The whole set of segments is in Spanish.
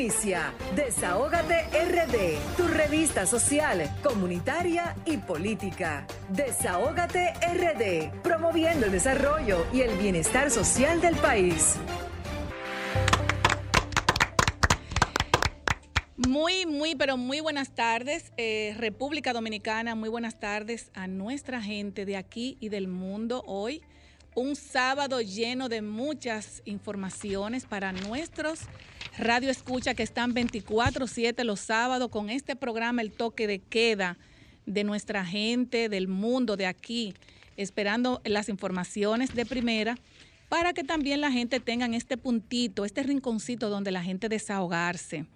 Inicia Desahógate RD, tu revista social, comunitaria y política. Desahógate RD, promoviendo el desarrollo y el bienestar social del país. Muy, muy, pero muy buenas tardes, eh, República Dominicana, muy buenas tardes a nuestra gente de aquí y del mundo hoy. Un sábado lleno de muchas informaciones para nuestros radio escucha que están 24/7 los sábados con este programa El Toque de Queda de nuestra gente del mundo de aquí, esperando las informaciones de primera para que también la gente tenga este puntito, este rinconcito donde la gente desahogarse.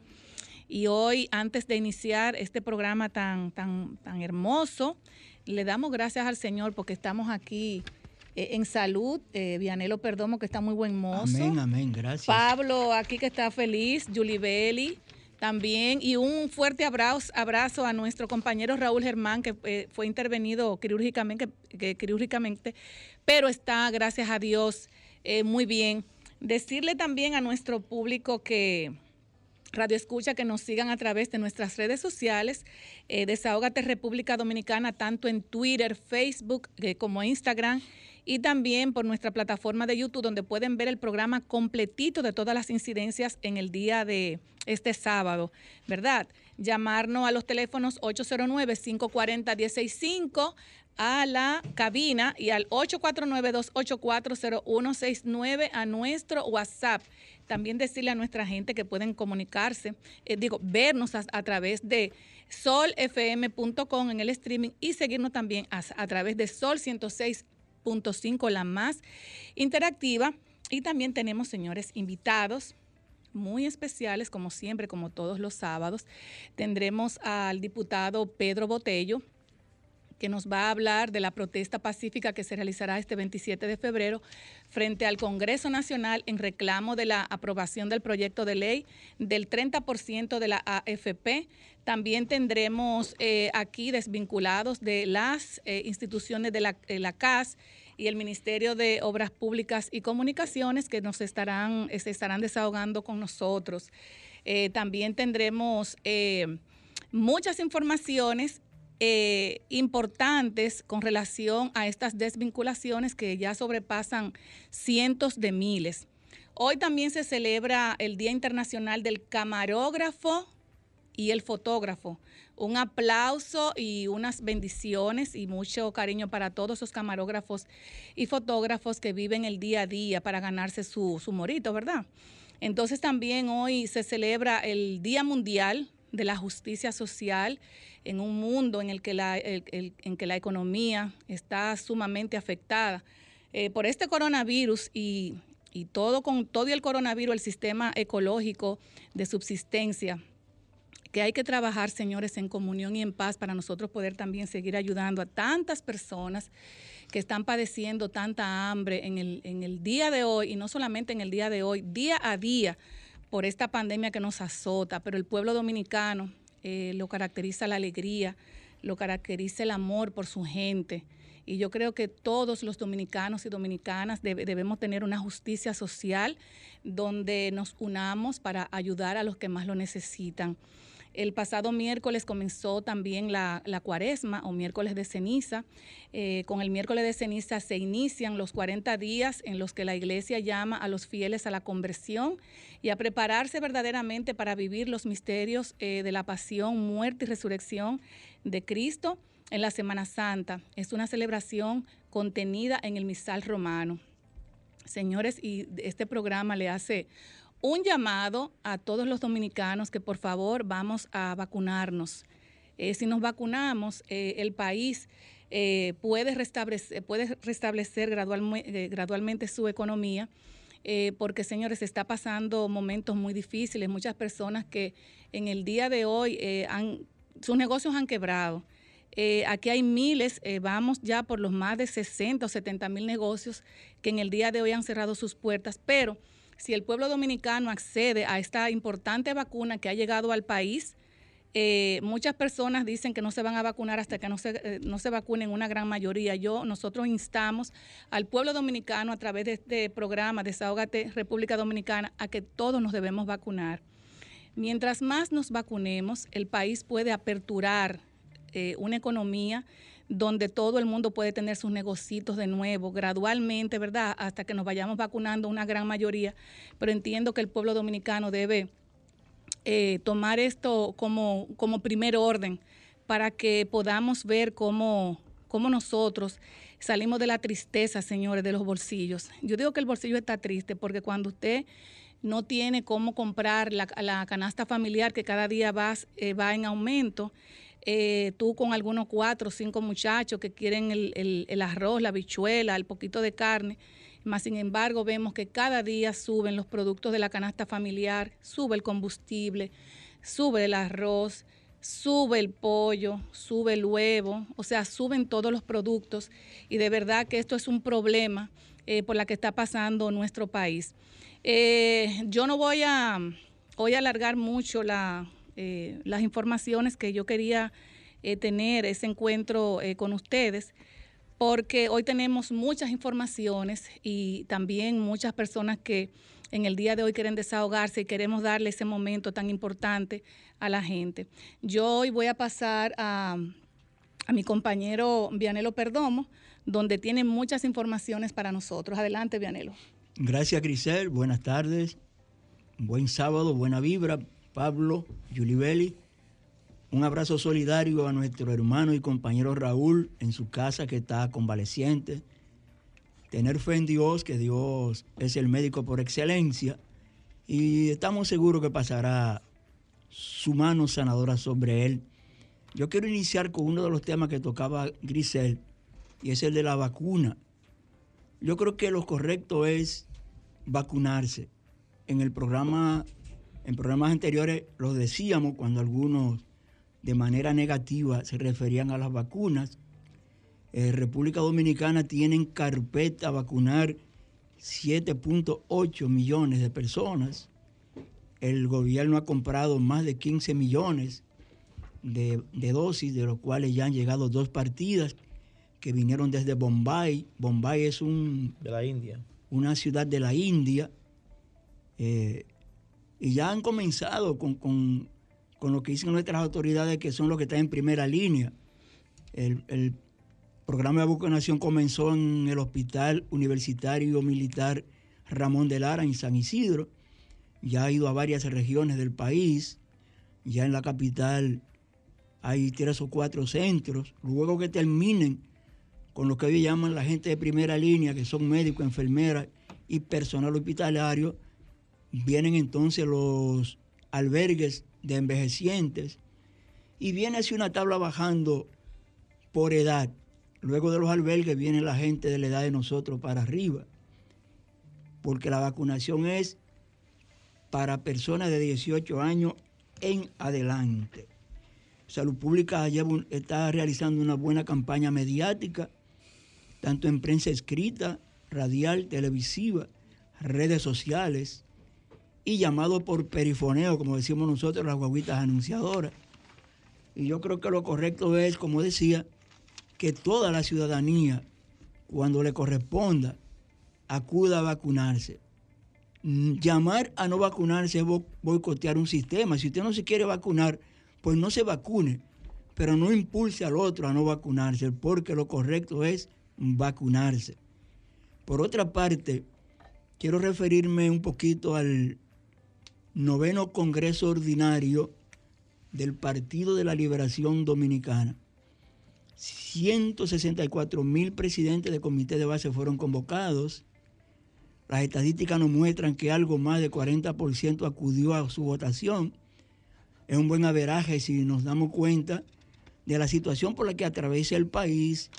Y hoy, antes de iniciar este programa tan, tan, tan hermoso, le damos gracias al Señor porque estamos aquí eh, en salud. Eh, Vianelo Perdomo, que está muy buen mozo. Amén, amén, gracias. Pablo, aquí que está feliz. Julie Belli también. Y un fuerte abrazo, abrazo a nuestro compañero Raúl Germán, que eh, fue intervenido quirúrgicamente, que, quirúrgicamente, pero está, gracias a Dios, muy bien. Decirle también a nuestro público que Radio Escucha que nos sigan a través de nuestras redes sociales, eh, Desahógate República Dominicana, tanto en Twitter, Facebook como Instagram, y también por nuestra plataforma de YouTube, donde pueden ver el programa completito de todas las incidencias en el día de este sábado, ¿verdad? Llamarnos a los teléfonos 809-540-165 a la cabina y al 849-284-0169 a nuestro WhatsApp también decirle a nuestra gente que pueden comunicarse, eh, digo, vernos a, través de solfm.com en el streaming y seguirnos también a, través de Sol 106.5, la más interactiva. Y también tenemos, señores, invitados muy especiales, como siempre, como todos los sábados. Tendremos al diputado Pedro Botello, que nos va a hablar de la protesta pacífica que se realizará este 27 de febrero frente al Congreso Nacional en reclamo de la aprobación del proyecto de ley del 30% de la AFP. También tendremos eh, aquí desvinculados de las eh, instituciones de la, CAS y el Ministerio de Obras Públicas y Comunicaciones que nos estarán, se estarán desahogando con nosotros. Eh, también tendremos muchas informaciones eh, importantes con relación a estas desvinculaciones que ya sobrepasan cientos de miles. Hoy también se celebra el Día Internacional del Camarógrafo y el Fotógrafo. Un aplauso y unas bendiciones y mucho cariño para todos esos camarógrafos y fotógrafos que viven el día a día para ganarse su, su morito, ¿verdad? Entonces también hoy se celebra el Día Mundial de la Justicia Social en un mundo en el que la, en que la economía está sumamente afectada. Eh, por este coronavirus y, todo con todo el coronavirus, el sistema ecológico de subsistencia que hay que trabajar, señores, en comunión y en paz para nosotros poder también seguir ayudando a tantas personas que están padeciendo tanta hambre en el, en el día de hoy, y no solamente en el día de hoy, día a día, por esta pandemia que nos azota, pero el pueblo dominicano eh, lo caracteriza la alegría, lo caracteriza el amor por su gente. Y yo creo que todos los dominicanos y dominicanas debemos tener una justicia social donde nos unamos para ayudar a los que más lo necesitan. El pasado miércoles comenzó también la, cuaresma o miércoles de ceniza. Eh, con el miércoles de ceniza se inician los 40 días en los que la iglesia llama a los fieles a la conversión y a prepararse verdaderamente para vivir los misterios eh, de la pasión, muerte y resurrección de Cristo en la Semana Santa. Es una celebración contenida en el misal romano. Señores, y este programa le hace un llamado a todos los dominicanos que por favor vamos a vacunarnos. Eh, si nos vacunamos, eh, el país eh, puede, restablecer, puede restablecer gradualmente su economía. porque señores, está pasando momentos muy difíciles, muchas personas que en el día de hoy han, sus negocios han quebrado. aquí hay miles, vamos ya por los más de 60 o 70 mil negocios que en el día de hoy han cerrado sus puertas, pero si el pueblo dominicano accede a esta importante vacuna que ha llegado al país, eh, muchas personas dicen que no se van a vacunar hasta que no se, eh, no se vacunen una gran mayoría. Yo, nosotros instamos al pueblo dominicano a través de este programa Desahógate República Dominicana a que todos nos debemos vacunar. Mientras más nos vacunemos, el país puede aperturar eh, una economía donde todo el mundo puede tener sus negocios de nuevo, gradualmente, ¿verdad? Hasta que nos vayamos vacunando una gran mayoría. Pero entiendo que el pueblo dominicano debe eh, tomar esto como, como primer orden para que podamos ver cómo, cómo nosotros salimos de la tristeza, señores, de los bolsillos. Yo digo que el bolsillo está triste porque cuando usted no tiene cómo comprar la, canasta familiar que cada día va, eh, va en aumento, eh, tú con algunos cuatro o cinco muchachos que quieren el, arroz, la bichuela, el poquito de carne, más sin embargo vemos que cada día suben los productos de la canasta familiar, sube el combustible, sube el arroz, sube el pollo, sube el huevo, o sea, suben todos los productos y de verdad que esto es un problema eh, por la que está pasando nuestro país. Eh, yo no voy a, voy a alargar mucho la, eh, las informaciones que yo quería eh, tener ese encuentro eh, con ustedes, porque hoy tenemos muchas informaciones y también muchas personas que en el día de hoy quieren desahogarse y queremos darle ese momento tan importante a la gente. Yo hoy voy a pasar a, a mi compañero Vianelo Perdomo, donde tiene muchas informaciones para nosotros. Adelante, Vianelo. Gracias, Grisel. Buenas tardes. Buen sábado, buena vibra Pablo Yulibeli. Un abrazo solidario a nuestro hermano y compañero Raúl en su casa que está convaleciente. Tener fe en Dios, que Dios es el médico por excelencia. Y estamos seguros que pasará su mano sanadora sobre él. Yo quiero iniciar con uno de los temas que tocaba Grisel, y es el de la vacuna. Yo creo que lo correcto es vacunarse. En el programa en programas anteriores lo decíamos cuando algunos de manera negativa se referían a las vacunas. En República Dominicana tienen carpeta a vacunar 7.8 millones de personas. El gobierno ha comprado más de 15 millones de, de, dosis, de los cuales ya han llegado dos partidas que vinieron desde Bombay. Bombay es un... De la India. Una ciudad de la India. Eh, y ya han comenzado con, lo que dicen nuestras autoridades, que son los que están en primera línea. El, programa de vacunación comenzó en el Hospital Universitario Militar Ramón de Lara, en San Isidro. Ya ha ido a varias regiones del país. Ya en la capital hay tres o cuatro centros. Luego que terminen con lo que hoy llaman la gente de primera línea, que son médicos, enfermeras y personal hospitalario, vienen entonces los albergues de envejecientes y viene así una tabla bajando por edad. Luego de los albergues viene la gente de la edad de nosotros para arriba, porque la vacunación es para personas de 18 años en adelante. Salud Pública está realizando una buena campaña mediática, tanto en prensa escrita, radial, televisiva, redes sociales, y llamado por perifoneo, como decimos nosotros, las guaguitas anunciadoras. Y yo creo que lo correcto es, como decía, que toda la ciudadanía, cuando le corresponda, acuda a vacunarse. Mm, llamar a no vacunarse es boicotear un sistema. Si usted no se quiere vacunar, pues no se vacune, pero no impulse al otro a no vacunarse, porque lo correcto es vacunarse. Por otra parte, quiero referirme un poquito al, noveno Congreso Ordinario del Partido de la Liberación Dominicana. 164 mil presidentes de comité de base fueron convocados. Las estadísticas nos muestran que algo más de 40% acudió a su votación. Es un buen averaje si nos damos cuenta de la situación por la que atraviesa el país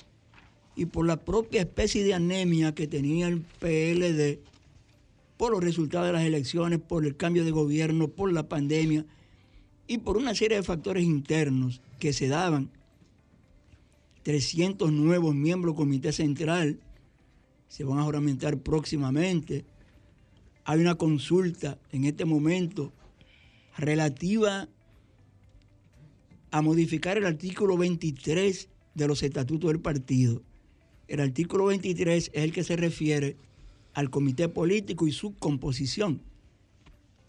y por la propia especie de anemia que tenía el PLD por los resultados de las elecciones, por el cambio de gobierno, por la pandemia y por una serie de factores internos que se daban. 300 nuevos miembros del Comité Central se van a juramentar próximamente. Hay una consulta en este momento relativa a modificar el artículo 23 de los estatutos del partido. El artículo 23 es el que se refiere al comité político y su composición.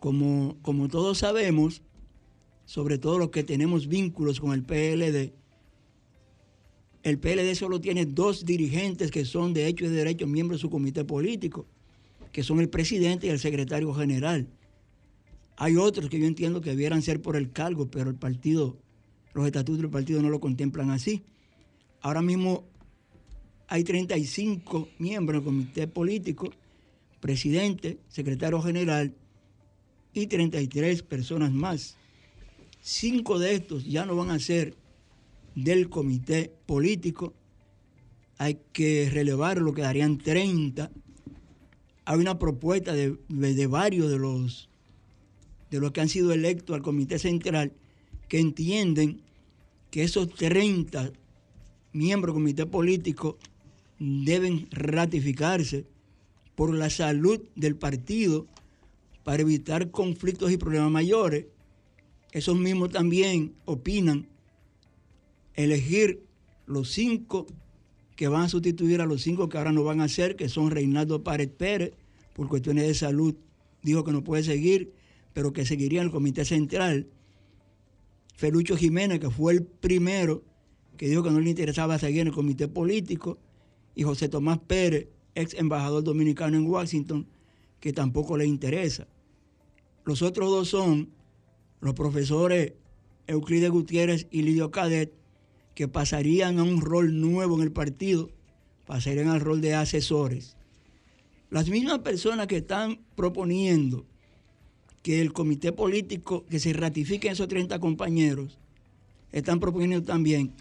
Como, como todos sabemos, sobre todo los que tenemos vínculos con el PLD, el PLD solo tiene dos dirigentes que son de hecho y de derecho miembros de su comité político, que son el presidente y el secretario general. Hay otros que yo entiendo que debieran ser por el cargo, pero el partido, los estatutos del partido no lo contemplan así. Ahora mismo hay 35 miembros del comité político, presidente, secretario general y 33 personas más. Cinco de estos ya no van a ser del comité político. Hay que relevarlo, quedarían 30. Hay una propuesta de, de varios de los, de los que han sido electos al comité central que entienden que esos 30 miembros del comité político deben ratificarse por la salud del partido para evitar conflictos y problemas mayores esos mismos también opinan elegir los cinco que van a sustituir a los cinco que ahora no van a ser, que son Reinaldo Párez Pérez, por cuestiones de salud, dijo que no puede seguir, pero que seguiría en el Comité Central. Felucho Jiménez, que fue el primero que dijo que no le interesaba seguir en el Comité Político, y José Tomás Pérez, ex embajador dominicano en Washington, que tampoco le interesa. Los otros dos son los profesores Euclides Gutiérrez y Lidio Cadet, que pasarían a un rol nuevo en el partido, pasarían al rol de asesores. Las mismas personas que están proponiendo que el comité político, que se ratifiquen esos 30 compañeros, están proponiendo también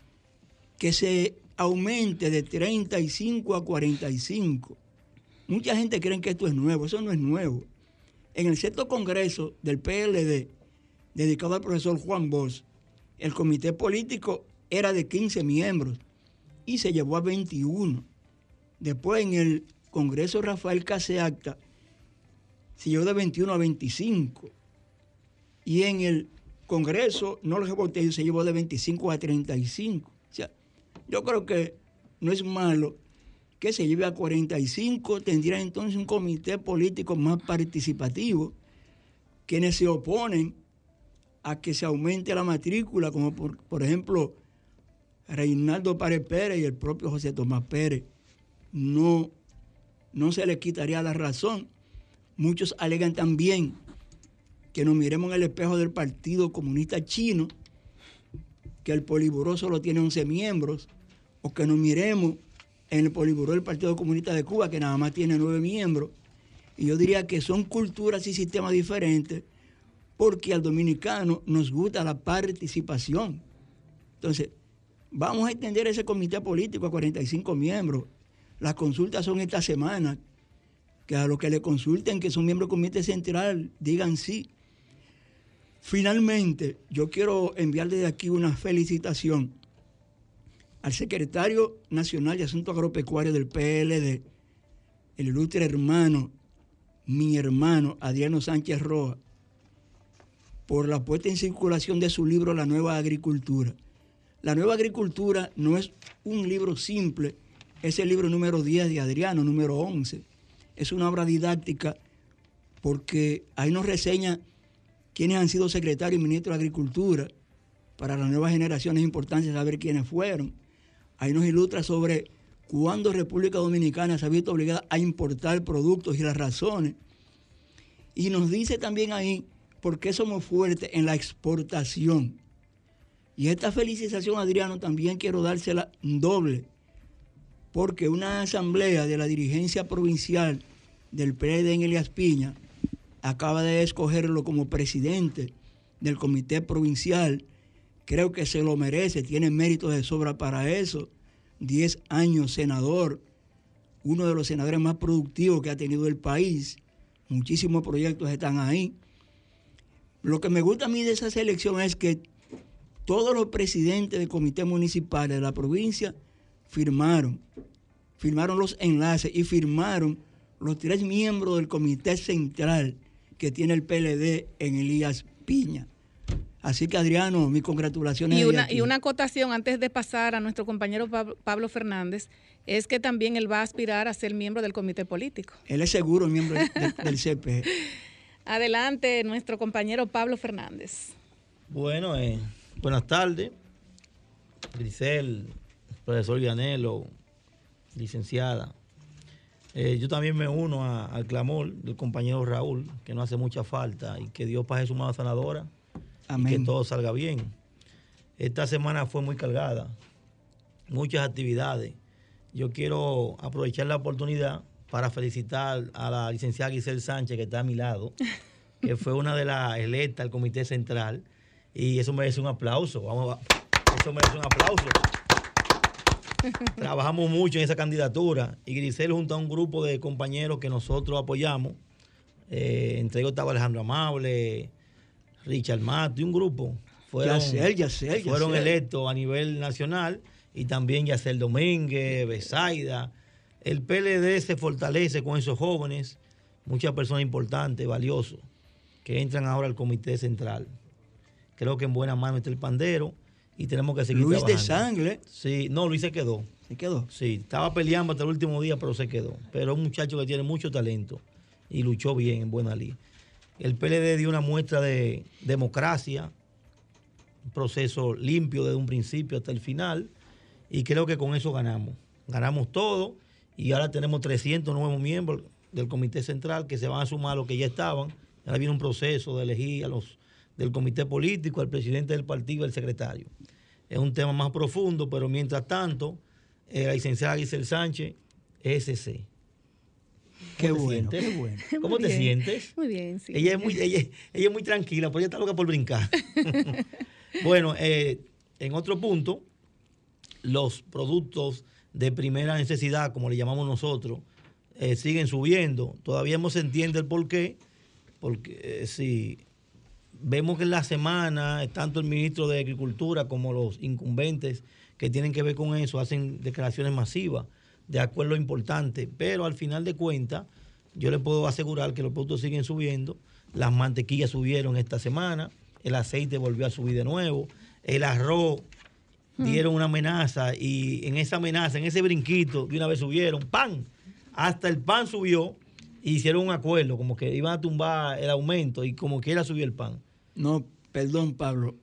que se aumente de 35 a 45. Mucha gente cree que esto es nuevo, eso no es nuevo. En el sexto congreso del PLD, dedicado al profesor Juan Bosch, el comité político era de 15 miembros y se llevó a 21. Después en el Congreso Rafael Caseacta se llevó de 21 a 25. Y en el Congreso no lo se llevó de 25 a 35. Yo creo que no es malo que se lleve a 45, tendría entonces un comité político más participativo. Quienes se oponen a que se aumente la matrícula, como por, por ejemplo Reinaldo Párez Pérez y el propio José Tomás Pérez, no, no se le quitaría la razón. Muchos alegan también que nos miremos en el espejo del Partido Comunista Chino, que el Poliburó solo tiene 11 miembros, o que nos miremos en el Poliburó del Partido Comunista de Cuba, que nada más tiene 9 miembros. Y yo diría que son culturas y sistemas diferentes porque al dominicano nos gusta la participación. Entonces, vamos a extender ese comité político a 45 miembros. Las consultas son esta semana. Que a los que le consulten, que son miembros del comité central, digan sí. Finalmente, yo quiero enviar desde aquí una felicitación al secretario nacional de Asuntos Agropecuarios del PLD, el ilustre hermano, mi hermano Adriano Sánchez Roa, por la puesta en circulación de su libro La Nueva Agricultura. La Nueva Agricultura no es un libro simple, es el libro número 10 de Adriano, número 11. Es una obra didáctica porque ahí nos reseña quiénes han sido secretarios y ministros de Agricultura. Para las nuevas generaciones es importante saber quiénes fueron. Ahí nos ilustra sobre cuándo República Dominicana se ha visto obligada a importar productos y las razones. Y nos dice también ahí por qué somos fuertes en la exportación. Y esta felicitación, Adriano, también quiero dársela doble, porque una asamblea de la dirigencia provincial del PRD en Elias Piña acaba de escogerlo como presidente del comité provincial. Creo que se lo merece, tiene méritos de sobra para eso. Diez años senador, uno de los senadores más productivos que ha tenido el país. Muchísimos proyectos están ahí. Lo que me gusta a mí de esa selección es que todos los presidentes del comité municipal de la provincia firmaron, firmaron los enlaces y firmaron los tres miembros del comité central que tiene el PLD en Elías Piña. Así que Adriano, mis congratulaciones. Y una, y una acotación antes de pasar a nuestro compañero Pablo Fernández, es que también él va a aspirar a ser miembro del comité político. Él es seguro miembro del, del CP. Adelante, nuestro compañero Pablo Fernández. Bueno, eh, buenas tardes. Grisel, profesor Vianelo, licenciada. Eh, yo también me uno al clamor del compañero Raúl, que no hace mucha falta y que Dios pase su mano sanadora y que todo salga bien. Esta semana fue muy cargada, muchas actividades. Yo quiero aprovechar la oportunidad para felicitar a la licenciada Giselle Sánchez, que está a mi lado, que fue una de las electas al Comité Central, y eso merece un aplauso. Vamos eso merece un aplauso. Trabajamos mucho en esa candidatura y Grisel junto a un grupo de compañeros que nosotros apoyamos, eh, entre ellos estaba Alejandro Amable, Richard Mato y un grupo. Fueron, fueron electos a nivel nacional y también Yacel Domínguez, Besaida. El PLD se fortalece con esos jóvenes, muchas personas importantes, valiosos, que entran ahora al comité central. Creo que en buena mano está el pandero y tenemos que seguir Luis de Sangre. Sí, no, Luis se quedó. ¿Se quedó? Sí, estaba peleando hasta el último día, pero se quedó. Pero es un muchacho que tiene mucho talento y luchó bien en buena ley. El PLD dio una muestra de democracia, un proceso limpio desde un principio hasta el final, y creo que con eso ganamos. Ganamos todo y ahora tenemos 300 nuevos miembros del Comité Central que se van a sumar a los que ya estaban. Ahora viene un proceso de elegir a los del comité político, al presidente del partido y al secretario. Es un tema más profundo, pero mientras tanto, eh, la licenciada Giselle Sánchez, SC. Qué bueno, qué bueno. ¿Cómo te sientes? Muy bien, sí. Ella es muy, ella, es muy tranquila, porque ella está loca por brincar. bueno, eh, en otro punto, los productos de primera necesidad, como le llamamos nosotros, eh, siguen subiendo. Todavía no se entiende el por qué, porque si vemos que en la semana, tanto el ministro de Agricultura como los incumbentes que tienen que ver con eso hacen declaraciones masivas de acuerdo importante, pero al final de cuentas, yo le puedo asegurar que los productos siguen subiendo, las mantequillas subieron esta semana, el aceite volvió a subir de nuevo, el arroz hmm. dieron una amenaza y en esa amenaza, en ese brinquito, de una vez subieron, ¡pan! Hasta el pan subió y hicieron un acuerdo, como que iban a tumbar el aumento y como que era subir el pan. No, perdón, Pablo.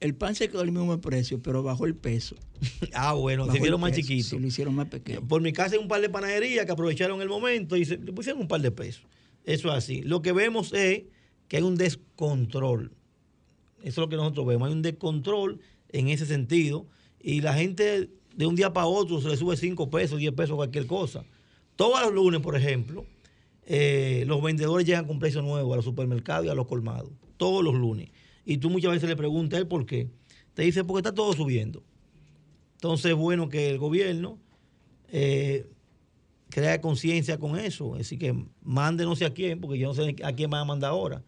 El pan se quedó al mismo precio, pero bajó el peso. ah, bueno, se hicieron más chiquitos. Sí, lo hicieron más pequeño. Por mi casa hay un par de panaderías que aprovecharon el momento y se le pusieron un par de pesos. Eso es así. Lo que vemos es que hay un descontrol. Eso es lo que nosotros vemos. Hay un descontrol en ese sentido. Y la gente de un día para otro se le sube 5 pesos, 10 pesos, cualquier cosa. Todos los lunes, por ejemplo, eh, los vendedores llegan con precios nuevos a los supermercados y a los colmados todos los lunes. Y tú muchas veces le preguntas él por qué. Te dice, porque está todo subiendo. Entonces es bueno que el gobierno eh, crea conciencia con eso. Así que mande no sé a quién, porque yo no sé a quién van a mandar ahora.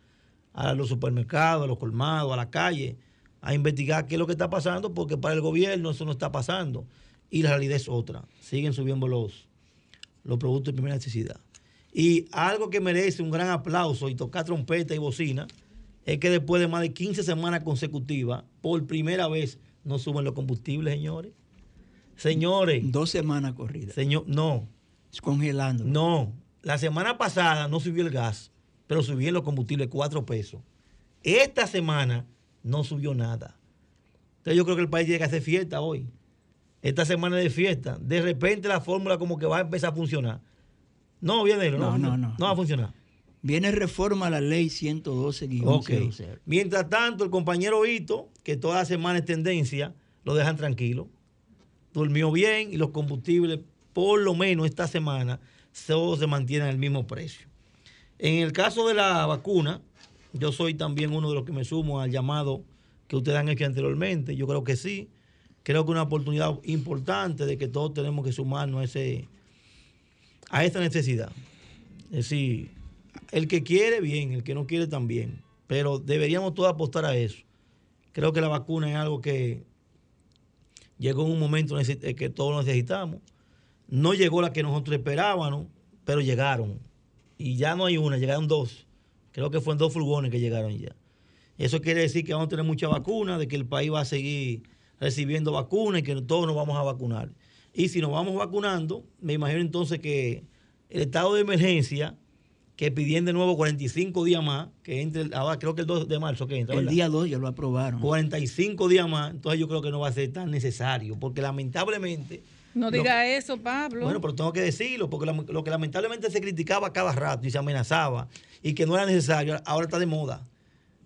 A los supermercados, a los colmados, a la calle, a investigar qué es lo que está pasando, porque para el gobierno eso no está pasando. Y la realidad es otra. Siguen subiendo los, los productos de primera necesidad. Y algo que merece un gran aplauso y tocar trompeta y bocina es que después de más de 15 semanas consecutivas, por primera vez no suben los combustibles, señores. Señores. Dos semanas corridas. Señor, no. Congelando. No. La semana pasada no subió el gas, pero subieron los combustibles 4 pesos. Esta semana no subió nada. Entonces yo creo que el país tiene que hacer fiesta hoy. Esta semana de fiesta. De repente la fórmula como que va a empezar a funcionar. No, viene, no, no, no, no, no va a funcionar. Viene reforma a la ley 112 okay. Mientras tanto, el compañero Hito, que toda la semana es tendencia, lo dejan tranquilo. Durmió bien y los combustibles, por lo menos esta semana, todos se mantienen al mismo precio. En el caso de la vacuna, yo soy también uno de los que me sumo al llamado que ustedes han hecho anteriormente. Yo creo que sí. Creo que una oportunidad importante de que todos tenemos que sumarnos a, ese, a esta necesidad. Es decir, el que quiere, bien, el que no quiere, también. Pero deberíamos todos apostar a eso. Creo que la vacuna es algo que llegó en un momento que todos necesitamos. No llegó la que nosotros esperábamos, pero llegaron. Y ya no hay una, llegaron dos. Creo que fueron dos furgones que llegaron ya. Eso quiere decir que vamos a tener mucha vacuna, de que el país va a seguir recibiendo vacunas y que todos nos vamos a vacunar. Y si nos vamos vacunando, me imagino entonces que el estado de emergencia que pidieran de nuevo 45 días más, que entre, ahora creo que el 2 de marzo que entra, El ¿verdad? día 2 ya lo aprobaron. 45 días más, entonces yo creo que no va a ser tan necesario, porque lamentablemente... No lo- diga eso, Pablo. Bueno, pero tengo que decirlo, porque la- lo que lamentablemente se criticaba cada rato y se amenazaba y que no era necesario, ahora está de moda.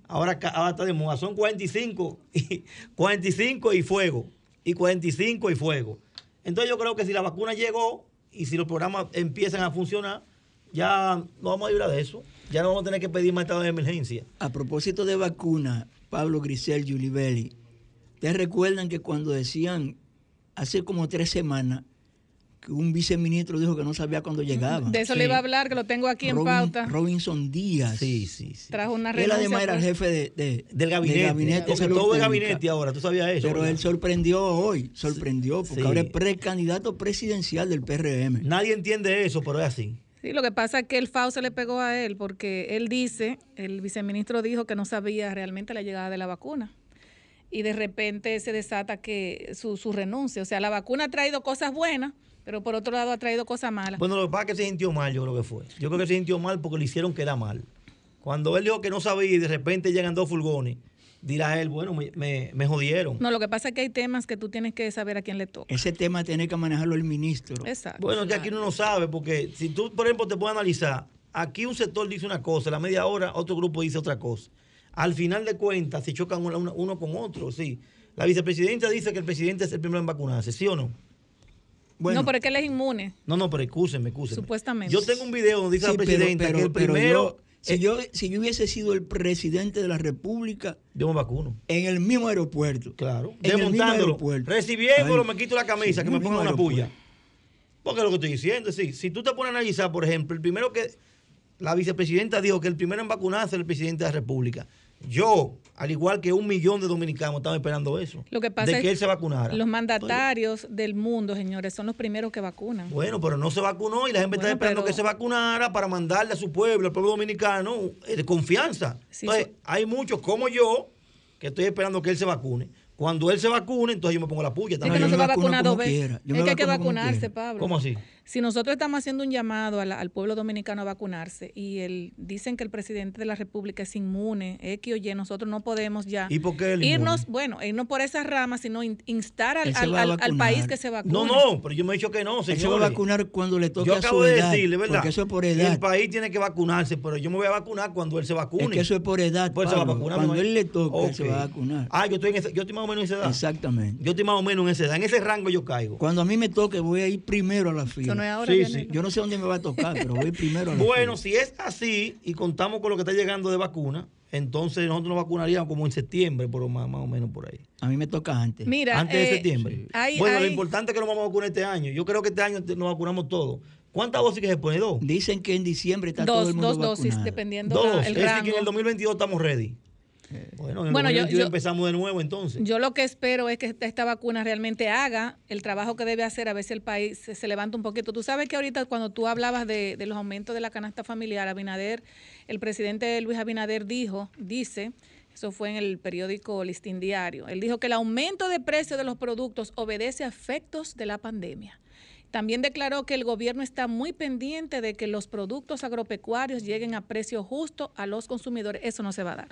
Ahora, ahora está de moda. Son 45 y, 45 y fuego. Y 45 y fuego. Entonces yo creo que si la vacuna llegó y si los programas empiezan a funcionar, ya no vamos a librar de eso. Ya no vamos a tener que pedir más estado de emergencia. A propósito de vacuna, Pablo Grisel, Giulibelli, ¿ustedes recuerdan que cuando decían hace como tres semanas que un viceministro dijo que no sabía cuándo llegaba? de eso sí. le iba a hablar, que lo tengo aquí en pauta. Robinson Díaz. Sí, sí, sí. Trajo una Él además era el pues. jefe de, de- Del gabinete. del gabinete porque salud todo pública. gabinete ahora, tú sabías eso. Pero ¿verdad? él sorprendió hoy, sorprendió, porque Sí. ahora es precandidato presidencial del PRM. Nadie entiende eso, pero es así. Sí, lo que pasa es que el FAO se le pegó a él porque él dice, el viceministro dijo que no sabía realmente la llegada de la vacuna. Y de repente se desata que su, su renuncia. O sea, la vacuna ha traído cosas buenas, pero por otro lado ha traído cosas malas. Bueno, lo que pasa es que se sintió mal, yo creo que fue. Yo creo que se sintió mal porque le hicieron quedar mal. Cuando él dijo que no sabía y de repente llegan dos furgones, dirá él, bueno, me, me- me jodieron. No, lo que pasa es que hay temas que tú tienes que saber a quién le toca. Ese tema tiene que manejarlo el ministro. Exacto. Bueno, es que aquí uno no sabe, porque si tú, por ejemplo, te puedes analizar, aquí un sector dice una cosa, a la media hora otro grupo dice otra cosa. Al final de cuentas, se chocan uno, con otro, sí. La vicepresidenta dice que el presidente es el primero en vacunarse, ¿sí o no? Bueno, no, pero es que él es inmune. No, no, pero excúsenme, excúsenme. Supuestamente. Yo tengo un video donde dice sí, la presidenta pero- que el pero primero... yo- si, yo, si yo hubiese sido el presidente de la República yo me vacuno. en el mismo aeropuerto, Claro. En el mismo aeropuerto. Recibiéndolo, me quito la camisa, sí, que me mismo una puya. aeropuerto. Porque lo que estoy diciendo es, sí, si tú te pones a analizar, por ejemplo, el primero que la vicepresidenta dijo que el primero en vacunarse era el presidente de la República. Yo, al igual que un millón de dominicanos, estaba esperando eso. Lo que pasa de es que él se vacunara. Los mandatarios del mundo, señores, son los primeros que vacunan. Bueno, pero no se vacunó y la gente Bueno, está esperando pero- que se vacunara para mandarle a su pueblo, al pueblo dominicano, eh, de confianza. Sí, entonces, hay muchos como yo que estoy esperando que él se vacune. Cuando él se vacune, entonces yo me pongo la puya Es No, que se va a vacunar dos veces. Es que hay que vacunarse. Pablo. ¿Cómo así? Si nosotros estamos haciendo un llamado a la- al pueblo dominicano a vacunarse y el, dicen que el presidente de la República es inmune, X o Y, nosotros no podemos ya ¿Y por qué él irnos, inmune? bueno, irnos por esas ramas, sino in- instar al, al- a país que se vacune. No, no, pero yo me he dicho que no, él se va a señores. vacunar cuando le toque Yo a acabo su de edad, decirle, ¿verdad? Porque eso es por edad. El país tiene que vacunarse, pero yo me voy a vacunar cuando él se vacune. Es que eso es por edad, Pues se va a vacunar. Cuando él le toque, él se va a vacunar. Ah, yo estoy, en ese- yo estoy más o menos en esa edad. Exactamente. Yo estoy más o menos en esa edad. En ese rango yo caigo. Cuando a mí me toque, voy a ir primero a la fila. No es ahora, Sí, sí. Yo no sé dónde me va a tocar, pero voy primero a Bueno, fila. si es así y contamos con lo que está llegando de vacuna, entonces nosotros nos vacunaríamos como en septiembre, por más, más o menos por ahí. A mí me toca antes. Mira, Antes de eh, septiembre. hay- bueno, lo importante es que nos vamos a vacunar este año. Yo creo que este año nos vacunamos todos. ¿Cuántas dosis que se pone? Dos. Dicen que en diciembre está todo dos, el mundo dos dosis, vacunado. dependiendo Dos. la- es decir, rango. que en el 2022 estamos ready. Bueno, en el Bueno, yo- 2022 yo- empezamos de nuevo entonces. Yo lo que espero es que esta, esta vacuna realmente haga el trabajo que debe hacer, a ver si el país se, se levanta un poquito. Tú sabes que ahorita cuando tú hablabas de, de los aumentos de la canasta familiar, Abinader, el presidente Luis Abinader dijo, dice, eso fue en el periódico Listín Diario, él dijo que el aumento de precio de los productos obedece a efectos de la pandemia. También declaró que el gobierno está muy pendiente de que los productos agropecuarios lleguen a precio justo a los consumidores. Eso no se va a dar.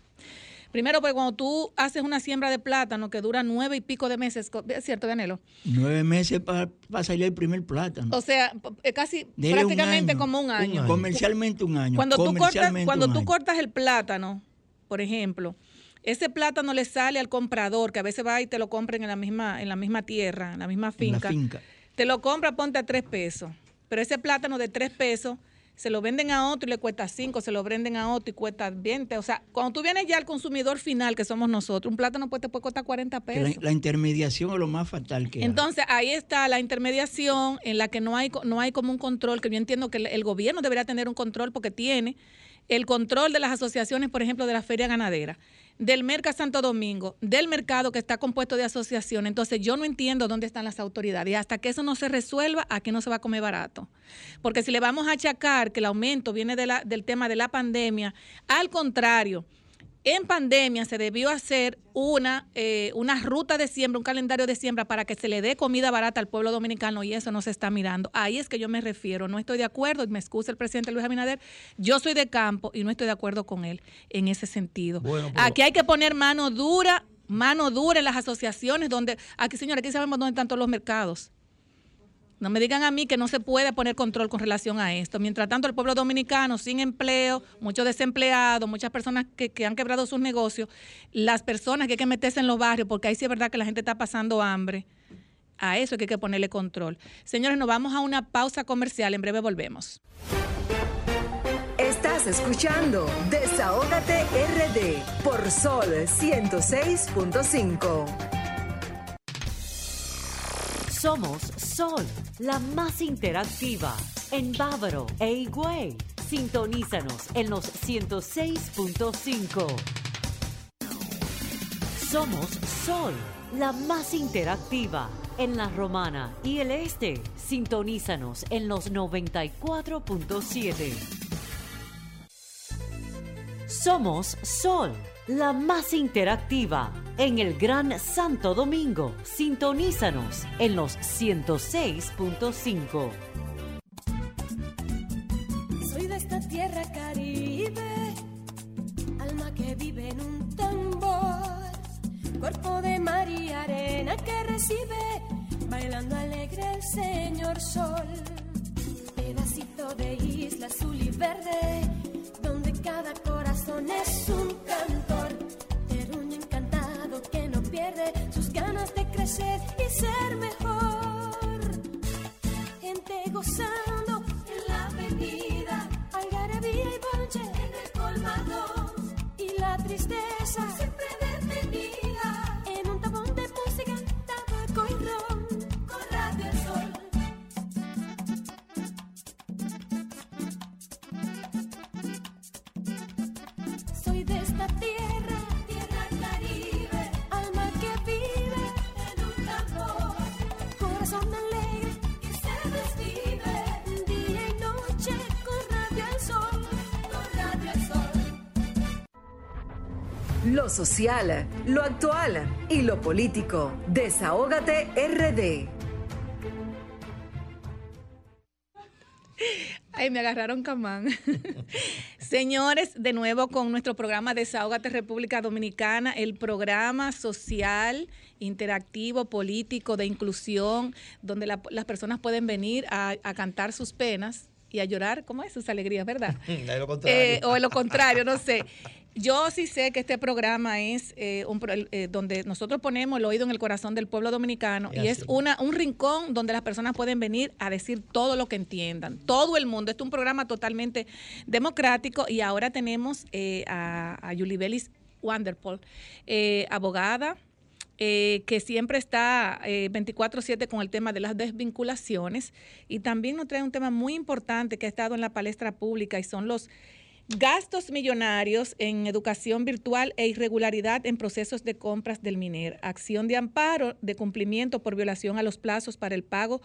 Primero, porque cuando tú haces una siembra de plátano que dura nueve y pico de meses, ¿es cierto, Danilo? Nueve meses para salir el primer plátano. O sea, eh, casi Dele un prácticamente año. como un año. año. Comercialmente un año. Cuando tú cortas, comercialmente cuando un tú año. cortas el plátano, por ejemplo, ese plátano le sale al comprador, que a veces va y te lo compra en la misma, en la misma tierra, en la misma En la finca. finca. Te lo compra, ponte a tres pesos. Pero ese plátano de tres pesos se lo venden a otro y le cuesta cinco, se lo venden a otro y cuesta 20. O sea, cuando tú vienes ya al consumidor final, que somos nosotros, un plátano pues, te puede costar 40 Que la, pesos. la intermediación es lo más fatal que hay. Entonces, ahí está la intermediación en la que no hay, no hay como un control, que yo entiendo que el, el gobierno debería tener un control porque tiene el control de las asociaciones, por ejemplo, de la feria ganadera, del Merca Santo Domingo, del mercado que está compuesto de asociaciones. Entonces, yo no entiendo dónde están las autoridades. Y hasta que eso no se resuelva, aquí no se va a comer barato. Porque si le vamos a achacar que el aumento viene del tema de la pandemia, al contrario, En pandemia se debió hacer una, eh, una ruta de siembra, un calendario de siembra para que se le dé comida barata al pueblo dominicano y eso no se está mirando. Ahí es que yo me refiero. No estoy de acuerdo, y me excusa el presidente Luis Abinader, yo soy de campo y no estoy de acuerdo con él en ese sentido. Aquí hay que poner mano dura, mano dura en las asociaciones donde, aquí señora, aquí sabemos dónde están todos los mercados. No me digan a mí que no se puede poner control con relación a esto. Mientras tanto, el pueblo dominicano sin empleo, muchos desempleados, muchas personas que, han quebrado sus negocios, las personas que hay que meterse en los barrios, porque ahí sí es verdad que la gente está pasando hambre. A eso hay que ponerle control. Señores, nos vamos a una pausa comercial. En breve volvemos. Estás escuchando Desahógate RD por Sol 106.5. Somos Sol, la más interactiva en Bávaro e Higüey. Sintonízanos en los 106.5. Somos Sol, la más interactiva en la Romana y el Este. Sintonízanos en los 94.7. Somos Sol, la más interactiva en el Gran Santo Domingo. Sintonízanos en los 106.5. Soy de esta tierra caribe, alma que vive en un tambor, cuerpo de mar y arena que recibe, bailando alegre el señor sol, pedacito de isla azul y verde, donde cada corazón es un sus ganas de crecer y ser mejor. Gente gozando en la avenida, algarabía y bonche en el colmado y la tristeza lo social, lo actual y lo político. Desahógate RD. Ay, me agarraron camán. Señores, de nuevo con nuestro programa Desahógate República Dominicana, el programa social, interactivo, político, de inclusión, donde las personas pueden venir a, a cantar sus penas y a llorar, ¿cómo es? Sus alegrías, ¿verdad? Eh, o lo contrario, no sé. Yo sí sé que este programa es eh, un, eh, donde nosotros ponemos el oído en el corazón del pueblo dominicano y, es una, un rincón donde las personas pueden venir a decir todo lo que entiendan. Todo el mundo. Este es un programa totalmente democrático y ahora tenemos a, a Julie Bellis Wanderpol, abogada, que siempre está 24/7 con el tema de las desvinculaciones y también nos trae un tema muy importante que ha estado en la palestra pública y son los gastos millonarios en educación virtual e irregularidad en procesos de compras del MINER, acción de amparo de cumplimiento por violación a los plazos para el pago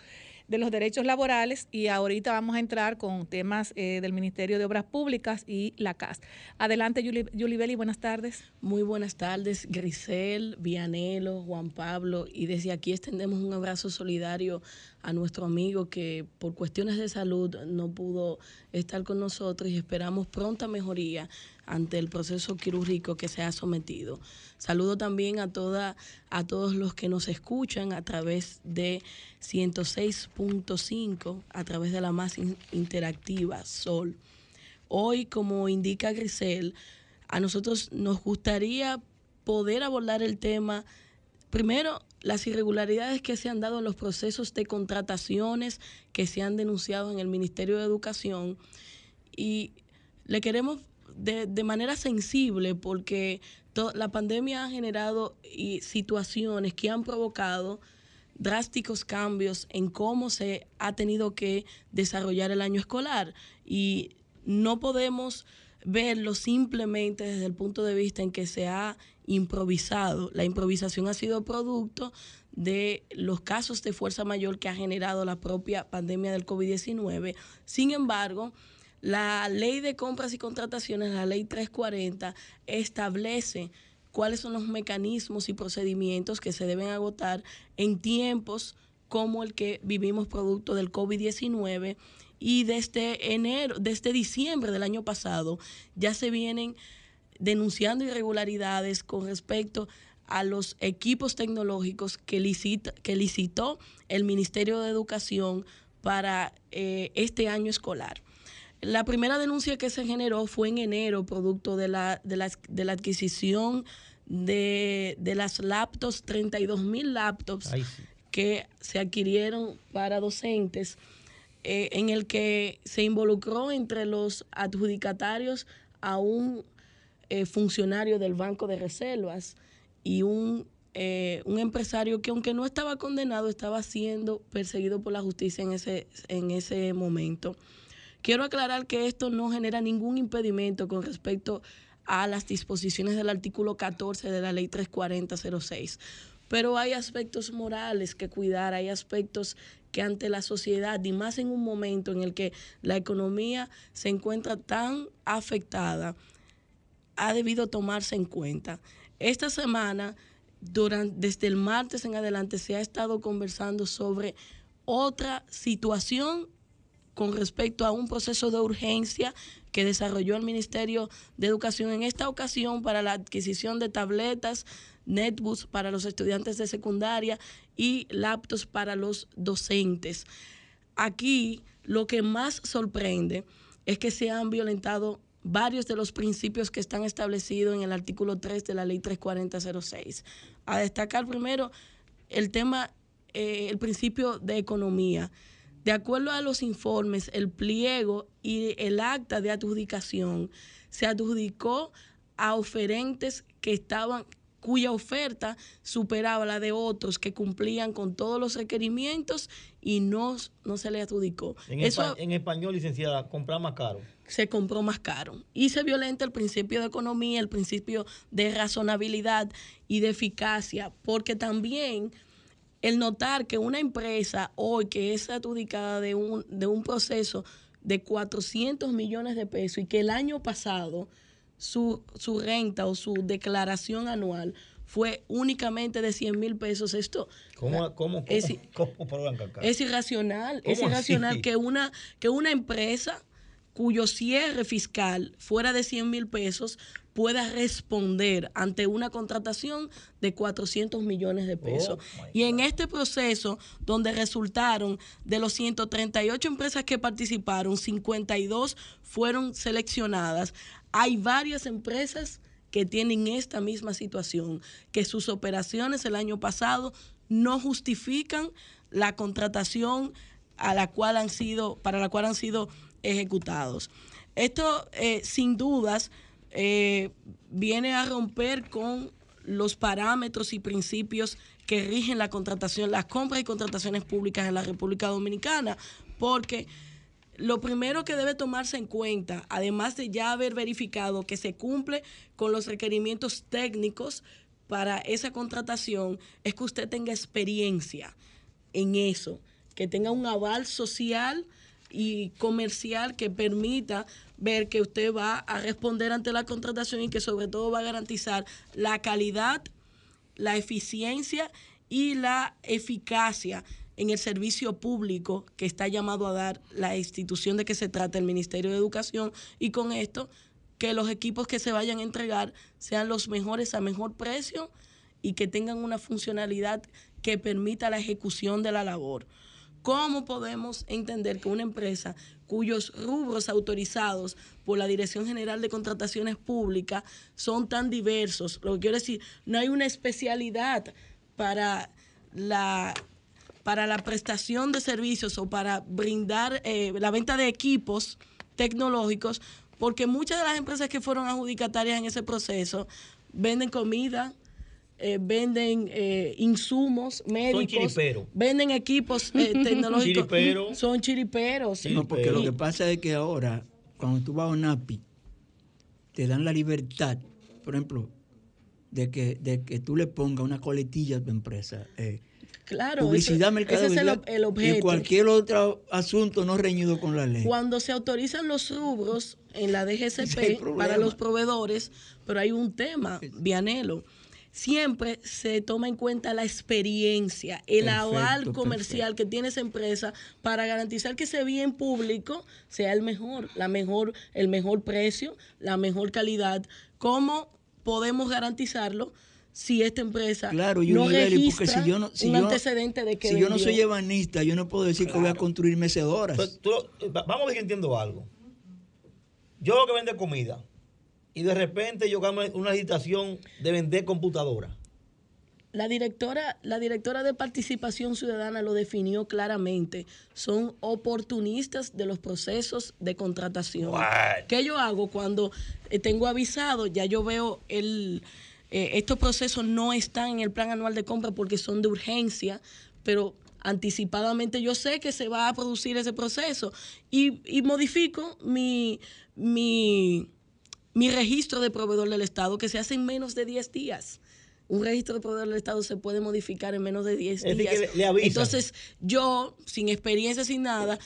de los derechos laborales y ahorita vamos a entrar con temas eh, del Ministerio de Obras Públicas y la CAS. Adelante, Yuli, buenas tardes. Muy buenas tardes, Grisel, Vianelo, Juan Pablo, y desde aquí extendemos un abrazo solidario a nuestro amigo que por cuestiones de salud no pudo estar con nosotros y esperamos pronta mejoría ante el proceso quirúrgico que se ha sometido. Saludo también a, toda, a todos los que nos escuchan a través de 106.5, a través de la más interactiva Sol. Hoy, como indica Grisel, a nosotros nos gustaría poder abordar el tema, primero, las irregularidades que se han dado en los procesos de contrataciones que se han denunciado en el Ministerio de Educación y le queremos de, manera sensible porque la pandemia ha generado situaciones que han provocado drásticos cambios en cómo se ha tenido que desarrollar el año escolar y no podemos verlo simplemente desde el punto de vista en que se ha improvisado. La improvisación ha sido producto de los casos de fuerza mayor que ha generado la propia pandemia del COVID-19. Sin embargo, La ley de compras y contrataciones, la ley 340, establece cuáles son los mecanismos y procedimientos que se deben agotar en tiempos como el que vivimos producto del COVID-19 y desde enero, desde diciembre del año pasado ya se vienen denunciando irregularidades con respecto a los equipos tecnológicos que, licita, que licitó el Ministerio de Educación para eh, este año escolar. La primera denuncia que se generó fue en enero, producto de la, de la, de la adquisición de, de, las laptops, 32 mil laptops que se adquirieron para docentes, eh, en el que se involucró entre los adjudicatarios a un eh, funcionario del Banco de Reservas y un, eh, un empresario que aunque no estaba condenado, estaba siendo perseguido por la justicia en ese, en ese momento. Quiero aclarar que esto no genera ningún impedimento con respecto a las disposiciones del artículo 14 de la ley 34006. Pero hay aspectos morales que cuidar, hay aspectos que ante la sociedad, y más en un momento en el que la economía se encuentra tan afectada, ha debido tomarse en cuenta. Esta semana, desde el martes en adelante, se ha estado conversando sobre otra situación con respecto a un proceso de urgencia que desarrolló el Ministerio de Educación en esta ocasión para la adquisición de tabletas, netbooks para los estudiantes de secundaria y laptops para los docentes. Aquí lo que más sorprende es que se han violentado varios de los principios que están establecidos en el artículo 3 de la ley 34006. A destacar primero el tema, eh, el principio de economía. De acuerdo a los informes, el pliego y el acta de adjudicación se adjudicó a oferentes que estaban cuya oferta superaba la de otros que cumplían con todos los requerimientos y no, no se le adjudicó. En, Eso, en español, licenciada, comprar más caro. Se compró más caro. Y se violenta el principio de economía, el principio de razonabilidad y de eficacia, porque también el notar que una empresa hoy que es adjudicada de un, de un proceso de 400 millones de pesos y que el año pasado su, su renta o su declaración anual fue únicamente de 100 mil pesos, esto ¿Cómo, cómo, es, cómo, es irracional. Es irracional que una, que una empresa cuyo cierre fiscal fuera de 100 mil pesos pueda responder ante una contratación de 400 millones de pesos. Oh, y en este proceso, donde resultaron de los 138 empresas que participaron, 52 fueron seleccionadas, hay varias empresas que tienen esta misma situación, que sus operaciones el año pasado no justifican la contratación a la cual han sido, para la cual han sido ejecutados. Esto, eh, sin dudas, eh, viene a romper con los parámetros y principios que rigen la contratación, las compras y contrataciones públicas en la República Dominicana, porque lo primero que debe tomarse en cuenta, además de ya haber verificado que se cumple con los requerimientos técnicos para esa contratación, es que usted tenga experiencia en eso, que tenga un aval social y comercial que permita ver que usted va a responder ante la contratación y que sobre todo va a garantizar la calidad, la eficiencia y la eficacia en el servicio público que está llamado a dar la institución de que se trata el Ministerio de Educación y con esto que los equipos que se vayan a entregar sean los mejores a mejor precio y que tengan una funcionalidad que permita la ejecución de la labor. ¿Cómo podemos entender que una empresa cuyos rubros autorizados por la Dirección General de Contrataciones Públicas son tan diversos? Lo que quiero decir, no hay una especialidad para la para la prestación de servicios o para brindar eh, la venta de equipos tecnológicos, porque muchas de las empresas que fueron adjudicatarias en ese proceso venden comida, eh, venden eh, insumos médicos, venden equipos eh, tecnológicos. Son chiriperos. No, porque lo que pasa es que ahora, cuando tú vas a un API, te dan la libertad. Por ejemplo, de que, de que tú le pongas una coletilla a tu empresa. Eh, Claro, publicidad, ese- mercado ese es el, ob- el y objeto. cualquier otro asunto no reñido con la ley. Cuando se autorizan los rubros en la DGCP para los proveedores, pero hay un tema, Vianelo. Siempre se toma en cuenta la experiencia, el Perfecto, aval comercial que tiene esa empresa para garantizar que ese bien público sea el mejor, la mejor, el mejor precio, la mejor calidad. ¿Cómo podemos garantizarlo si esta empresa Claro, no Yulibeli, porque si yo no, si un yo- antecedente de que si yo no soy ebanista, yo no puedo decir que voy a construir mecedoras. Tú- va- vamos a ver si entiendo algo. Yo lo que vende comida y de repente yo gano una licitación de vender computadora. La directora, la directora de participación ciudadana lo definió claramente. Son oportunistas de los procesos de contratación. What? ¿Qué yo hago cuando eh, tengo avisado? Ya yo veo el eh, estos procesos no están en el plan anual de compra porque son de urgencia, pero anticipadamente yo sé que se va a producir ese proceso y, y modifico mi, mi, mi registro de proveedor del Estado que se hace en menos de 10 días. Un registro de proveedor del Estado se puede modificar en menos de 10 Es decir, días. que le- le avisan. Entonces, yo, sin experiencia, sin nada,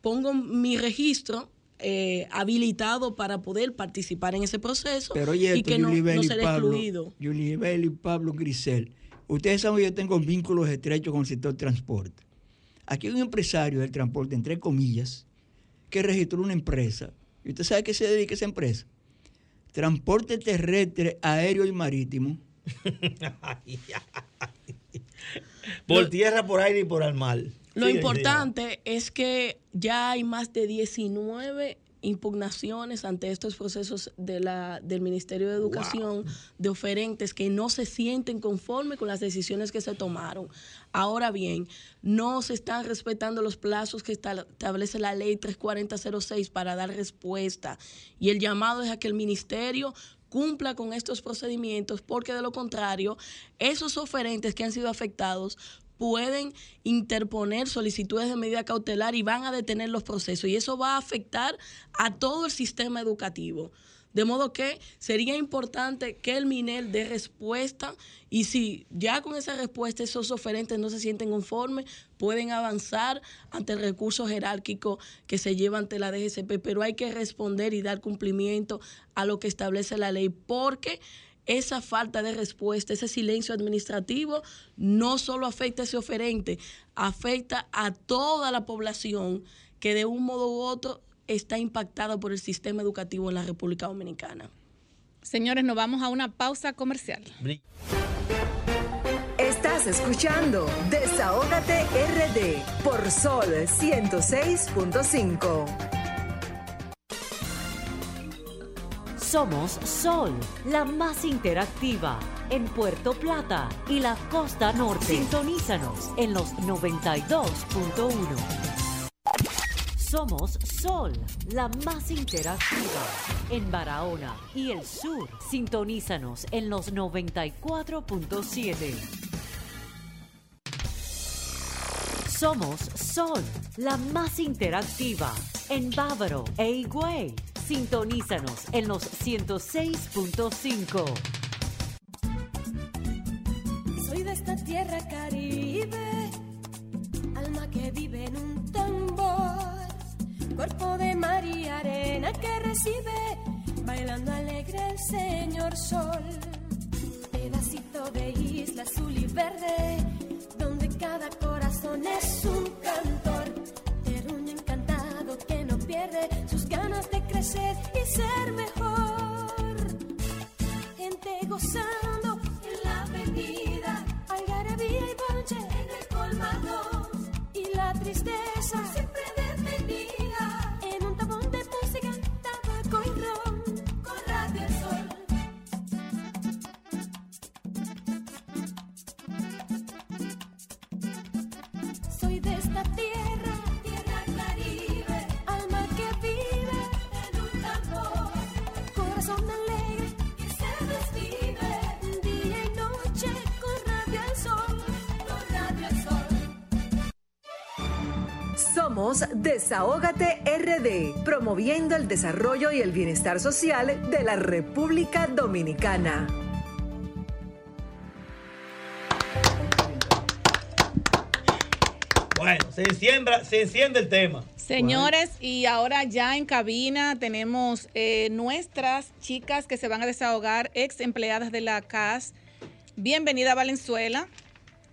pongo mi registro eh, habilitado para poder participar en ese proceso Pero oye, y esto, que no, no Pablo, excluido. Yulibel y Pablo Grisel, ustedes saben que yo tengo vínculos estrechos con el sector transporte. Aquí hay un empresario del transporte, entre comillas, que registró una empresa. ¿Y usted sabe a qué se dedica esa empresa? Transporte terrestre, aéreo y marítimo. Por tierra, por aire y por el mar. Lo importante es que ya hay más de 19 impugnaciones ante estos procesos de la, del Ministerio de Educación de oferentes que no se sienten conformes con las decisiones que se tomaron. Ahora bien, no se están respetando los plazos que esta- establece la ley 34006 para dar respuesta. Y el llamado es a que el Ministerio cumpla con estos procedimientos porque de lo contrario, esos oferentes que han sido afectados pueden interponer solicitudes de medida cautelar y van a detener los procesos y eso va a afectar a todo el sistema educativo. De modo que sería importante que el MINEL dé respuesta y si ya con esa respuesta esos oferentes no se sienten conformes, pueden avanzar ante el recurso jerárquico que se lleva ante la DGCP, pero hay que responder y dar cumplimiento a lo que establece la ley porque esa falta de respuesta, ese silencio administrativo, no solo afecta a ese oferente, afecta a toda la población que de un modo u otro está impactada por el sistema educativo en la República Dominicana. Señores, nos vamos a una pausa comercial. Estás escuchando Desahógate RD por Sol 106.5. Somos Sol, la más interactiva en Puerto Plata y la costa norte. Sintonízanos en los 92.1. Somos Sol, la más interactiva en Barahona y el sur. Sintonízanos en los 94.7. Somos Sol, la más interactiva en Bávaro e Higüey. Sintonízanos en los 106.5. Soy de esta tierra caribe, alma que vive en un cuerpo de mar y arena que recibe, bailando alegre el señor sol. Pedacito de isla azul y verde, donde cada corazón es un cantor, terruño encantado que no pierde sus ganas de crecer y ser mejor. Gente gozando en la avenida, algarabía y bonche en el colmado. Y la tristeza Desahógate RD, promoviendo el desarrollo y el bienestar social de la República Dominicana. Bueno, se, enciende el tema. Señores, y ahora ya en cabina tenemos eh, nuestras chicas que se van a desahogar, ex empleadas de la CAS. Bienvenida a Valenzuela,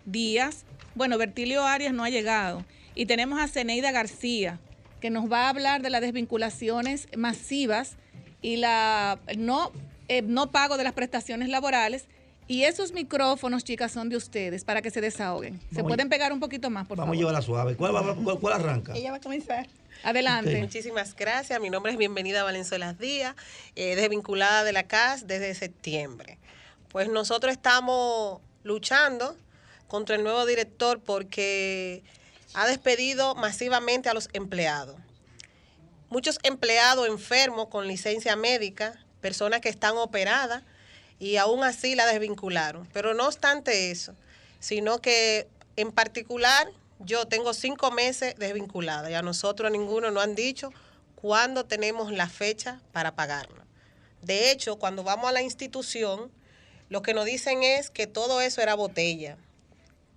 Díaz. Bueno, Bertilio Arias no ha llegado. Y tenemos a Ceneida García, que nos va a hablar de las desvinculaciones masivas y la no, eh, no pago de las prestaciones laborales. Y esos micrófonos, chicas, son de ustedes para que se desahoguen. ¿Se pueden pegar un poquito más, por Vamos a llevarla suave. ¿Cuál, va- cuál- cuál arranca? Ella va a comenzar. Adelante. Muchísimas gracias. Mi nombre es Bienvenida Valenzuela Díaz, eh, desvinculada de la CAS desde septiembre. Pues nosotros estamos luchando contra el nuevo director porque ha despedido masivamente a los empleados. Muchos empleados enfermos con licencia médica, personas que están operadas y aún así la desvincularon. Pero no obstante eso, sino que en particular yo tengo cinco meses desvinculada y a nosotros ninguno nos han dicho cuándo tenemos la fecha para pagarlo. De hecho, cuando vamos a la institución, lo que nos dicen es que todo eso era botella,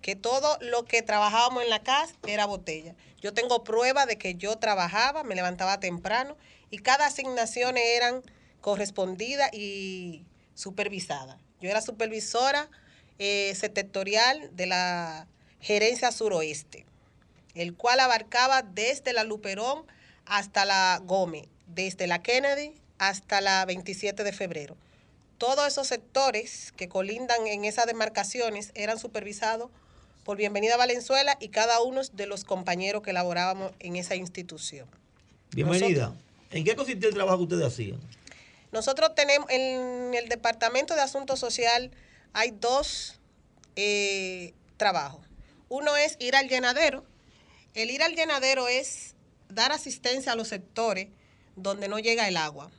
que todo lo que trabajábamos en la casa era botella. Yo tengo prueba de que yo trabajaba, me levantaba temprano y cada asignación eran correspondidas y supervisadas. Yo era supervisora eh, sectorial de la gerencia suroeste, el cual abarcaba desde la Luperón hasta la Gómez, desde la Kennedy hasta la 27 de febrero. Todos esos sectores que colindan en esas demarcaciones eran supervisados por Bienvenida Valenzuela y cada uno de los compañeros que laborábamos en esa institución. Bienvenida. ¿En qué consistía el trabajo que ustedes hacían? Nosotros tenemos en el Departamento de Asuntos Social hay dos eh, trabajos. Uno es ir al llenadero. El ir al llenadero es dar asistencia a los sectores donde no llega el agua.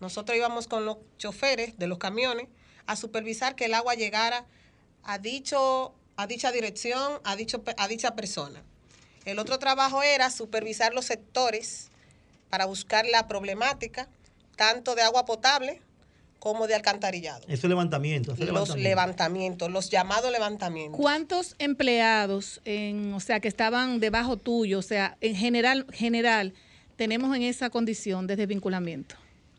Nosotros íbamos con los choferes de los camiones a supervisar que el agua llegara a, dicho, a dicha dirección, a, dicho, pe- a dicha persona. El otro trabajo era supervisar los sectores para buscar la problemática tanto de agua potable como de alcantarillado. Eso es levantamiento. Los levantamiento. levantamientos, los llamados levantamientos. ¿Cuántos empleados, en, o sea, que estaban debajo tuyo, o sea, en general, general, tenemos en esa condición de desvinculamiento?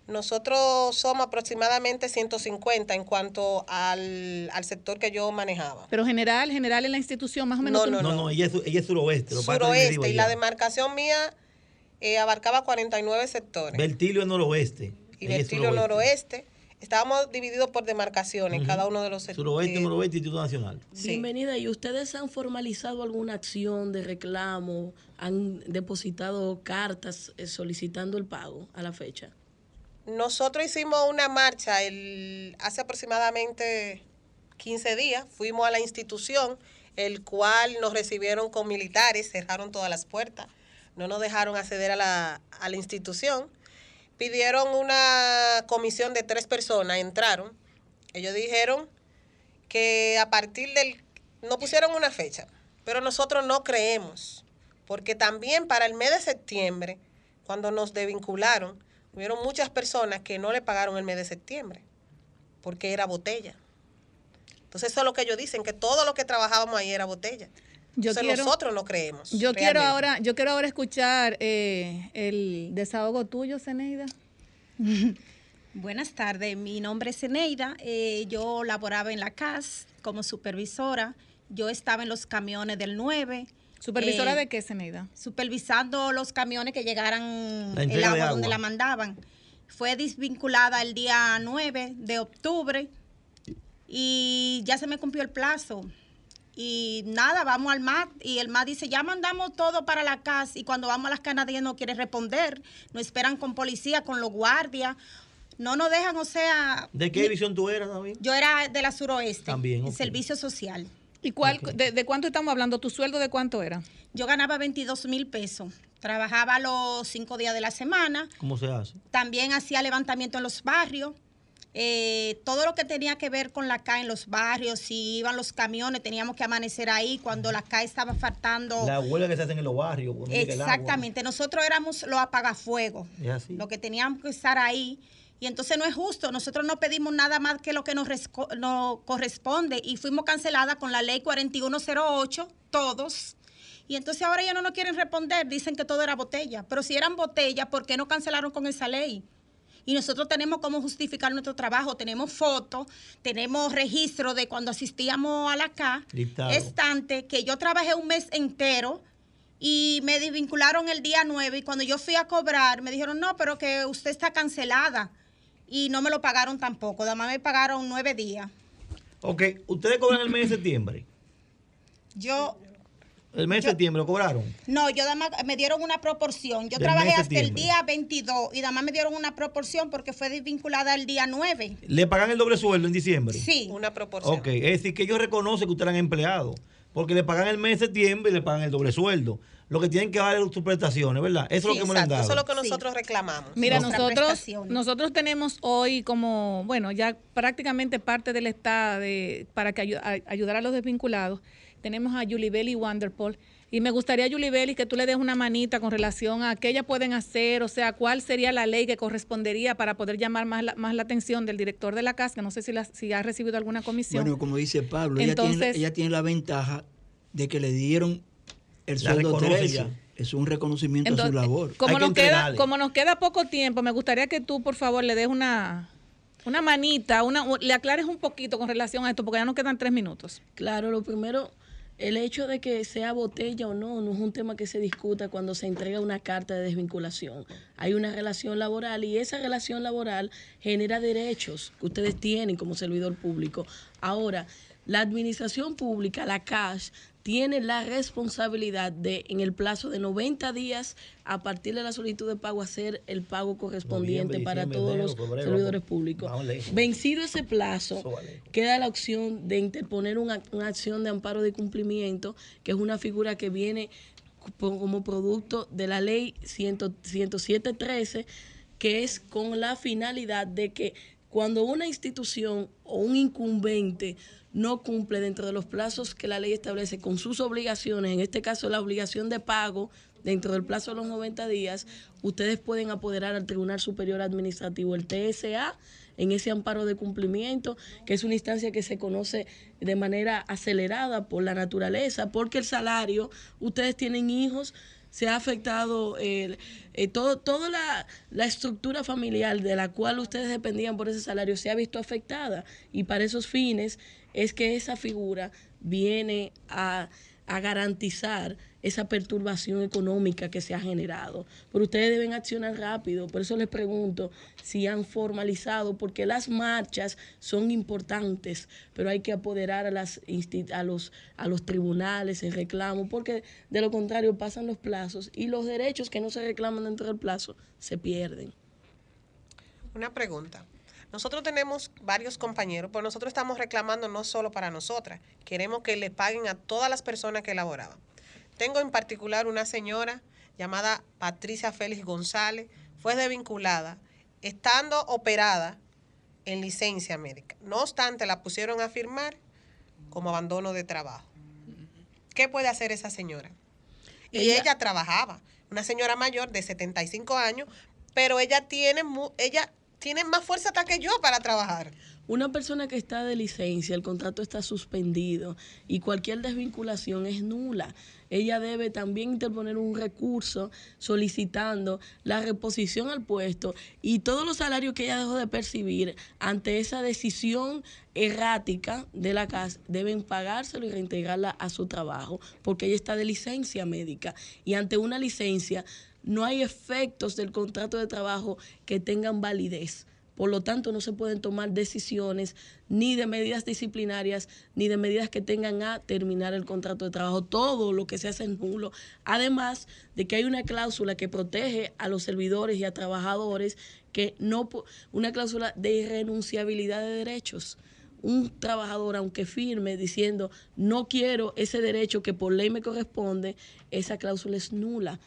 Nosotros somos aproximadamente 150 en cuanto al, al sector que yo manejaba. Pero general, general en la institución, más o menos. tú- No, no, ella, es, ella es suroeste. lo Suroeste y la demarcación mía eh, abarcaba 49 sectores. Vertilio es noroeste. y Vertilio noroeste. Estábamos divididos por demarcaciones, cada uno de los sectores. Suroeste, noroeste, Instituto Nacional. Bienvenida. ¿Y ustedes han formalizado alguna acción de reclamo? ¿Han depositado cartas eh, solicitando el pago a la fecha? Nosotros hicimos una marcha el, hace aproximadamente 15 días. Fuimos a la institución, el cual nos recibieron con militares, cerraron todas las puertas, no nos dejaron acceder a la, a la institución. Pidieron una comisión de tres personas, entraron. Ellos dijeron que a partir del... No pusieron una fecha, pero nosotros no creemos, porque también para el mes de septiembre, cuando nos desvincularon, hubieron muchas personas que no le pagaron el mes de septiembre, porque era botella. Entonces eso es lo que ellos dicen, que todo lo que trabajábamos ahí era botella. Yo Entonces quiero- nosotros no creemos. Yo quiero ahora, yo quiero ahora escuchar eh, el desahogo tuyo, Zeneida. Buenas tardes, mi nombre es Eneida, eh, yo laboraba en la CAS como supervisora, yo estaba en los camiones del 9. ¿Supervisora eh, de qué, Zeneida? Supervisando los camiones que llegaran La el agua, de donde la mandaban. Fue desvinculada el día 9 de octubre y ya se me cumplió el plazo. Y nada, vamos al MAT y el MAT dice, ya mandamos todo para la casa y cuando vamos a las canadías no quiere responder, nos esperan con policía, con los guardias, no nos dejan, o sea... ¿De qué división tú eras, David? Yo era de la suroeste, También, en ok. servicio social. ¿Y cuál, de, de cuánto estamos hablando? ¿Tu sueldo de cuánto era? Yo ganaba 22 mil pesos. Trabajaba los cinco días de la semana. ¿Cómo se hace? También hacía levantamiento en los barrios. Eh, todo lo que tenía que ver con la CAE en los barrios, si iban los camiones, teníamos que amanecer ahí cuando la CAE estaba faltando. La huelga que se hacen en los barrios. Exactamente, nosotros éramos los apagafuegos, Es así. lo que teníamos que estar ahí. Y entonces no es justo, nosotros no pedimos nada más que lo que nos, nos corresponde y fuimos canceladas con la ley 4108, todos. Y entonces ahora ellos no nos quieren responder, dicen que todo era botella. Pero si eran botellas, ¿por qué no cancelaron con esa ley? Y nosotros tenemos cómo justificar nuestro trabajo, tenemos fotos, tenemos registro de cuando asistíamos a la CA, Listado. estante, que yo trabajé un mes entero y me desvincularon el día 9 y cuando yo fui a cobrar me dijeron, no, pero que usted está cancelada y no me lo pagaron tampoco, además me pagaron nueve días. Ok, ustedes cobran el mes de septiembre. Yo, El mes de septiembre lo cobraron. no, yo además me dieron una proporción, yo Del trabajé hasta el día 22 y además me dieron una proporción porque fue desvinculada el día 9. ¿Le pagan el doble sueldo en diciembre? Sí. Una proporción. Ok, es decir, que ellos reconocen que ustedes eran empleados. Porque le pagan el mes de septiembre y le pagan el doble sueldo. Lo que tienen que dar es sus prestaciones, ¿verdad? Eso es lo que me lo han exacto, dado. Eso es lo que nosotros reclamamos. Mira, nosotros, nosotros tenemos hoy como, bueno, ya prácticamente parte del Estado de, para que a- ayudar a los desvinculados. Tenemos a Yulibel y Wanderpol. Y me gustaría, Yulibel, y que tú le des una manita con relación a qué ellas pueden hacer, o sea, cuál sería la ley que correspondería para poder llamar más la, más la atención del director de la casa, que no sé si, la- si ha recibido alguna comisión. Bueno, como dice Pablo, ella, tiene, ella tiene la ventaja de que le dieron el sueldo reconoce 13. ya. Es un reconocimiento a su labor. Hay Como que nos, queda, como nos queda poco tiempo, me gustaría que tú, por favor, le des una, una manita, una, le aclares un poquito con relación a esto, porque ya nos quedan tres minutos. Claro, lo primero, el hecho de que sea botella o no, no es un tema que se discuta cuando se entrega una carta de desvinculación. Hay una relación laboral y esa relación laboral genera derechos que ustedes tienen como servidor público. Ahora, la administración pública, la CASH, tiene la responsabilidad de, en el plazo de 90 días, a partir de la solicitud de pago, hacer el pago correspondiente para todos enero, los febrero, servidores públicos. vamos. Vencido ese plazo, vale. queda la opción de interponer una, una acción de amparo de cumplimiento, que es una figura que viene co- como producto de la ley 100 107.13, que es con la finalidad de que cuando una institución o un incumbente no cumple dentro de los plazos que la ley establece con sus obligaciones, en este caso la obligación de pago dentro del plazo de los 90 días, ustedes pueden apoderar al Tribunal Superior Administrativo, el TSA, en ese amparo de cumplimiento, que es una instancia que se conoce de manera acelerada por la naturaleza, porque el salario, ustedes tienen hijos, se ha afectado el- eh, todo, toda la, la estructura familiar de la cual ustedes dependían por ese salario se ha visto afectada y para esos fines es que esa figura viene a, a garantizar esa perturbación económica que se ha generado. Pero ustedes deben accionar rápido, por eso les pregunto si han formalizado, porque las marchas son importantes, pero hay que apoderar a, las a, los, a los tribunales en reclamo, porque de lo contrario pasan los plazos y los derechos que no se reclaman dentro del plazo se pierden. Una pregunta. Nosotros tenemos varios compañeros, pero nosotros estamos reclamando no solo para nosotras, queremos que le paguen a todas las personas que laboraban. Tengo en particular una señora llamada Patricia Félix González, fue desvinculada, estando operada en licencia médica. No obstante, la pusieron a firmar como abandono de trabajo. ¿Qué puede hacer esa señora? Y Ella- ella, trabajaba, una señora mayor de 75 años, pero ella tiene, mu- ella tiene más fuerza hasta que yo para trabajar. Una persona que está de licencia, el contrato está suspendido y cualquier desvinculación es nula. Ella debe también interponer un recurso solicitando la reposición al puesto y todos los salarios que ella dejó de percibir ante esa decisión errática de la casa deben pagárselo y reintegrarla a su trabajo porque ella está de licencia médica y ante una licencia no hay efectos del contrato de trabajo que tengan validez. Por lo tanto, no se pueden tomar decisiones ni de medidas disciplinarias ni de medidas que tengan a terminar el contrato de trabajo. Todo lo que se hace es nulo. Además de que hay una cláusula que protege a los servidores y a trabajadores que no una cláusula de irrenunciabilidad de derechos. Un trabajador, aunque firme diciendo no quiero ese derecho que por ley me corresponde, esa cláusula es nula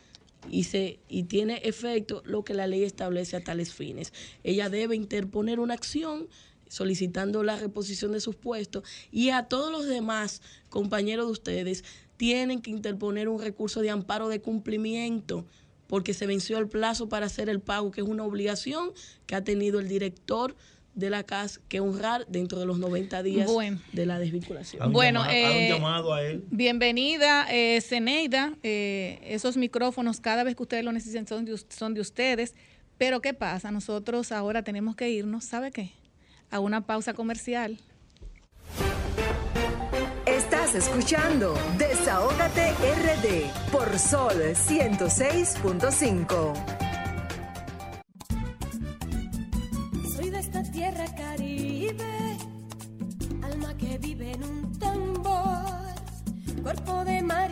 y se y tiene efecto lo que la ley establece a tales fines. Ella debe interponer una acción solicitando la reposición de sus puestos y a todos los demás compañeros de ustedes tienen que interponer un recurso de amparo de cumplimiento porque se venció el plazo para hacer el pago, que es una obligación que ha tenido el director de la CAS que honrar dentro de los 90 días Bueno. de la desvinculación. Bueno, llamado- haz un eh, llamado a él. Bienvenida, eh, Zeneida. Eh, esos micrófonos, cada vez que ustedes lo necesiten, son de, son de ustedes. Pero ¿qué pasa? Nosotros ahora tenemos que irnos, ¿sabe qué? A una pausa comercial. Estás escuchando Desahógate RD por Sol 106.5.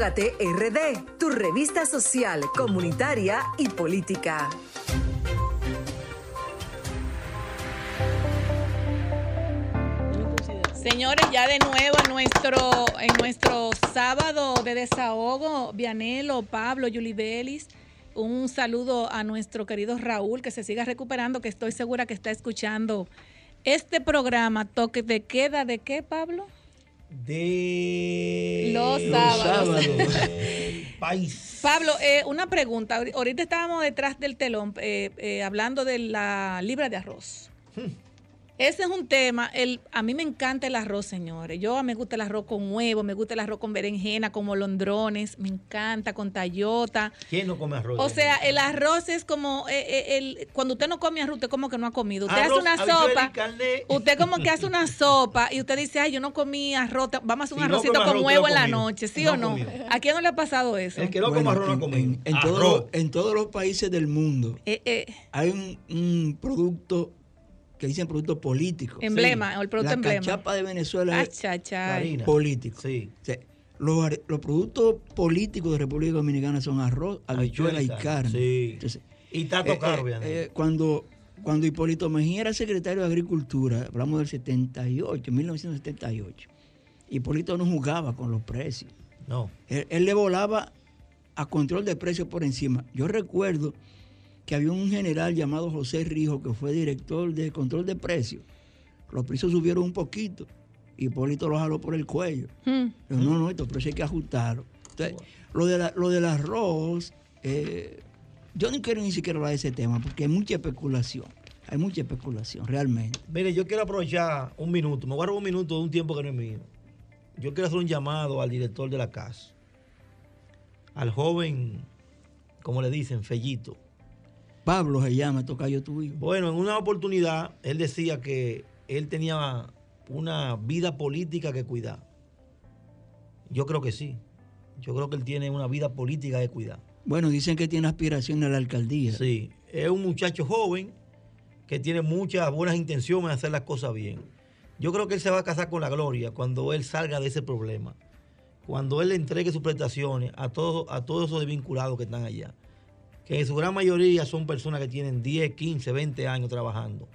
Desahógate RD, tu revista social, comunitaria y política. Señores, ya de nuevo en nuestro, en nuestro sábado de desahogo, Vianelo, Pablo, Yuli Belis, un saludo a nuestro querido Raúl, que se siga recuperando, que estoy segura que está escuchando este programa, Toque de Queda, ¿de qué, Pablo? De Los sábados. del país. Pablo, eh, una pregunta. Ahori- Ahorita estábamos detrás del telón eh, eh, hablando de la libra de arroz. Ese es un tema. El, a mí me encanta el arroz, señores. Yo me gusta el arroz con huevo, me gusta el arroz con berenjena, con molondrones, me encanta con tallota. ¿Quién no come arroz? O sea, el arroz es como eh, eh, el, cuando usted no come arroz, usted como que no ha comido. Usted Arroz, hace una sopa, usted como que hace una sopa y usted dice, ay, yo no comí arroz, vamos a hacer un Si arrocito come con arroz, huevo en la noche, ¿sí No o no? ¿A quién no le ha pasado eso? El que no come Bueno, arroz no ha en- todos los- en todos los países del mundo Eh, eh, hay un, un producto que dicen producto político. Emblema, el producto la emblema. cachapa de Venezuela ah, es político. Sí. O sea, los, productos políticos de República Dominicana son arroz, habichuela y carne. Sí. Entonces, Y está eh, caro, eh, Vianey. eh, cuando, cuando Hipólito Mejía era secretario de Agricultura, hablamos del 78, 1978, Hipólito no jugaba con los precios. No. Él, él le volaba a control de precios por encima. Yo recuerdo que había un general llamado José Rijo que fue director de control de precios. Los precios subieron un poquito. Hipólito lo jaló por el cuello. Hmm. No, no, estos precios hay que ajustarlos. Entonces, lo, de la- lo del arroz, eh, yo no quiero ni siquiera hablar de ese tema porque hay mucha especulación. Hay mucha especulación, realmente. Mire, yo quiero aprovechar un minuto. Me robar un minuto de un tiempo que no es mío. Yo quiero hacer un llamado al director de la casa. Al joven, como le dicen, Fellito. Pablo se llama, tocayo tuyo. Bueno, en una oportunidad, él decía que él tenía una vida política que cuidar. Yo creo que sí. Yo creo que él tiene una vida política que cuidar. Bueno, dicen que tiene aspiración a la alcaldía. Sí, es un muchacho joven que tiene muchas buenas intenciones de hacer las cosas bien. Yo creo que él se va a casar con la gloria cuando él salga de ese problema. Cuando él le entregue sus prestaciones a todos, a todos esos desvinculados que están allá. Que en su gran mayoría son personas que tienen 10, 15, 20 años trabajando.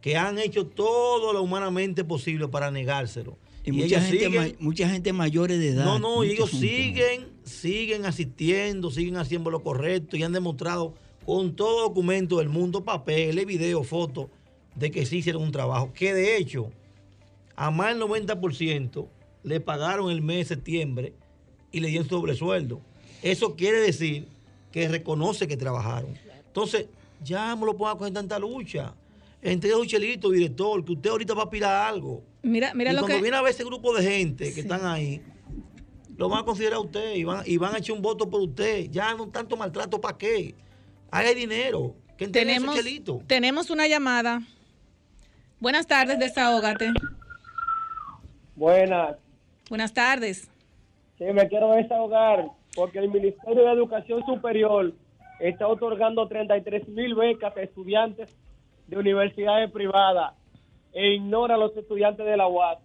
Que han hecho todo lo humanamente posible para negárselo. Y, mucha, ellos gente, siguen- mucha gente mayores de edad. no, no, y mucha ellos gente. siguen, siguen asistiendo, siguen haciendo lo correcto y han demostrado con todo documento del mundo, papeles, videos, fotos, de que sí hicieron un trabajo. Que de hecho, a más del 90% le pagaron el mes de septiembre y le dieron doble sueldo. Eso quiere decir que reconoce que trabajaron. Entonces, ya no lo pongan a coger tanta lucha. Entre un chelito, director, que usted ahorita va a aspirar algo. Mira, mira y lo cuando que. viene a ver ese grupo de gente que Sí. están ahí, lo van a considerar a usted y van, y van a echar un voto por usted. Ya no tanto maltrato, ¿para qué? Haga dinero. Que Tenemos, ese chelito. tenemos una llamada. Buenas tardes, desahógate. Buenas. Buenas tardes. Sí, me quiero desahogar porque el Ministerio de Educación Superior está otorgando 33 mil becas a estudiantes de universidades privadas e ignora a los estudiantes de la UAS.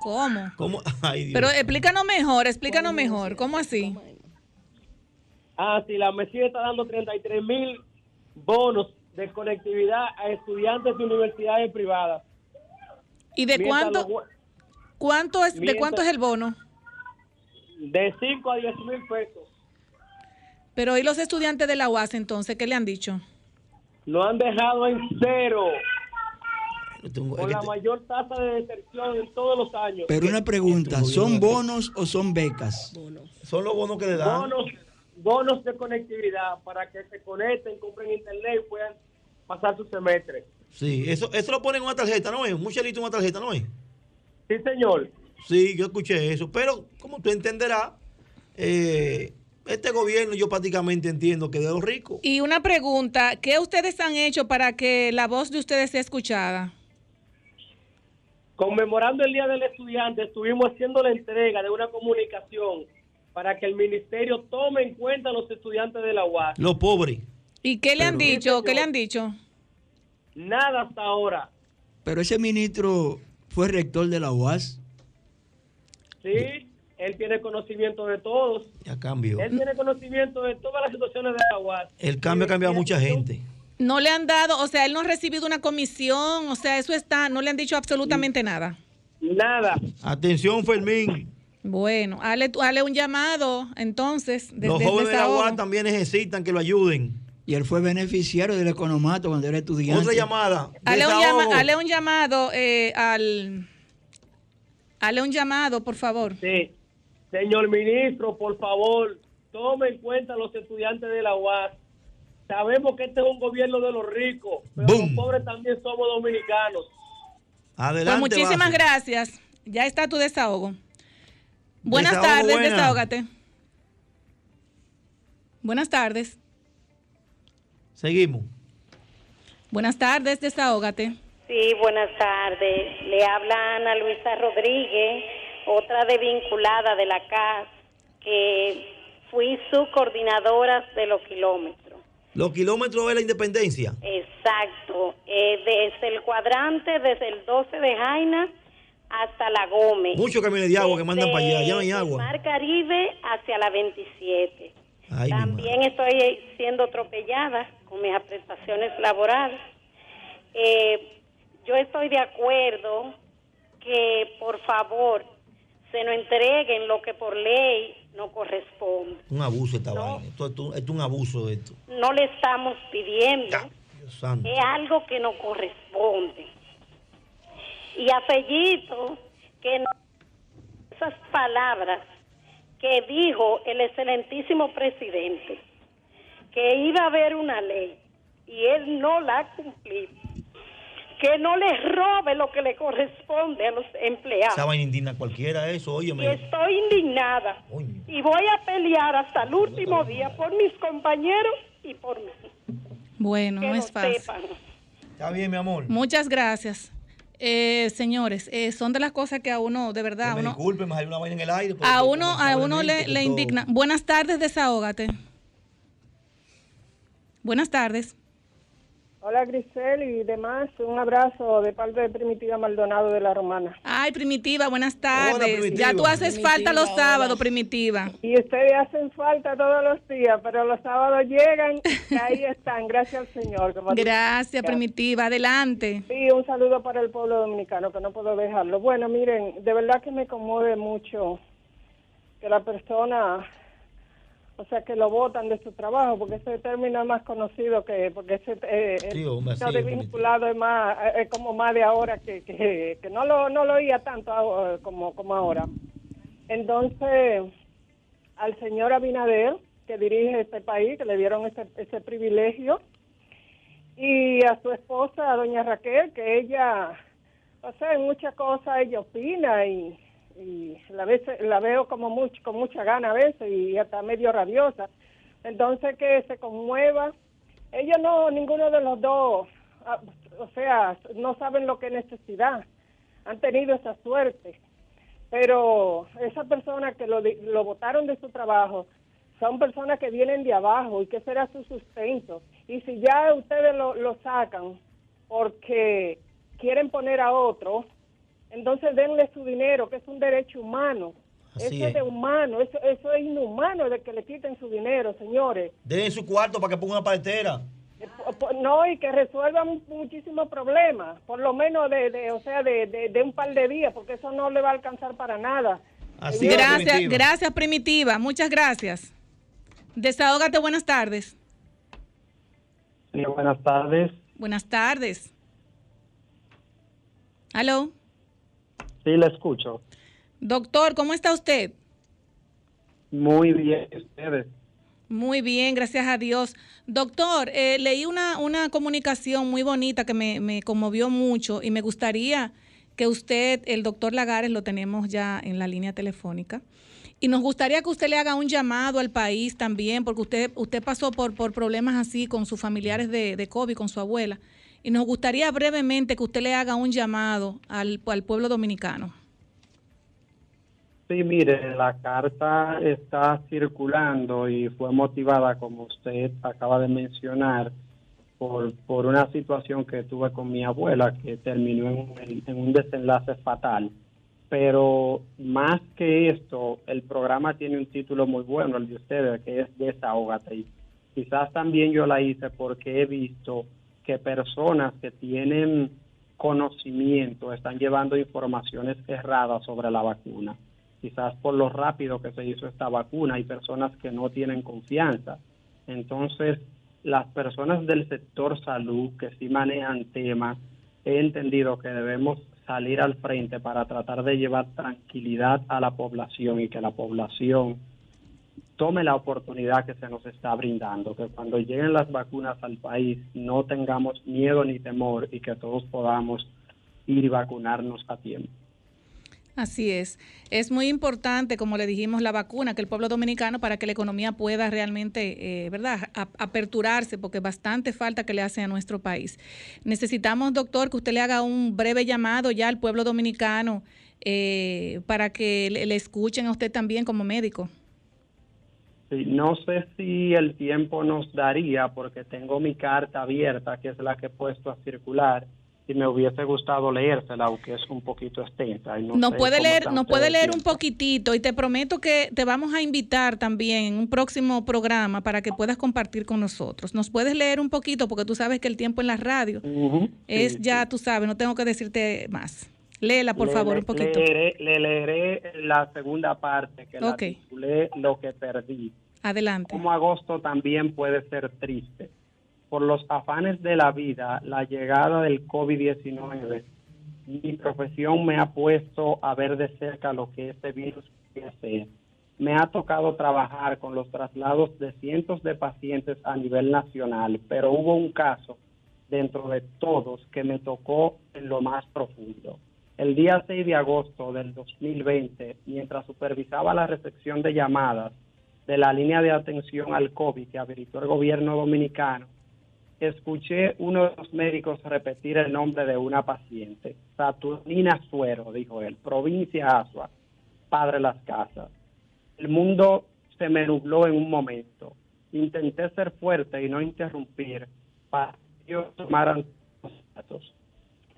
¿Cómo? ¿Cómo? Ay, Dios. Pero explícanos mejor, explícanos mejor. ¿Cómo así? Ah, sí, la MESI está dando 33 mil bonos de conectividad a estudiantes de universidades privadas. ¿Y de Mientras cuánto, los cuánto es, de cuánto es el bono? De 5 a 10 mil pesos. Pero ¿y los estudiantes de la UAS entonces qué le han dicho? Lo han dejado en cero, con la te- mayor tasa de deserción en todos los años. Pero una pregunta, ¿son bonos o son becas? Son los bonos que le dan. bonos, bonos de conectividad para que se conecten, compren internet y puedan pasar su semestre. Sí, eso, eso lo ponen en una tarjeta, ¿no es? Un chelito en una tarjeta, ¿no es? Sí, señor. Sí, yo escuché eso. Pero, como tú entenderás, eh, este gobierno yo prácticamente entiendo que de los ricos. Y una pregunta, ¿qué ustedes han hecho para que la voz de ustedes sea escuchada? Conmemorando el Día del Estudiante, estuvimos haciendo la entrega de una comunicación para que el ministerio tome en cuenta a los estudiantes de la UAS. Los pobres. ¿Y qué le han Pero- dicho? ¿Qué le han dicho? Nada hasta ahora. Pero ese ministro fue rector de la UAS. Sí, él tiene conocimiento de todos. Ya cambió. Él tiene conocimiento de todas las situaciones de la UAS. El cambio ha cambiado a mucha gente. No le han dado, o sea, él no ha recibido una comisión, o sea, eso está, no le han dicho absolutamente nada. Nada. Atención, Fermín. Bueno, hale, tú- hale un llamado, entonces, desde Los jóvenes de la. UAS también necesitan que lo ayuden. Y él fue beneficiario del economato cuando era estudiante. Otra llamada. Hale un, llama- hale un llamado eh, al... Hale un llamado, por favor. Sí. Señor ministro, por favor, tome en cuenta a los estudiantes de la UAS. Sabemos que este es un gobierno de los ricos, pero los pobres también somos dominicanos. Adelante. Pues muchísimas gracias. Ya está tu desahogo. Buenas Desahogo tardes, buena. desahógate. Buenas tardes. Seguimos. Buenas tardes, desahógate. Sí, buenas tardes. Le habla Ana Luisa Rodríguez, otra de vinculada de la CAS, que fui subcoordinadora de los kilómetros. Los kilómetros de la independencia. Exacto. Eh, desde el cuadrante, desde el 12 de Jaina hasta la Gómez. Muchos camiones de agua que mandan para allá. Ya no hay agua. Mar Caribe hacia la 27. Ay. También estoy siendo atropellada con mis prestaciones laborales. Eh, yo estoy de acuerdo que por favor se nos entreguen lo que por ley no corresponde. Un abuso esta vaina. Esto, esto- esto es un abuso de esto. No le estamos pidiendo, es algo que nos corresponde. Y a Fellito, que no- esas palabras que dijo el excelentísimo presidente, que iba a haber una ley y él no la ha cumplido, que no le robe lo que le corresponde a los empleados. Esa vaina indigna cualquiera, eso, Y óyeme. estoy indignada y voy a pelear hasta el último día por mis compañeros y por mí. Bueno, Que no es fácil. sepan. Está bien, mi amor. Muchas gracias. Eh, señores, eh, son de las cosas que a uno, de verdad, Me uno, disculpen, hay una vaina en el aire. a uno, a uno le, le indigna. Buenas tardes, desahógate. Buenas tardes. Hola Grisel y demás, un abrazo de parte de Primitiva Maldonado de la Romana. Ay, Primitiva, buenas tardes. Primitiva. Ya tú haces Primitiva, falta los hola. sábados, Primitiva. Y ustedes hacen falta todos los días, pero los sábados llegan y ahí están, gracias al Señor. Gracias, Primitiva. Adelante. Sí, un saludo para el pueblo dominicano, que no puedo dejarlo. Bueno, miren, de verdad que me conmueve mucho que la persona, o sea, que lo votan de su trabajo, porque ese término es más conocido que, porque ese eh, Sí, el de vinculado es más, eh, es como más de ahora que, que, que no lo, no lo oía tanto como, como ahora. Entonces, al señor Abinader, que dirige este país, que le dieron ese, ese privilegio, y a su esposa, a doña Raquel, que ella, o sea, en muchas cosas ella opina y, y la, vez, la veo como mucho, con mucha gana a veces y hasta medio rabiosa. Entonces que se conmueva. Ella no, ninguno de los dos ah, o sea, no saben lo que es necesidad. Han tenido esa suerte. Pero esa persona que lo, lo votaron de su trabajo son personas que vienen de abajo y que será su sustento. Y si ya ustedes lo, lo sacan porque quieren poner a otro, entonces denle su dinero, que es un derecho humano. Así eso es es. de humano, eso, eso es inhumano de que le quiten su dinero, señores. Den su cuarto para que ponga una paletera. Po- No, y que resuelvan muchísimos problemas, por lo menos de, de o sea, de, de, de un par de días, porque eso no le va a alcanzar para nada. gracias, gracias Primitiva, muchas gracias. Desahógate, buenas tardes. Sí, buenas tardes. Buenas tardes. Aló, Sí, le escucho. doctor, ¿cómo está usted? Muy bien, ustedes. Muy bien, gracias a Dios. Doctor, eh, leí una, una comunicación muy bonita que me, me conmovió mucho y me gustaría que usted, el doctor Lagares, lo tenemos ya en la línea telefónica. Y nos gustaría que usted le haga un llamado al país también, porque usted, usted pasó por, por problemas así con sus familiares de, de COVID, con su abuela. Y nos gustaría brevemente que usted le haga un llamado al, al pueblo dominicano. Sí, mire, la carta está circulando y fue motivada, como usted acaba de mencionar, por, por una situación que tuve con mi abuela que terminó en en un desenlace fatal. Pero más que esto, el programa tiene un título muy bueno, el de ustedes, que es Desahógate. Y quizás también yo la hice porque he visto que personas que tienen conocimiento están llevando informaciones erradas sobre la vacuna. Quizás por lo rápido que se hizo esta vacuna, hay personas que no tienen confianza. Entonces, las personas del sector salud que sí manejan temas, he entendido que debemos salir al frente para tratar de llevar tranquilidad a la población y que la población tome la oportunidad que se nos está brindando, que cuando lleguen las vacunas al país no tengamos miedo ni temor y que todos podamos ir y vacunarnos a tiempo. Así es. Es muy importante, como le dijimos, la vacuna, que el pueblo dominicano, para que la economía pueda realmente, eh, ¿verdad?, aperturarse, porque bastante falta que le hace a nuestro país. Necesitamos, doctor, que usted le haga un breve llamado ya al pueblo dominicano eh, para que le escuchen a usted también como médico. Sí, no sé si el tiempo nos daría porque tengo mi carta abierta, que es la que he puesto a circular, y me hubiese gustado leérsela, aunque es un poquito extensa. y no Nos sé puede leer, nos puede de leer un poquitito y te prometo que te vamos a invitar también en un próximo programa para que puedas compartir con nosotros. Nos puedes leer un poquito porque tú sabes que el tiempo en la radio es ya, tú sabes, no tengo que decirte más. Léela, por Le- favor, le- un poquito. Leeré, le leeré la segunda parte, que la Ok. titulé Lo que perdí. Adelante. Como agosto también puede ser triste. Por los afanes de la vida, la llegada del COVID-19, mi profesión me ha puesto a ver de cerca lo que este virus puede hacer. Me ha tocado trabajar con los traslados de cientos de pacientes a nivel nacional, pero hubo un caso dentro de todos que me tocó en lo más profundo. El día 6 de agosto del 2020, mientras supervisaba la recepción de llamadas de la línea de atención al COVID que habilitó el gobierno dominicano, escuché uno de los médicos repetir el nombre de una paciente, Saturnina Suero, dijo él, provincia Asua, Padre Las Casas. El mundo se me nubló en un momento. Intenté ser fuerte y no interrumpir para que ellos tomaran los datos.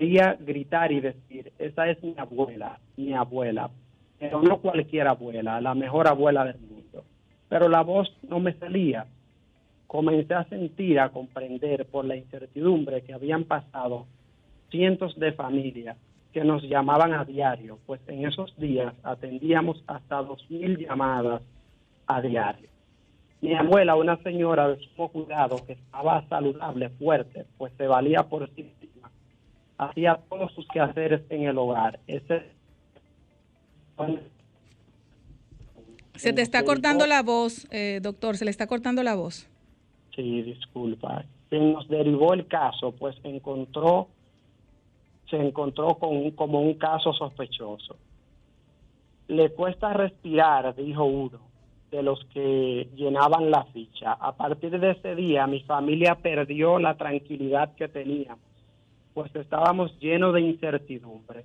Quería gritar y decir, esa es mi abuela, mi abuela, pero no cualquier abuela, la mejor abuela del mundo. Pero la voz no me salía. Comencé a sentir, a comprender por la incertidumbre que habían pasado cientos de familias que nos llamaban a diario, pues en esos días atendíamos hasta dos mil llamadas a diario. Mi abuela, una señora de sumo cuidado que estaba saludable, fuerte, pues se valía por sí hacía todos sus quehaceres en el hogar. Ese Se te está cortando la voz, eh, doctor, se le está cortando la voz. Sí, disculpa. Quien nos derivó el caso, pues encontró, se encontró con un- como un caso sospechoso. Le cuesta respirar, dijo uno de los que llenaban la ficha. A partir de ese día, mi familia perdió la tranquilidad que teníamos. Pues estábamos llenos de incertidumbre.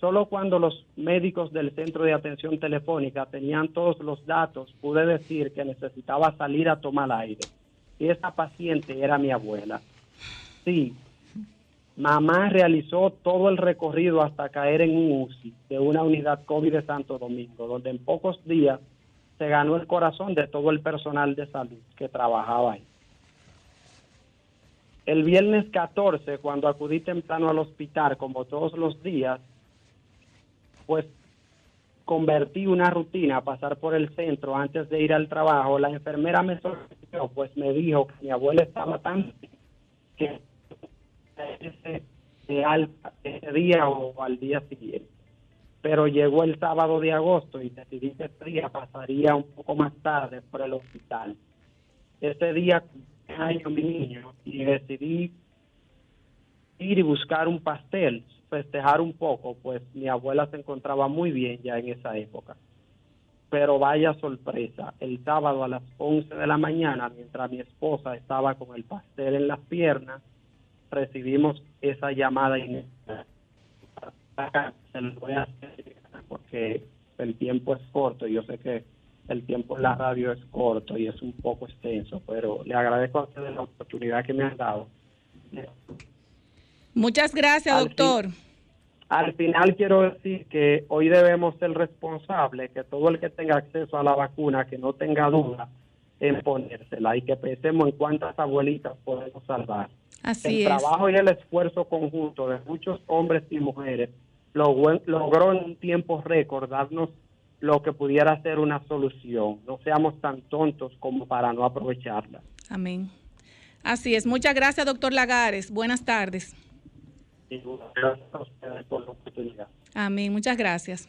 Solo cuando los médicos del centro de atención telefónica tenían todos los datos, pude decir que necesitaba salir a tomar aire. Y esa paciente era mi abuela. Sí, mamá realizó todo el recorrido hasta caer en un UCI de una unidad COVID de Santo Domingo, donde en pocos días se ganó el corazón de todo el personal de salud que trabajaba ahí. El viernes 14, cuando acudí temprano al hospital, como todos los días, pues convertí una rutina a pasar por el centro antes de ir al trabajo. La enfermera me sorprendió, pues me dijo que mi abuela estaba tan que ese, ese día o al día siguiente. Pero llegó el sábado de agosto y decidí que ese día pasaría un poco más tarde por el hospital. Ese día año mi niño y decidí ir y buscar un pastel, festejar un poco, pues mi abuela se encontraba muy bien ya en esa época. Pero vaya sorpresa, el sábado a las 11 de la mañana, mientras mi esposa estaba con el pastel en las piernas, recibimos esa llamada inesperada. Se lo voy a hacer porque el tiempo es corto y yo sé que el tiempo en la radio es corto y es un poco extenso, pero le agradezco a ustedes la oportunidad que me han dado. Muchas gracias, Al doctor. Al final quiero decir que hoy debemos ser responsables, que todo el que tenga acceso a la vacuna, que no tenga duda en ponérsela y que pensemos en cuántas abuelitas podemos salvar. Así el es. trabajo y el esfuerzo conjunto de muchos hombres y mujeres logró, logró en un tiempo récord darnos lo que pudiera ser una solución. No seamos tan tontos como para no aprovecharla. Amén. Así es. Muchas gracias, doctor Lagares. Buenas tardes. Y gracias a ustedes por la oportunidad. Amén. Muchas gracias.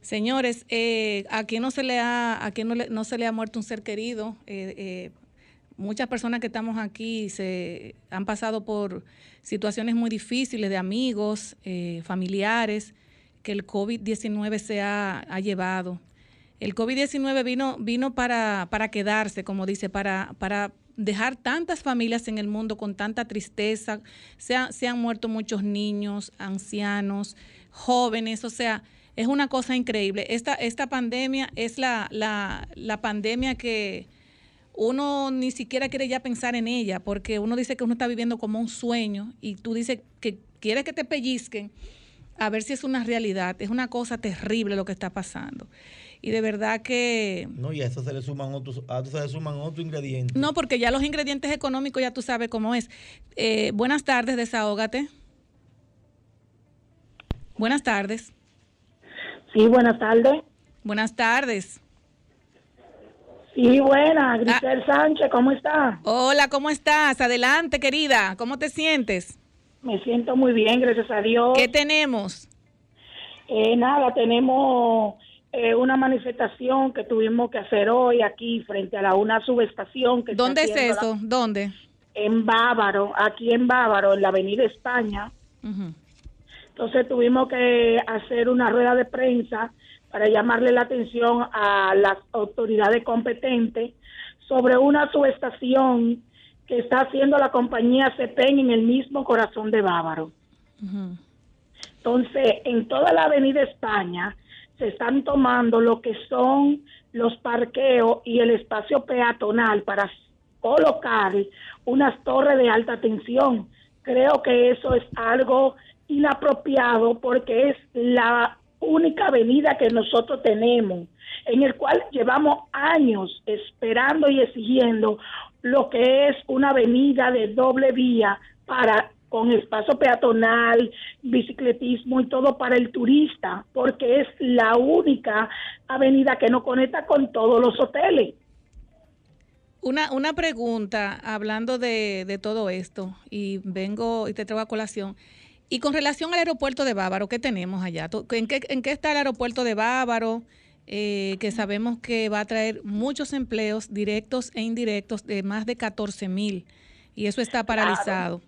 Señores, eh, ¿a quién no se le ha, a quién no, le- no se le ha muerto un ser querido? Eh, eh, muchas personas que estamos aquí se han pasado por situaciones muy difíciles de amigos, eh, familiares, que el COVID-19 se ha, llevado. El COVID-19 vino, vino para, para quedarse, como dice, para, para dejar tantas familias en el mundo con tanta tristeza. Se, se han muerto muchos niños, ancianos, jóvenes, o sea, es una cosa increíble. Esta, esta pandemia es la, la, la pandemia que uno ni siquiera quiere ya pensar en ella, porque uno dice que uno está viviendo como un sueño y tú dices que quieres que te pellizquen a ver si es una realidad. Es una cosa terrible lo que está pasando. Y de verdad que... No, y a eso se le suman otros, a eso se le suman otros ingredientes. No, porque ya los ingredientes económicos ya tú sabes cómo es. Eh, buenas tardes, desahógate. Buenas tardes. Sí, buenas tardes. Buenas tardes. Sí, buena, Grisel Sánchez, ¿cómo está? Hola, ¿cómo estás? Adelante, querida. ¿Cómo te sientes? Me siento muy bien, gracias a Dios. ¿Qué tenemos? Eh, nada, tenemos eh, una manifestación que tuvimos que hacer hoy aquí frente a la una subestación. Que ¿Dónde es eso? la- ¿Dónde? en Bávaro, aquí en Bávaro, en la Avenida España. Entonces tuvimos que hacer una rueda de prensa para llamarle la atención a las autoridades competentes sobre una subestación que está haciendo la compañía CEPEN en el mismo corazón de Bávaro. Entonces, en toda la avenida España se están tomando lo que son los parqueos y el espacio peatonal para colocar unas torres de alta tensión. Creo que eso es algo inapropiado porque es la única avenida que nosotros tenemos, en el cual llevamos años esperando y exigiendo lo que es una avenida de doble vía para con espacio peatonal, bicicletismo y todo para el turista, porque es la única avenida que nos conecta con todos los hoteles. Una, una pregunta, hablando de, de todo esto, y vengo y te traigo a colación. Y con relación al aeropuerto de Bávaro, ¿qué tenemos allá? ¿Tú- ¿En qué, en qué está el aeropuerto de Bávaro? Eh, que sabemos que va a traer muchos empleos directos e indirectos de más de 14 mil. Y eso está paralizado.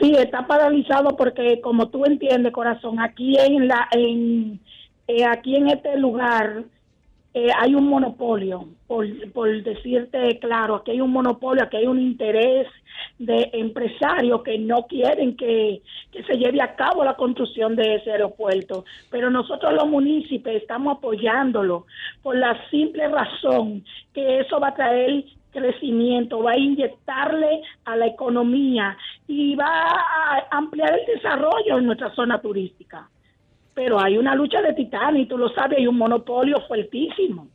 Sí, está paralizado porque como tú entiendes, corazón, aquí en la en eh, aquí en este lugar eh, hay un monopolio, por, por decirte claro, aquí hay un monopolio, aquí hay un interés de empresarios que no quieren que, que se lleve a cabo la construcción de ese aeropuerto. Pero nosotros los municipios estamos apoyándolo por la simple razón que eso va a traer crecimiento, va a inyectarle a la economía y va a ampliar el desarrollo en nuestra zona turística. Pero hay una lucha de titanes, y tú lo sabes, hay un monopolio fuertísimo.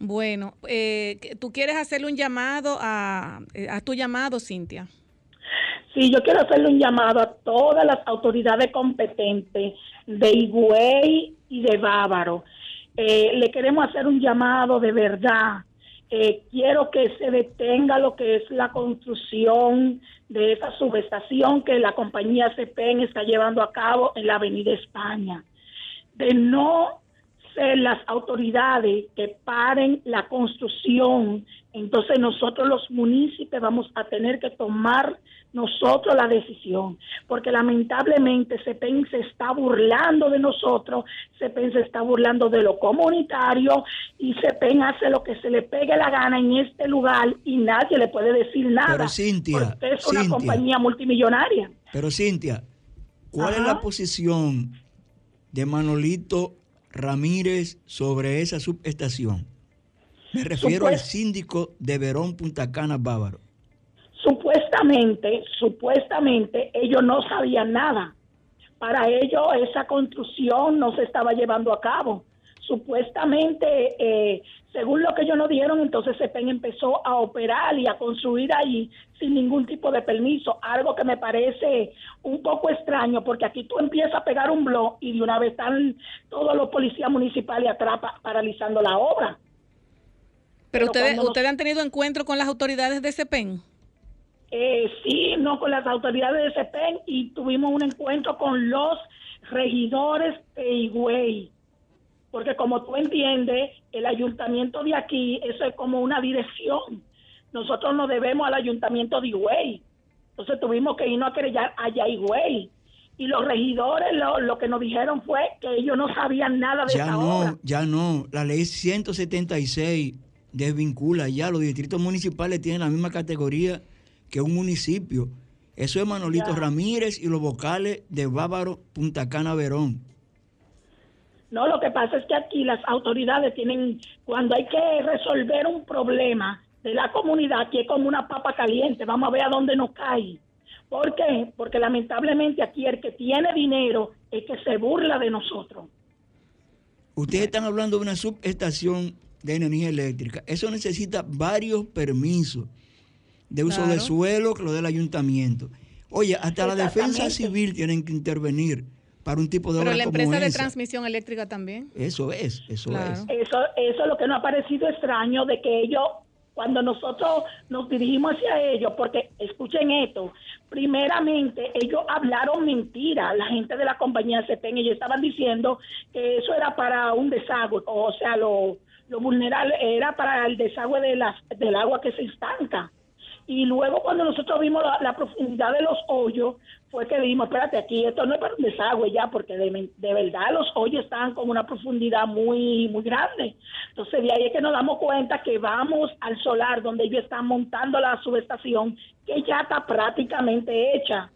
Bueno, eh, ¿tú quieres hacerle un llamado a, eh, a tu llamado, Cintia? Sí, yo quiero hacerle un llamado a todas las autoridades competentes de Higüey y de Bávaro. Eh, le queremos hacer un llamado de verdad. Eh, quiero que se detenga lo que es la construcción de esa subestación que la compañía CPEN está llevando a cabo en la Avenida España. De no ser las autoridades que paren la construcción, entonces nosotros los municipios vamos a tener que tomar nosotros la decisión, porque lamentablemente CEPEN se está burlando de nosotros, CEPEN se está burlando de lo comunitario y CEPEN hace lo que se le pegue la gana en este lugar y nadie le puede decir nada. Pero Cintia, porque es una compañía multimillonaria. Pero Cintia, ¿cuál es la posición de Manolito Ramírez sobre esa subestación? Me refiero al síndico de Verón Punta Cana Bávaro. Supuestamente, supuestamente ellos no sabían nada. Para ellos esa construcción no se estaba llevando a cabo. Supuestamente, eh, según lo que ellos nos dieron, entonces CEPEN empezó a operar y a construir ahí sin ningún tipo de permiso, algo que me parece un poco extraño, porque aquí tú empiezas a pegar un blog y de una vez están todos los policías municipales atrás pa- paralizando la obra. Pero, Pero ustedes, nos- ustedes han tenido encuentro con las autoridades de CEPEN. Eh, sí, no con las autoridades de CEPEN y tuvimos un encuentro con los regidores de Higüey. Porque como tú entiendes, el ayuntamiento de aquí, eso es como una dirección. Nosotros nos debemos al ayuntamiento de Higüey. Entonces tuvimos que irnos a querellar allá a Higüey. Y los regidores lo, lo que nos dijeron fue que ellos no sabían nada de Ya esa obra. no, ya no. La ley 176 desvincula ya. Los distritos municipales tienen la misma categoría que un municipio. Eso es Manolito Ya. Ramírez y los vocales de Bávaro Punta Cana Verón. No, lo que pasa es que aquí las autoridades tienen, cuando hay que resolver un problema de la comunidad, aquí es como una papa caliente, vamos a ver a dónde nos cae. ¿Por qué? Porque lamentablemente aquí el que tiene dinero es que se burla de nosotros. Ustedes están hablando de una subestación de energía eléctrica. Eso necesita varios permisos de uso Claro. de suelo que lo del ayuntamiento. Oye, hasta la defensa civil tienen que intervenir para un tipo de Pero obra la como empresa de esa. transmisión eléctrica también. Eso es, eso Claro. es. Eso, eso es lo que nos ha parecido extraño de que ellos, cuando nosotros nos dirigimos hacia ellos, porque escuchen esto, primeramente ellos hablaron mentira, la gente de la compañía CEPEN, ellos estaban diciendo que eso era para un desagüe, o sea, lo, lo vulnerable era para el desagüe de las, del agua que se estanca. Y luego cuando nosotros vimos la, la profundidad de los hoyos, fue que dijimos, espérate, aquí esto no es para un desagüe ya, porque de, de verdad los hoyos estaban con una profundidad muy, muy grande. Entonces de ahí es que nos damos cuenta que vamos al solar donde ellos están montando la subestación, que ya está prácticamente hecha.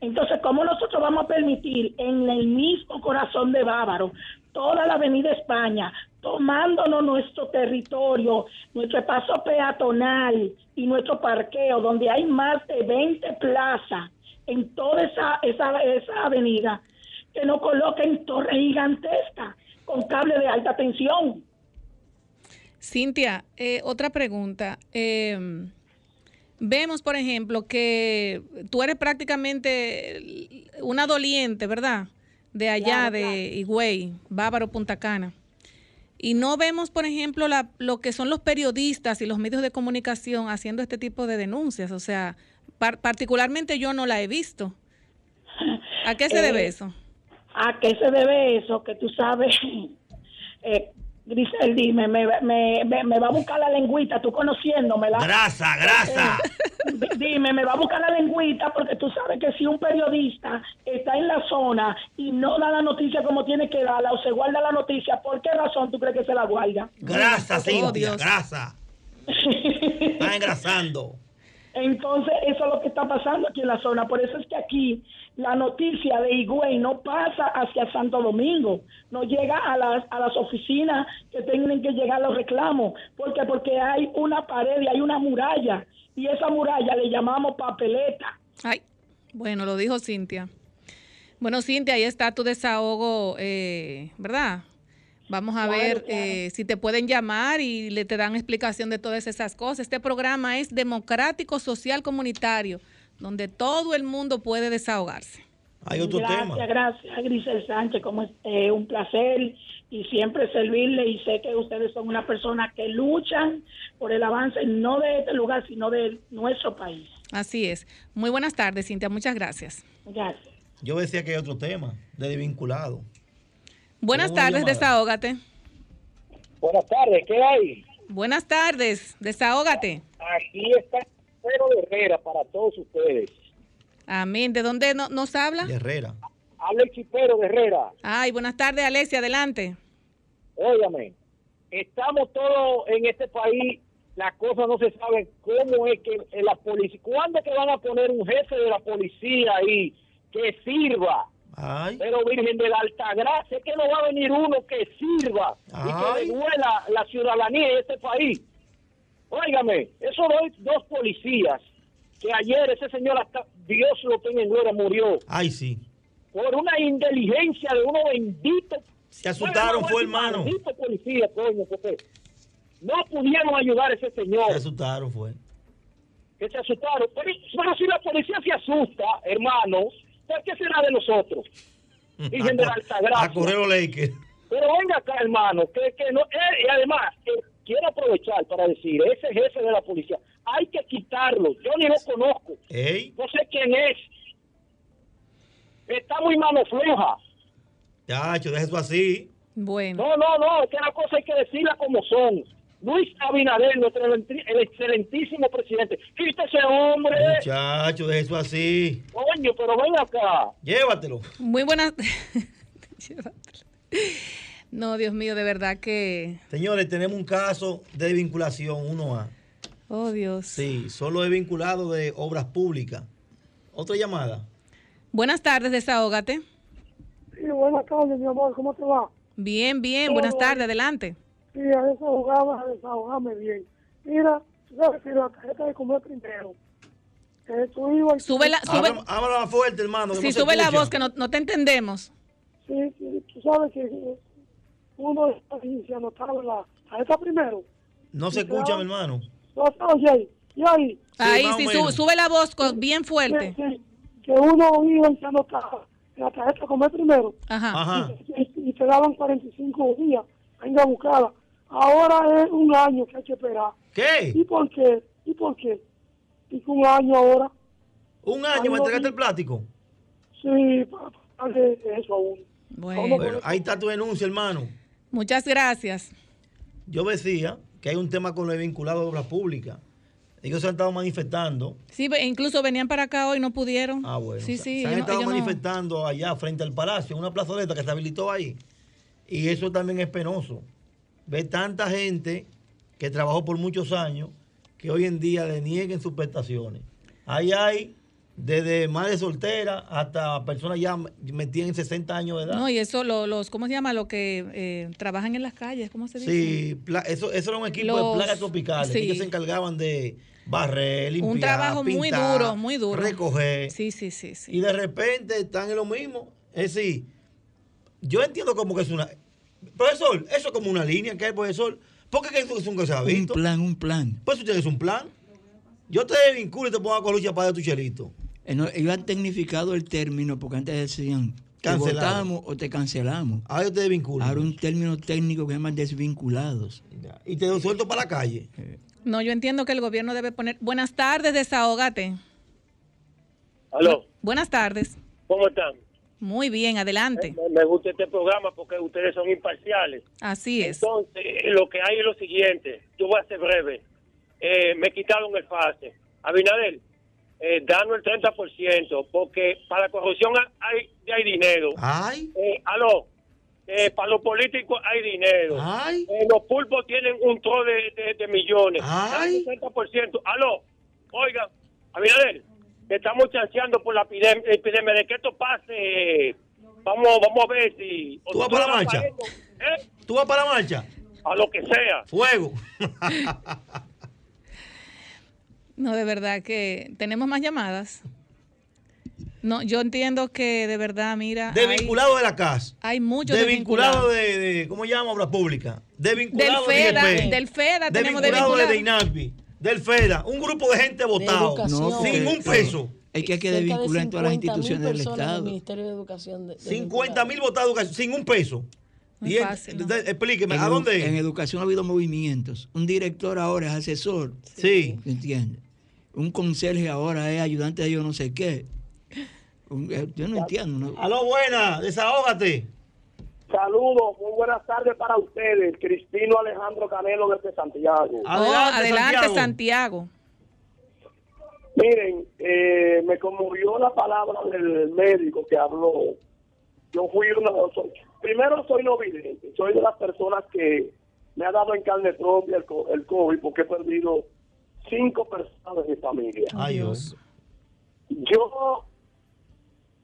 Entonces, ¿cómo nosotros vamos a permitir en el mismo corazón de Bávaro, toda la Avenida España, tomándonos nuestro territorio, nuestro espacio peatonal y nuestro parqueo, donde hay más de 20 plazas en toda esa, esa, esa avenida, que nos coloquen torres gigantescas con cable de alta tensión? Cintia, eh, otra pregunta. Eh, vemos, por ejemplo, que tú eres prácticamente una doliente, ¿verdad? De allá, Claro, de Higüey, Bávaro, Punta Cana. Y no vemos, por ejemplo, la- lo que son los periodistas y los medios de comunicación haciendo este tipo de denuncias. O sea, par- particularmente yo no la he visto. ¿A qué se Eh, debe eso? ¿A qué se debe eso? Que tú sabes, eh, Grisel, dime, me, me, me, me va a buscar la lengüita, tú conociéndomela. Grasa, grasa. Eh, dime, me va a buscar la lengüita porque tú sabes que si un periodista está en la zona y no da la noticia como tiene que darla o se guarda la noticia, ¿por qué razón tú crees que se la guarda? Grasa, Oh, Cintia, Dios. grasa. Está engrasando. Entonces, eso es lo que está pasando aquí en la zona. Por eso es que aquí la noticia de Higüey no pasa hacia Santo Domingo, no llega a las, a las oficinas que tienen que llegar los reclamos. ¿Por qué? Porque hay una pared y hay una muralla. Y esa muralla le llamamos papeleta. Ay, bueno, lo dijo Cintia. Bueno, Cintia, ahí está tu desahogo, eh, ¿verdad? Vamos a Claro, ver claro. eh, si te pueden llamar y le te dan explicación de todas esas cosas. Este programa es democrático, social, comunitario, donde todo el mundo puede desahogarse. Hay otro gracias, tema. gracias, Grisel Sánchez, como es eh, un placer y siempre servirle y sé que ustedes son una persona que luchan por el avance no de este lugar, sino de nuestro país. Así es. Muy buenas tardes, Cintia. Muchas gracias. Gracias. Yo decía que hay otro tema, de desvinculado. Buenas tardes, desahógate. Buenas tardes, ¿qué hay? Buenas tardes, desahógate. Aquí está Pedro Herrera para todos ustedes. Amén. ¿De dónde no- nos habla? Herrera. Habla el chipero de Herrera. Ay, buenas tardes, Alexia, adelante. Óigame, estamos todos en este país, las cosas no se saben cómo es que en la policía, ¿cuándo es que van a poner un jefe de la policía ahí que sirva? Pero Virgen de la Altagracia, que no va a venir uno que sirva y que le duela la ciudadanía de este país. Óigame, esos dos, dos policías que ayer ese señor hasta Dios lo tenga en gloria murió Ay, sí. por una inteligencia de uno bendito. Se asustaron, fue, hermano. Maldito policía, coño, porque no pudieron ayudar a ese señor. Se asustaron, fue. Que se asustaron. Pero, pero si la policía se asusta, hermano, ¿por qué será de nosotros? Virgen de la Altagracia. A Lakers. Pero venga acá, hermano, que, que no, eh, y además, eh, quiero aprovechar para decir, ese jefe de la policía, hay que quitarlo. Yo ni lo conozco. Ey, No sé quién es. Está muy mano floja. chacho, deja eso así. Bueno. No, no, no, es que la cosa hay que decirla como son. Luis Abinader, nuestro el excelentísimo presidente. Quita ese hombre. Muchacho, deja eso así. Coño, pero ven acá. Llévatelo. Muy buenas. no, Dios mío, de verdad que. Señores, tenemos un caso de desvinculación 1A. Oh, Dios. Sí, solo es vinculado de obras públicas. Otra llamada. Buenas tardes, desahógate. Sí, buenas tardes, mi amor, ¿cómo te va? Bien, bien, buenas tardes, adelante. Sí, a desahogarme, a desahogarme bien. Mira, tú sabes que la tarjeta de comer primero. Que tú ibas y- Sube la, sube, Habla, fuerte, hermano. que sí, no se sube la voz, que no, no te entendemos. Sí, sí, tú sabes que uno está iniciando estaba en la tarjeta primero. No se escucha, mi hermano. No, oye, ahí, y ahí. Ahí sí, sube la voz con- bien fuerte. Sí, sí, que uno iba y estaba en la tarjeta de comer primero. Ajá. Ajá. Y, y te daban 45 días. Venga a buscarla. Ahora es un año que hay que esperar. ¿Qué? ¿Y por qué? ¿Y por qué? ¿Y que un año ahora? ¿Un año me entregaste el plástico? Sí, para darle eso a uno. Bueno, Bueno, ahí está tu denuncia, hermano. muchas gracias. Yo decía que hay un tema con lo vinculado a obras públicas. Ellos se han estado manifestando. Sí, incluso venían para acá hoy, no pudieron. Ah, bueno. Sí, se- sí. se han estado no- manifestando allá frente al palacio, en una plazoleta que se habilitó ahí. Y eso también es penoso. Ver tanta gente que trabajó por muchos años que hoy en día le nieguen sus prestaciones. Ahí hay desde madres solteras hasta personas ya metidas en 60 años de edad. No, y eso, lo- los, ¿cómo se llama? Los que eh, trabajan en las calles, ¿cómo se dice? Sí, eso, eso era un equipo Los- de plagas tropicales. que sí. Ellos se encargaban de barrer, limpiar, Un trabajo muy duro, muy duro. Recoger. Sí, sí, sí, sí. Y de repente están en lo mismo. Es decir, yo entiendo como que es una... Profesor, eso es como una línea que hay, profesor. ¿Por qué es un que se ha Un visto? plan, un plan. Pues usted es un plan. Yo te vinculo y te pongo a lucha para tu chelito. Eh, no, ellos han tecnificado el término porque antes decían te votamos o te cancelamos. Ahora yo te vinculo. Ahora un término técnico que se llama desvinculados. Y te suelto para la calle. No, yo entiendo que el gobierno debe poner. Buenas tardes, desahógate. Aló, Buenas tardes. ¿cómo están? Muy bien, adelante. Me, me gusta este programa porque ustedes son imparciales. Así es. Entonces, eh, lo que hay es lo siguiente. Yo voy a ser breve. Eh, me quitaron el pase. Abinader, eh, danos el 30% porque para la corrupción hay, hay dinero. Ay. Eh, aló. Eh, para los políticos hay dinero. Ay. Eh, los pulpos tienen un tro de, de- de millones. Ay. Danos el 30%. Aló. Oiga, Abinader, estamos chanceando por la epidem- epidemia de que esto pase. Vamos, vamos a ver si. ¿Tú vas para la marcha? ¿Eh? ¿Tú vas para la marcha? A lo que sea. Fuego. No, de verdad que tenemos más llamadas. No, yo entiendo que de verdad, mira, hay, Desvinculado de la casa. hay muchos Desvinculado desvinculados. de, de- ¿cómo llama? Obra pública. Del Desvinculado FEDA, de del FEDA tenemos Desvinculado de desvinculado. INAPI. Del FEDA. Un grupo de gente votado. sin un peso. Es que hay que desvincular en todas las 50.000 instituciones del Estado. Ministerio de Educación. de- 50 mil votados sin un peso. Y explíqueme, En ¿a dónde? En educación ha habido movimientos. Un director ahora es asesor. Sí. ¿Entiendes? Un conserje ahora es ayudante de yo no sé qué. Eh, yo no entiendo. ¿no? Aló, buena, desahógate. Saludos, muy buenas tardes para ustedes. Cristino Alejandro Canelo desde Santiago. Oh, adelante, Santiago. Miren, eh, me conmovió la palabra del médico que habló. Yo fui una soy- primero soy no vidente, soy de las personas que me ha dado en carne propia el, co- el COVID porque he perdido cinco personas de mi familia. Ay, Dios. Yo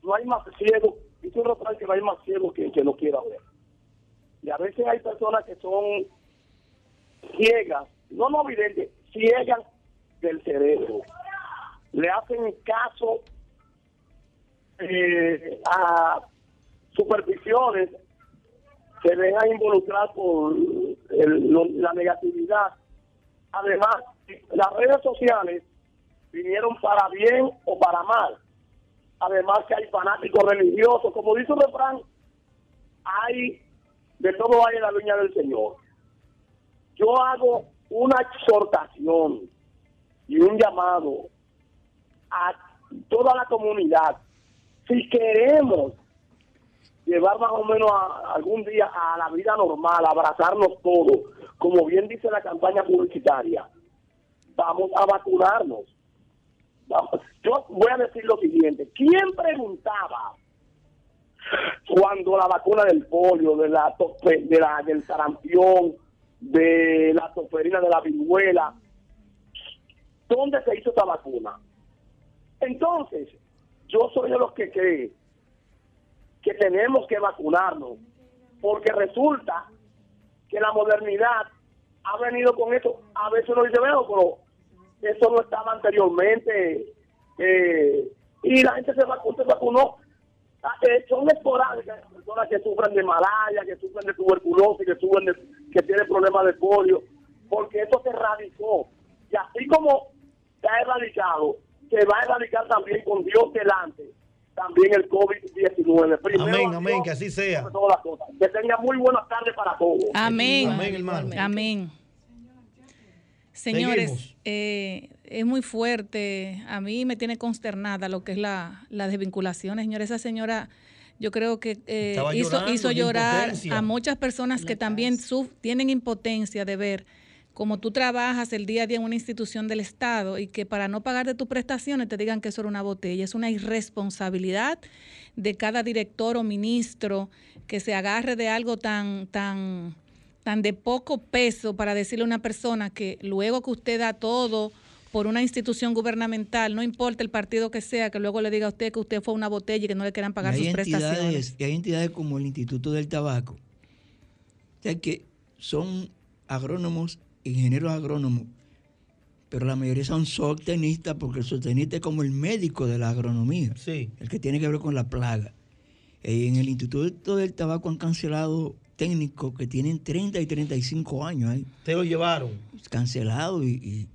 no hay más ciego, dice un refrán que no hay más ciego que que no quiera ver. Y a veces hay personas que son ciegas, no no videntes, ciegas del cerebro. Le hacen caso eh, a supersticiones, se dejan involucrar por el- la negatividad. Además, las redes sociales vinieron para bien o para mal. Además que hay fanáticos religiosos, como dice un refrán, hay de todo hay en la viña del Señor. Yo hago una exhortación y un llamado a toda la comunidad. Si queremos llevar más o menos a- algún día a la vida normal, abrazarnos todos, como bien dice la campaña publicitaria, vamos a vacunarnos. Yo voy a decir lo siguiente, ¿quién preguntaba cuando la vacuna del polio, de la, de la del sarampión, de la toferina, de la viruela, dónde se hizo esa vacuna? Entonces, yo soy de los que cree que tenemos que vacunarnos, porque resulta que la modernidad ha venido con eso. A veces uno dice, veo, pero eso no estaba anteriormente. eh, y la gente se vacunó. Se vacunó. Ah, eh, son esporádicas las personas que sufren de malaria, que sufren de tuberculosis, que sufren de, que tienen problemas de polio, porque eso se erradicó. Y así como se ha erradicado, se va a erradicar también con Dios delante, también el COVID-19. Primero Amén, amén, que así sea. sobre todas las cosas. Que tenga muy buenas tardes para todos. Amén. Amén, hermano. Amén. Señores, eh, es muy fuerte. A mí me tiene consternada lo que es la, la desvinculación. Señores, esa señora, yo creo que eh, hizo, llorando hizo de llorar a muchas personas que también suf- tienen impotencia de ver cómo tú trabajas el día a día en una institución del Estado y que para no pagarte tus prestaciones te digan que eso era una botella. Es una irresponsabilidad de cada director o ministro que se agarre de algo tan, tan, tan de poco peso para decirle a una persona que luego que usted da todo por una institución gubernamental, no importa el partido que sea, que luego le diga a usted que usted fue una botella y que no le quieran pagar sus prestaciones. y hay entidades como el Instituto del Tabaco, o sea, que son agrónomos, ingenieros agrónomos, pero la mayoría son zootecnistas porque el zootecnista es como el médico de la agronomía, el que tiene que ver con la plaga. En el Instituto del Tabaco han cancelado técnicos que tienen 30 y 35 años ahí. Te lo llevaron. Cancelado y, y,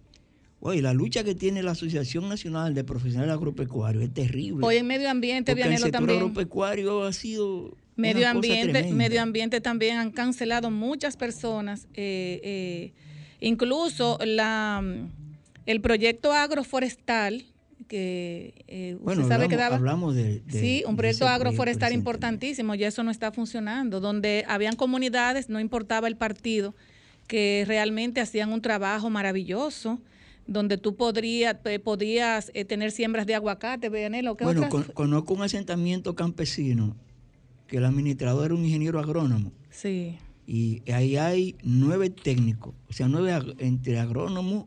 oye, la lucha que tiene la Asociación Nacional de Profesionales Agropecuarios es terrible. Hoy en medio ambiente, Porque el Vianelo sector también. agropecuario ha sido Medio una ambiente, medio ambiente también han cancelado muchas personas, eh, eh, incluso la, el proyecto agroforestal que eh, Bueno, usted sabe hablamos, que daba... hablamos de, de- Sí, un proyecto agroforestal importantísimo, ya eso no está funcionando, donde habían comunidades, no importaba el partido, que realmente hacían un trabajo maravilloso, donde tú podrías, eh, podías eh, tener siembras de aguacate, Vianelo, ¿qué Bueno, con- conozco un asentamiento campesino que el administrador era un ingeniero agrónomo. Sí, y ahí hay nueve técnicos, o sea, nueve ag- entre agrónomos,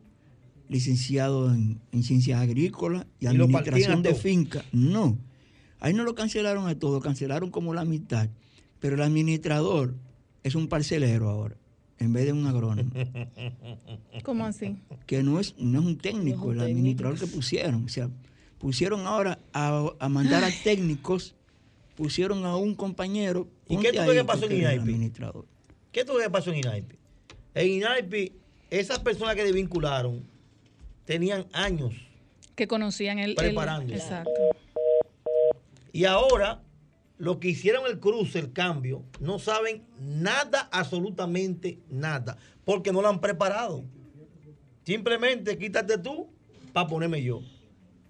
licenciados en, en ciencias agrícolas y administración de finca. No, ahí no lo cancelaron a todo, cancelaron como la mitad, pero el administrador es un parcelero ahora, en vez de un agrónomo. ¿cómo así? que no es, no es un técnico, el administrador que pusieron. O sea, pusieron ahora a, a mandar a técnicos, pusieron a un compañero. ¿Y qué crees que pasó en INAIPI? administrador. ¿Qué crees que pasó en INAIPI? En INAIPI, esas personas que desvincularon tenían años Que conocían el... el- Preparándose. exacto. y ahora lo que hicieron el cruce, el cambio, no saben nada, absolutamente nada, porque no lo han preparado. Simplemente quítate tú para ponerme yo.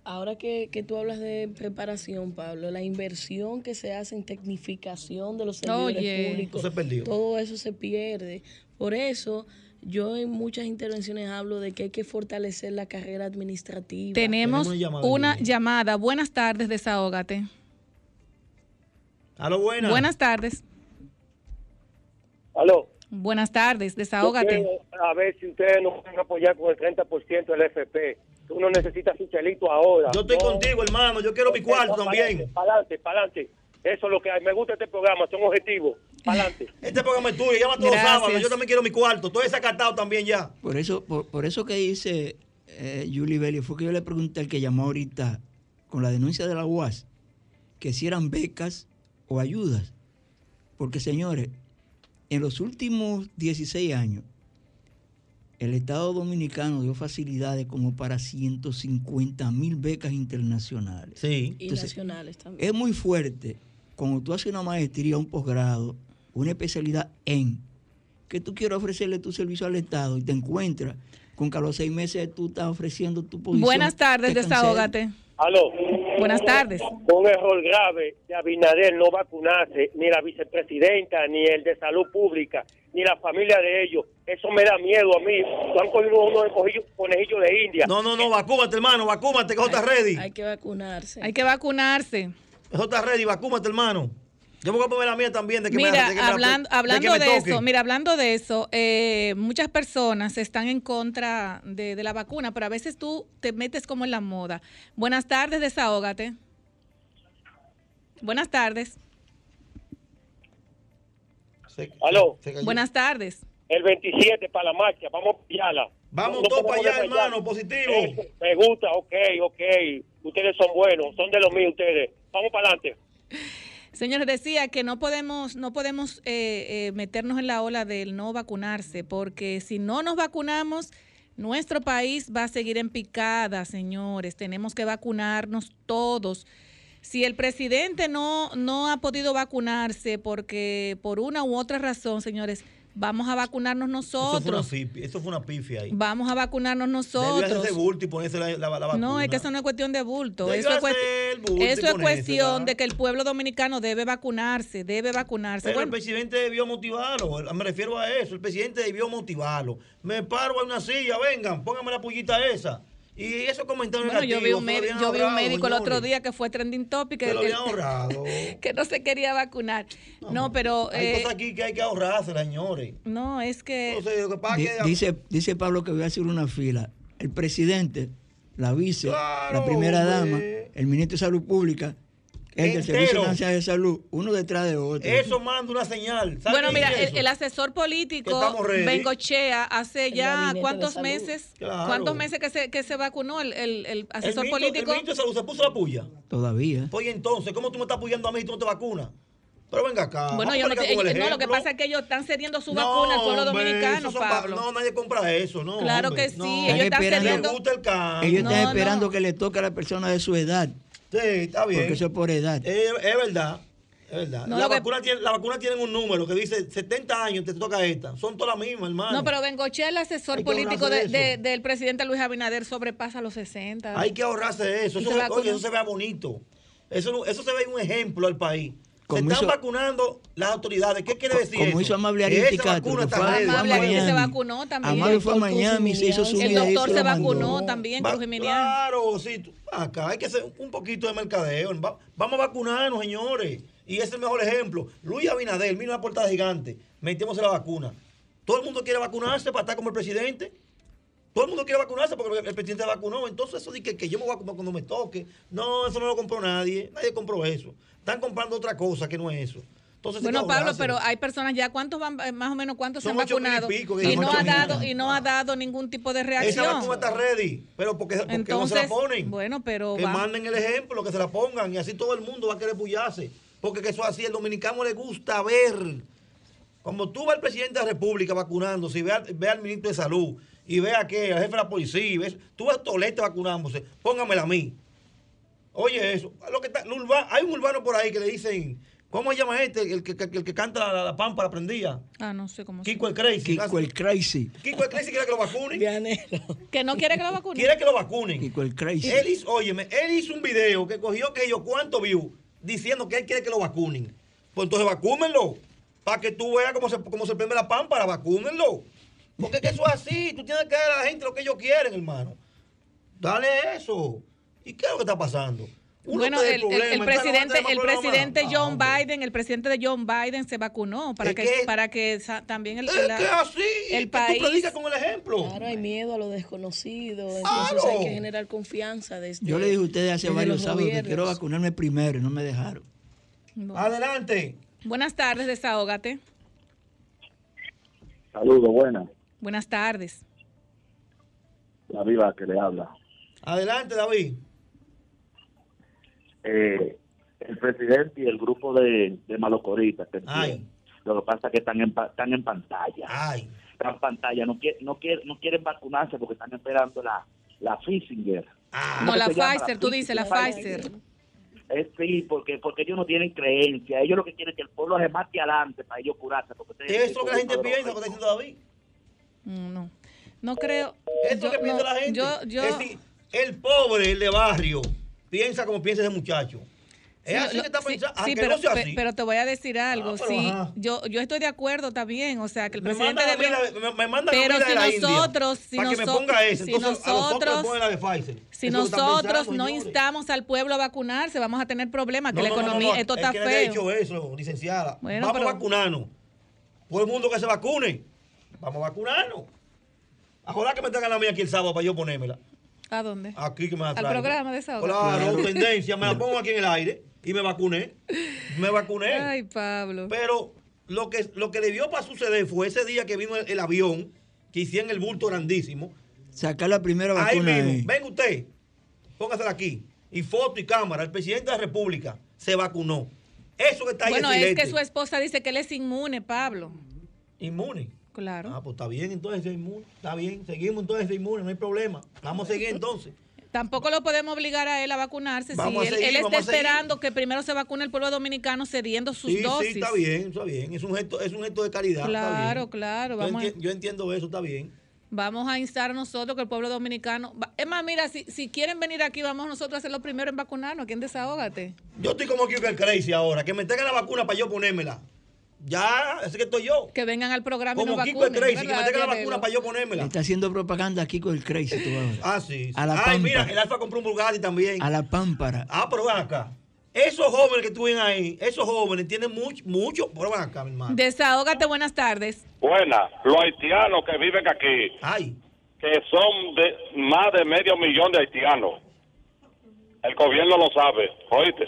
Ahora que, que tú hablas de preparación, Pablo, la inversión que se hace en tecnificación de los servidores públicos, Eso se perdió. todo eso se pierde. Por eso yo en muchas intervenciones hablo de que hay que fortalecer la carrera administrativa. Tenemos una llamada. Buenas tardes, desahógate. Aló, buenas. Buenas tardes. Aló. Buenas tardes, desahógate. A ver si ustedes nos pueden apoyar con el 30% del FP. Uno necesita su chelito ahora. Yo estoy No, contigo, hermano. Yo quiero mi cuarto también. Para adelante, para adelante. Eso es lo que hay. Me gusta este programa, son objetivos. Adelante. Este programa es tuyo. Llama todos los sábados. Yo también quiero mi cuarto. Estoy desacatado también ya. Por eso, por, por eso que dice eh, Julie Belli, fue que yo le pregunté al que llamó ahorita con la denuncia de la UAS, que si eran becas o ayudas. Porque, señores, en los últimos 16 años, el Estado Dominicano dio facilidades como para 150 mil becas internacionales. Sí. Y nacionales también. Es muy fuerte cuando tú haces una maestría, un posgrado, una especialidad en que tú quieres ofrecerle tu servicio al Estado y te encuentras con que a los seis meses tú estás ofreciendo tu posición. Buenas tardes, desahógate. Aló. Buenas tardes. Un error grave de Abinader no vacunarse, ni la vicepresidenta, ni el de salud pública, ni la familia de ellos. Eso me da miedo a mí. Lo han cogido uno de cojillo- conejillo de India. No, no, no. Vacúmate, hermano. Vacúmate, que eso está ready. Hay que vacunarse. Hay que vacunarse. Eso está ready. Vacúmate, hermano. Yo me voy a poner la mía también. De que me- Mira, de que me la- hablando, de que hablando me de eso, mira, hablando de eso, eh, muchas personas están en contra de, de la vacuna, pero a veces tú te metes como en la moda. Buenas tardes, desahógate. Buenas tardes. Aló. Buenas tardes. El 27 para la marcha, vamos a pillarla. Vamos No todos para allá, hermano. Positivo. Me gusta, ok, ok. Ustedes son buenos, son de los míos ustedes. Vamos para adelante. Señores, decía que no podemos, no podemos eh, eh, meternos en la ola del no vacunarse, porque si no nos vacunamos, nuestro país va a seguir en picada, señores. Tenemos que vacunarnos todos. Si el presidente no, no ha podido vacunarse porque por una u otra razón, señores, vamos a vacunarnos Eso fue una, nosotros. eso fue una pifia ahí. Vamos a vacunarnos nosotros. hacerse bulto y ponerse la, la, la vacuna. No, es que eso no es cuestión de bulto. Eso es, bulto eso cuestión de que el pueblo dominicano debe vacunarse, debe vacunarse. Pero el presidente debió motivarlo. Me refiero a eso. El presidente debió motivarlo. Me paro en una silla, vengan, pónganme la pullita esa. Y esos comentarios bueno, yo vi un, yo vi un médico el otro día que fue trending topic que, lo habían ahorrado. que no se quería vacunar. No, pero Hay eh, cosas aquí que hay que ahorrarse, señores. no, es que... Entonces, lo que dice, dice Pablo que voy a hacer una fila. El presidente, la vice, Claro, la primera dama, el ministro de Salud Pública, el del. Servicio Nacional de Salud, uno detrás de otro. Eso manda una señal. ¿Sabe Bueno, mira, el, eso? el asesor político. Bengochea hace ya cuántos meses, Claro. cuántos meses que se, que se vacunó el, el- el el asesor ministro, político. El ministro de Salud se puso la puya. Todavía. Pues y entonces, ¿cómo tú me estás apoyando a mí y tú no te vacunas? Pero venga acá. Bueno, yo no te- ellos- no, lo que pasa es que ellos están cediendo su No, vacuna al pueblo hombre, dominicano, son Pablo. No, nadie compra eso, ¿no? Claro hombre, que sí, no. ellos están esperando- cediendo. Me gusta el cambio. Ellos están No, esperando no. que le toque a la persona de su edad, Sí, está bien. porque eso es por edad. Es, es verdad. Es verdad. No, la, que- vacuna tiene, la vacuna tiene un número que dice 70 años te toca esta. Son todas las mismas, hermano. No, pero Bengochea, el asesor político de, de- del presidente Luis Abinader, sobrepasa los 60. Hay que ahorrarse eso. Eso, se oye, eso se vea bonito. Eso, no- eso se ve un ejemplo al país. Como se están hizo- vacunando las autoridades. ¿Qué quiere decir como eso? hizo Amable Que Aristi esa Castro, vacuna que está fue a- ready. fue a Amable se vacunó también. Amable fue a Miami, se hizo su El doctor se vacunó también, Va- Cruz. Claro, sí. Acá hay que hacer un poquito de mercadeo. Va- vamos a vacunarnos, señores. Y ese es el mejor ejemplo. Luis Abinader, mira una portada gigante. Metiéndose la vacuna. Todo el mundo quiere vacunarse para estar como el presidente. Todo el mundo quiere vacunarse porque el presidente vacunó. Entonces, eso de que, que yo me voy a vacunar cuando me toque. No, eso no lo compró nadie. Nadie compró eso. Están comprando otra cosa que no es eso. Entonces, Bueno, Pablo, pero hay personas ya, ¿cuántos van, eh, más o menos cuántos se Son han ocho mil y vacunado? pico, y, no ha dado, y no ha dado ningún tipo de Esa reacción. vacuna está ready. Pero porque, porque no se la ponen. bueno, pero que va- manden el ejemplo, que se la pongan y así todo el mundo va a querer pullarse. Porque que eso así, el dominicano le gusta ver. Como tú ves al presidente de la República vacunándose y ve, ve al ministro de Salud y ve a que al jefe de la policía, y ves, tú ves a Tolete vacunándose, póngamela a mí. Oye, eso. Lo que está- lo urba- hay un urbano por ahí que le dicen, ¿cómo se llama este? El que, que- el que canta la, la, la pámpara prendía. Ah, no sé cómo se Kiko el Crazy. Kiko el Crazy. Kiko el Crazy quiere que lo vacunen. Que no quiere que lo vacunen. Quiere que lo vacunen. Kiko el Crazy. Él hizo, óyeme, él hizo un video que cogió que yo cuánto view diciendo que él quiere que lo vacunen. Pues entonces vacúnenlo. Para que tú veas cómo se, cómo se prende la pámpara, vacúnenlo. Porque es que eso es así. Tú tienes que dar a la gente lo que ellos quieren, hermano. Dale eso. ¿Y qué es lo que está pasando? Uno Bueno, el, el- el presidente, el presidente Ah, John. Biden, el presidente de John Biden se vacunó para Es que, que- para que sa- también el, Es la- que así. el que país Tú predicas con el ejemplo. Claro, hay miedo a lo desconocido, entonces Claro. hay que generar confianza desde Yo le dije a ustedes hace varios sábados que quiero vacunarme primero y no me dejaron. Adelante. Buenas tardes, desahógate. Saludos, buenas. Buenas tardes. La viva que le habla. Adelante, David. Eh, el presidente y el grupo de, de Ay. lo que pasa es que están en, pa- están en pantalla. Ay. Están en pantalla, no, quieren no, quieren no quieren vacunarse porque están esperando la, la Pfizer. Ah. No, ¿Cómo la? Pfizer, tú dices, la Pfizer. Es sí, porque, porque ellos no tienen creencia. Ellos lo que quieren es que el pueblo se mate adelante para ellos curarse. Porque es lo que la gente piensa, lo que está diciendo David. Mm, No, no creo. Eso es lo yo- que piensa no, la gente. Yo, yo, Es decir, el pobre, el de barrio, piensa como piensa ese muchacho. Es Sí, así lo- que está sí, pensando. sí, aunque pero, no sea pe- así. pero te voy a decir algo. Ah, pero sí, ajá. yo, yo estoy de acuerdo también. O sea, que el me presidente a la- me, a mí Pero de si India nosotros, si para que me ponga ese. si Entonces, a los otros nosotros- le ponen la de. Si nosotros pensando, no señores. instamos al pueblo a vacunarse, vamos a tener problemas, que No, la no, no, economía, no, esto es está que le he feo. dicho eso, licenciada. Bueno, Vamos a vacunarnos. Todo el mundo que se vacune. Vamos a vacunarnos. A joder que me traigan la mía aquí el sábado para yo ponérmela. ¿A dónde? Aquí que me la Al programa de esa Claro, tendencia. Me la pongo aquí en el aire y me vacuné. Me vacuné. Ay, Pablo. Pero lo que, lo que debió para suceder fue ese día que vino el, el avión, que hicieron el bulto grandísimo. Sacar la primera Ahí vacuna mismo, ahí. venga usted, póngasela aquí. Y foto y cámara, el presidente de la República se vacunó. Eso que está ahí Bueno, es es que su esposa dice que él es inmune, Pablo. Inmune. Claro. Ah, pues está bien, entonces es inmune. Está bien, seguimos entonces de inmune, no hay problema. Vamos a seguir entonces. Tampoco lo podemos obligar a él a vacunarse. Vamos a si él, seguir, él está esperando que primero se vacune el pueblo dominicano cediendo sus Sí, dosis. sí, está bien, está bien. Es un gesto, es un gesto de caridad. está Claro, bien. claro. Yo, Vamos a- enti- yo entiendo eso, está bien. Vamos a instar nosotros que el pueblo dominicano. Es más, mira, si, si quieren venir aquí, vamos nosotros a ser los primeros en vacunarnos. ¿Quién desahógate? Yo estoy como el Crazy ahora, que me traigan la vacuna para yo ponérmela. Ya, ese que estoy yo. Que vengan al programa y Como nos Kiko el vacunen. Crazy, que me ¿verdad, traigan la vacuna para yo ponérmela. Está haciendo propaganda aquí con el Crazy tú. Ah, sí. A la Ay, mira, el Alfa compró un Bugatti también. A la pámpara. Ah, pero ven acá. Esos jóvenes que tú ven ahí, esos jóvenes tienen mucho, mucho. Pero ven acá, mi hermano. Desahógate, buenas tardes. Buena, los haitianos que viven aquí, que son de más de medio millón de haitianos. El gobierno lo sabe, oíste.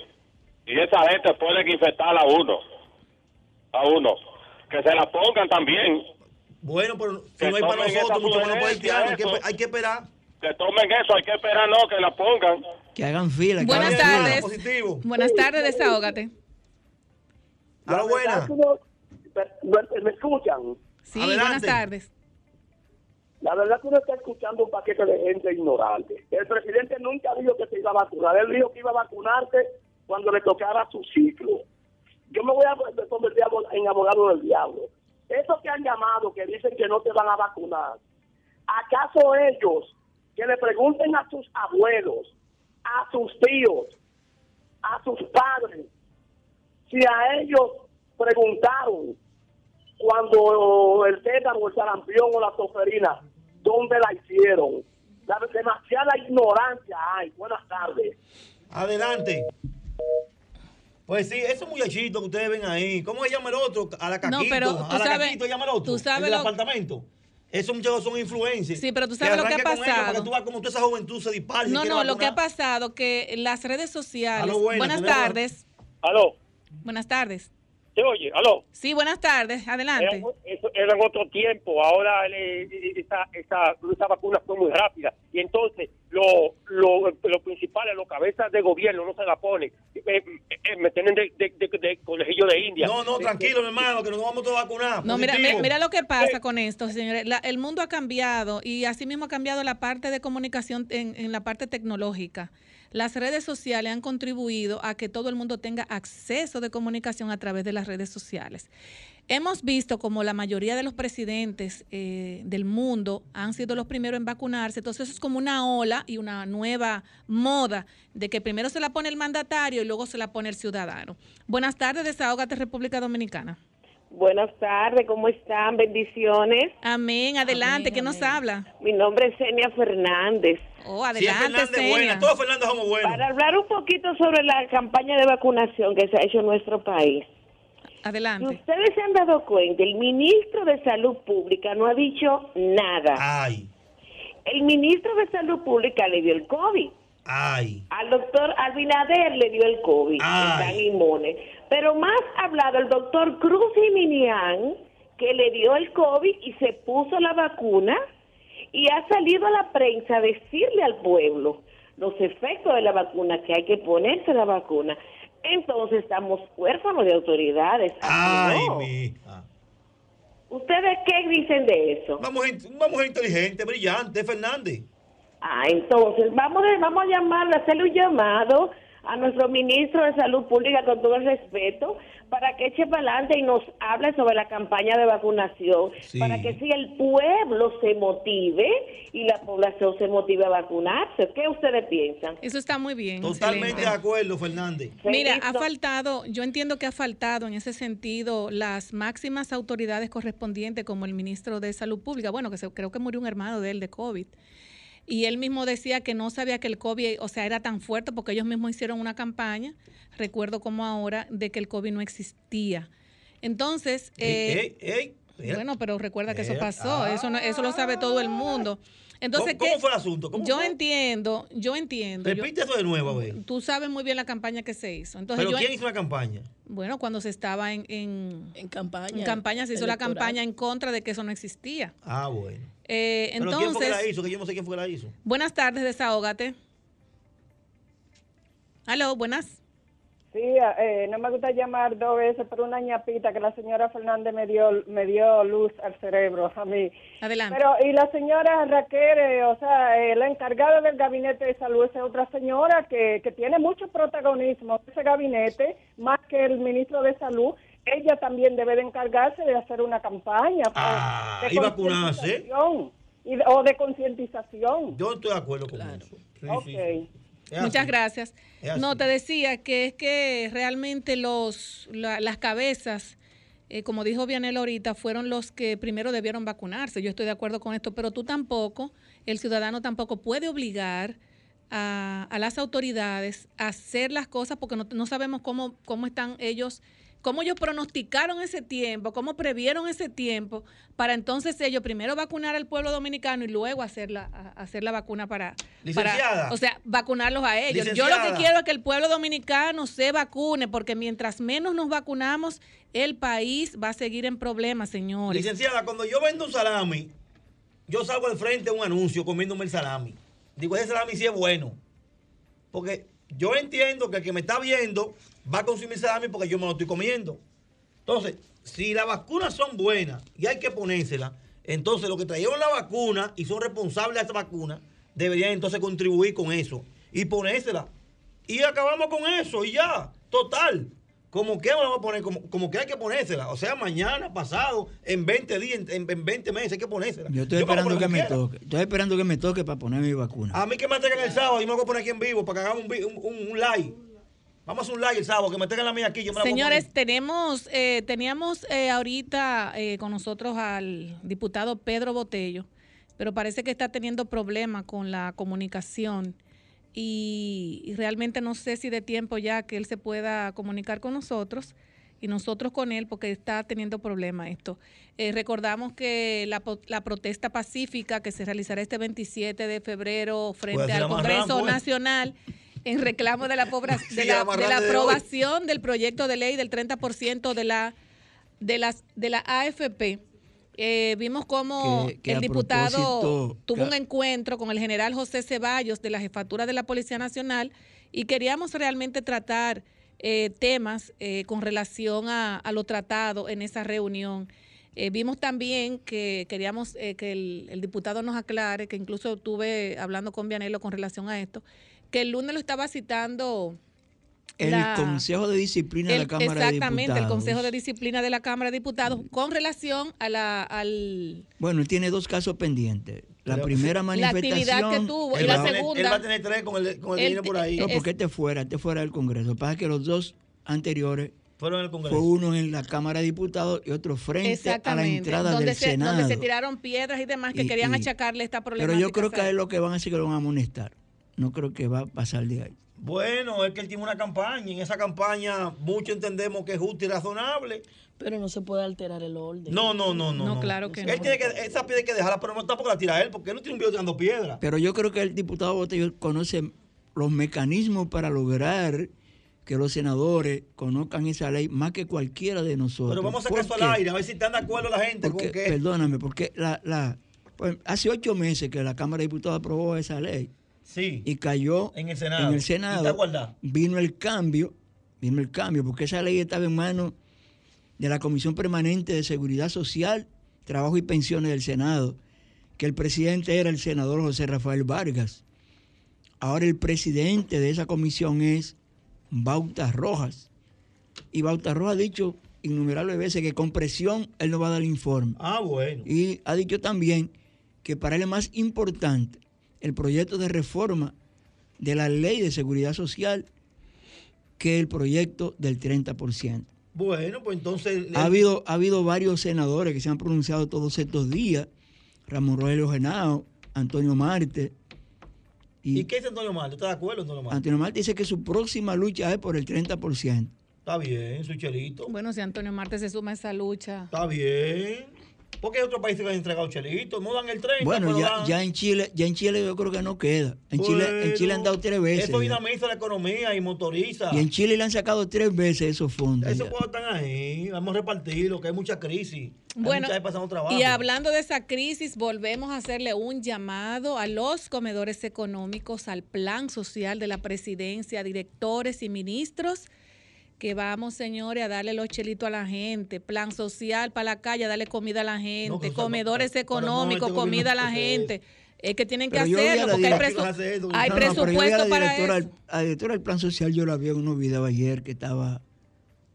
Y esa gente pueden infectar a uno, a uno. Que se la pongan también. Bueno, pero si Que no hay para nosotros, mucho menos para. Hay que, hay que esperar. Que tomen eso, hay que esperar, no, que la pongan. Que hagan fila. que Buenas hagan fila. tardes. Buenas tardes, desahógate. Hola, buena. ¿Me escuchan? Sí, buenas tardes. La verdad que uno está escuchando un paquete de gente ignorante. El presidente nunca dijo que se iba a vacunar. Él dijo que iba a vacunarse cuando le tocara su ciclo. Yo me voy a convertir en abogado del diablo. Esos que han llamado, que dicen que no te van a vacunar, ¿acaso ellos que le pregunten a sus abuelos, a sus tíos, a sus padres, si a ellos preguntaron cuando el tétano, el sarampión o la toferina, ¿dónde la hicieron? La, demasiada ignorancia hay. Buenas tardes. Adelante. Pues sí, esos muchachitos que ustedes ven ahí, ¿cómo se llama el otro? A la Caquito, No, pero tú a la sabes- Caquito llama el otro, tú sabes el del lo- apartamento. Esos muchachos son influencers. Sí, pero tú sabes lo que ha pasado. Para que tú veas cómo toda esa juventud se dispara. y No, no, lo que ha pasado que las redes sociales. Aló, buenas, tardes. Aló. Buenas tardes. ¿Se oye? Aló. Sí, buenas tardes. Adelante. Era, eso era en otro tiempo, ahora eh, esa, esa, esa vacuna fue muy rápida y entonces lo, lo, lo principal es los cabezas de gobierno no se la ponen, Eh, eh, me tienen de, de, de, de conejillo de India. No, no, tranquilo, mi hermano, que nos vamos todos a vacunar. No, mira, mira lo que pasa con esto, señores. La- el mundo ha cambiado y asimismo ha cambiado la parte de comunicación en, en la parte tecnológica. Las redes sociales han contribuido a que todo el mundo tenga acceso de comunicación a través de las redes sociales. Hemos visto como la mayoría de los presidentes eh, del mundo han sido los primeros en vacunarse, entonces eso es como una ola y una nueva moda de que primero se la pone el mandatario y luego se la pone el ciudadano. Buenas tardes, Desahógate República Dominicana. Buenas tardes, ¿cómo están? Bendiciones. Amén, adelante, ¿qué nos habla? Mi nombre es Senia Fernández. Oh, es Fernández buena, todos Fernández somos buenos. Para hablar un poquito sobre la campaña de vacunación que se ha hecho en nuestro país. Adelante. Si ustedes se han dado cuenta, el ministro de Salud Pública no ha dicho nada. Ay, El ministro de Salud Pública le dio el COVID. ay. Al doctor Albinader le dio el COVID, Ay. están inmunes. Pero más ha hablado el doctor Cruz y Minian, que le dio el COVID y se puso la vacuna, y ha salido a la prensa a decirle al pueblo los efectos de la vacuna, que hay que ponerse la vacuna. Entonces estamos huérfanos de autoridades. Ay, no. mi hija. ¿Ustedes qué dicen de eso? Vamos, mujer inteligente, brillante, Fernández. Ah, entonces vamos, a- vamos a llamarle, hacerle un llamado a nuestro ministro de Salud Pública con todo el respeto para que eche para adelante y nos hable sobre la campaña de vacunación, Sí. para que si el pueblo se motive y la población se motive a vacunarse. ¿Qué ustedes piensan? Eso está muy bien. Totalmente excelente. de acuerdo, Fernández. Mira, ha faltado, yo entiendo que ha faltado en ese sentido las máximas autoridades correspondientes como el ministro de Salud Pública, bueno, que se- creo que murió un hermano de él de COVID. Y él mismo decía que no sabía que el COVID, o sea, era tan fuerte porque ellos mismos hicieron una campaña, recuerdo como ahora, de que el COVID no existía. Entonces, eh, Ey, ey, bueno, pero recuerda que eso Mira, pasó, eso, no- eso lo sabe todo el mundo. Entonces, ¿Cómo, ¿qué- cómo fue el asunto? ¿Cómo yo fue? entiendo, yo entiendo. yo- Repite eso de nuevo, a ver. tú sabes muy bien la campaña que se hizo. Entonces, ¿Pero yo, quién hizo la campaña? bueno, cuando se estaba en, en, En campaña. en campaña, se hizo la campaña en contra de que eso no existía. Ah, bueno. Eh, ¿Pero quién fue que entonces, la hizo? Que yo no sé quién fue que la hizo. buenas tardes, desahógate. Aló, buenas. Sí, eh, no me gusta llamar dos veces por una ñapita que la señora Fernández me dio me dio luz al cerebro a mí. Adelante. Pero y la señora Raquel, eh, o sea, eh, la encargada del gabinete de salud es otra señora que, que tiene mucho protagonismo en ese gabinete, más que el ministro de salud. Ella también debe de encargarse de hacer una campaña pues, Ah, de y vacunarse. y de- o de concientización. Yo estoy de acuerdo con eso. Sí, Ok. sí, Muchas gracias. No, te decía que es que realmente los la- las cabezas, eh, como dijo Vianel ahorita, fueron los que primero debieron vacunarse. Yo estoy de acuerdo con esto, pero tú tampoco, el ciudadano tampoco puede obligar a, a las autoridades a hacer las cosas porque no, no sabemos cómo, cómo están ellos, cómo ellos pronosticaron ese tiempo, cómo previeron ese tiempo para entonces ellos primero vacunar al pueblo dominicano y luego hacer la, a- hacer la vacuna para, para- Licenciada. o sea, vacunarlos a ellos. Yo lo que quiero es que el pueblo dominicano se vacune porque mientras menos nos vacunamos, el país va a seguir en problemas, señores. Licenciada, cuando yo vendo un salami, yo salgo al frente de un anuncio comiéndome el salami. Digo, ese salami sí es bueno. Porque yo entiendo que el que me está viendo va a consumir salami porque yo me lo estoy comiendo. Entonces, si las vacunas son buenas y hay que ponérselas, entonces los que trajeron la vacuna y son responsables de esa vacuna, deberían entonces contribuir con eso y ponérsela. Y acabamos con eso y ya, total. Como que vamos a poner, como, como que hay que ponérsela. O sea, mañana, pasado, en 20 días, en, en 20 meses hay que ponérsela. Yo estoy esperando que me toque. Estoy esperando que me toque para poner mi vacuna. A mí que me traigan el sábado, yo me voy a poner aquí en vivo para que hagamos un, un, un- un live. Vamos a hacer un live el sábado, que me traigan la mía aquí. Yo me Señores, tenemos, eh, teníamos eh, ahorita eh, con nosotros al diputado Pedro Botello, pero parece que está teniendo problemas con la comunicación y, y realmente no sé si de tiempo ya que él se pueda comunicar con nosotros y nosotros con él porque está teniendo problemas esto. Eh, recordamos que la, la protesta pacífica que se realizará este 27 de febrero frente al Congreso pues. En reclamo de la, pobra- de la, de aprobación del proyecto de ley del 30% de la de las de la AFP. Eh, vimos cómo Que- que el diputado tuvo un encuentro con el general José Ceballos de la jefatura de la Policía Nacional y queríamos realmente tratar eh, temas eh, con relación a, a lo tratado en esa reunión. Eh, vimos también que queríamos eh, que el, el diputado nos aclare, que incluso estuve hablando con Vianelo con relación a esto, que el lunes lo estaba citando El la- Consejo de Disciplina de la Cámara de exactamente, Diputados. el Consejo de Disciplina de la Cámara de Diputados con relación a la, al, Bueno, él tiene dos casos pendientes. La Pero- primera La manifestación. actividad que tuvo, y la segunda- Él va a tener tres con el, con el viene por ahí. No, porque este fuera, este fuera del Congreso. Lo que pasa es que los dos anteriores Fueron en el Congreso. fue uno en la Cámara de Diputados y otro frente a la entrada donde del se, Senado. donde se tiraron piedras y demás que Y- querían y- achacarle esta problemática. Pero yo creo que él lo que van a hacer es que lo van a amonestar. No creo que va a pasar de ahí. Bueno, es que él tiene una campaña. y En esa campaña, muchos entendemos que es justa y razonable. Pero no se puede alterar el orden. No, no, no, no. No, claro que Él no. tiene que, esa piedra hay que dejarla, pero no tampoco la tira él, porque él no tiene un video tirando piedra. Pero yo creo que el diputado Botello conoce los mecanismos para lograr que los senadores conozcan esa ley más que cualquiera de nosotros. Pero vamos a sacar eso ¿Por al aire, a ver si están de acuerdo la gente Porque, con que. Perdóname, porque la, la, pues, hace ocho meses que la Cámara de Diputados aprobó esa ley. Sí. Y cayó En el Senado. En el Senado. Vino el cambio, vino el cambio, porque esa ley estaba en manos de la Comisión Permanente de Seguridad Social, Trabajo y Pensiones del Senado, que el presidente era el senador José Rafael Vargas. Ahora el presidente de esa comisión es Bauta Rojas. Y Bauta Rojas ha dicho innumerables veces que con presión él no va a dar el informe. Ah, bueno. Y ha dicho también que para él es más importante el proyecto de reforma de la ley de seguridad social que el proyecto del 30%. Bueno, pues entonces. Ha habido, ha habido varios senadores que se han pronunciado todos estos días, Ramón Rogelio Genao, Antonio Marte. ¿Y qué dice Antonio Marte? ¿Está de acuerdo, Antonio Marte? Antonio Marte dice que su próxima lucha es por el 30%. Está bien, su chelito. Bueno, si Antonio Marte se suma a esa lucha. Está bien. ¿Por qué otros países le han entregado chelitos? No dan el 30. Bueno, ya, dan. ya en Chile, ya en Chile yo creo que no queda. En Chile, en Chile han dado tres veces. Eso ya. dinamiza la economía y motoriza. Y en Chile le han sacado tres veces esos fondos. Eso ya. puede estar ahí. Vamos a repartirlo, que hay mucha crisis. Hay Bueno, y hablando de esa crisis, volvemos a hacerle un llamado a los comedores económicos, al plan social de la presidencia, directores y ministros, que vamos, señores, a darle los chelitos a la gente, plan social para la calle, a darle comida a la gente, comedores para- económicos, comida a la gente. Es que tienen que vi hacerlo, porque hay, presu- hay no, vi presupuesto para directora, eso. A la directora del plan social yo la vi en unos videos ayer que estaba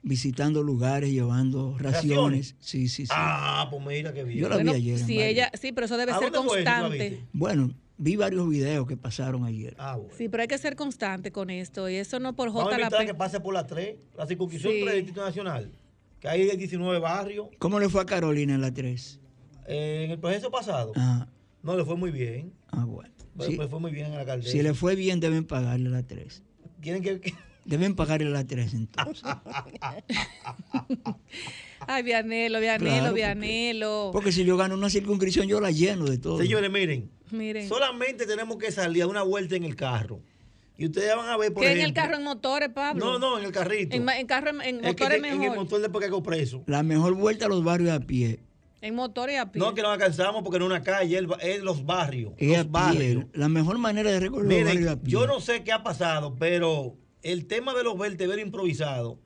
visitando lugares, llevando raciones. Sí, sí, sí. Ah, pues mira qué bien. Yo la vi Bueno, ayer. en si varios. ella, sí, pero eso debe ¿A ser constante. Bueno, vi varios videos que pasaron ayer. Ah, bueno. Sí, pero hay que ser constante con esto. Y eso no por Vamos a J la que pase por la 3, la circunscripción Sí. 3 del Distrito Nacional. Que hay 19 barrios. ¿Cómo le fue a Carolina en la 3? Eh, en el proceso pasado. Ah, No, le fue muy bien. ah, bueno. Sí, Le fue muy bien a la alcaldesa. si le fue bien, deben pagarle la 3. Tienen que... Deben pagarle la 3 entonces. Ay, Vianelo, Vianelo, Claro, porque- Vianelo. Porque si yo gano una circunscripción, yo la lleno de todo. Señores, miren. Miren. Solamente tenemos que salir a una vuelta en el carro. Y ustedes van a ver, por ¿Qué en ejemplo... el carro en motores, Pablo? No, no, en el carrito. En, en carro en, en Es que motores te- en el mejor. motor después que hago preso. La mejor vuelta a los barrios a pie. En motores a pie. No, que nos alcanzamos porque no es una calle, es, los barrios. Es a los barrios. pie. La mejor manera de recorrer los barrios a pie. yo no sé qué ha pasado, pero el tema de los vertederos improvisados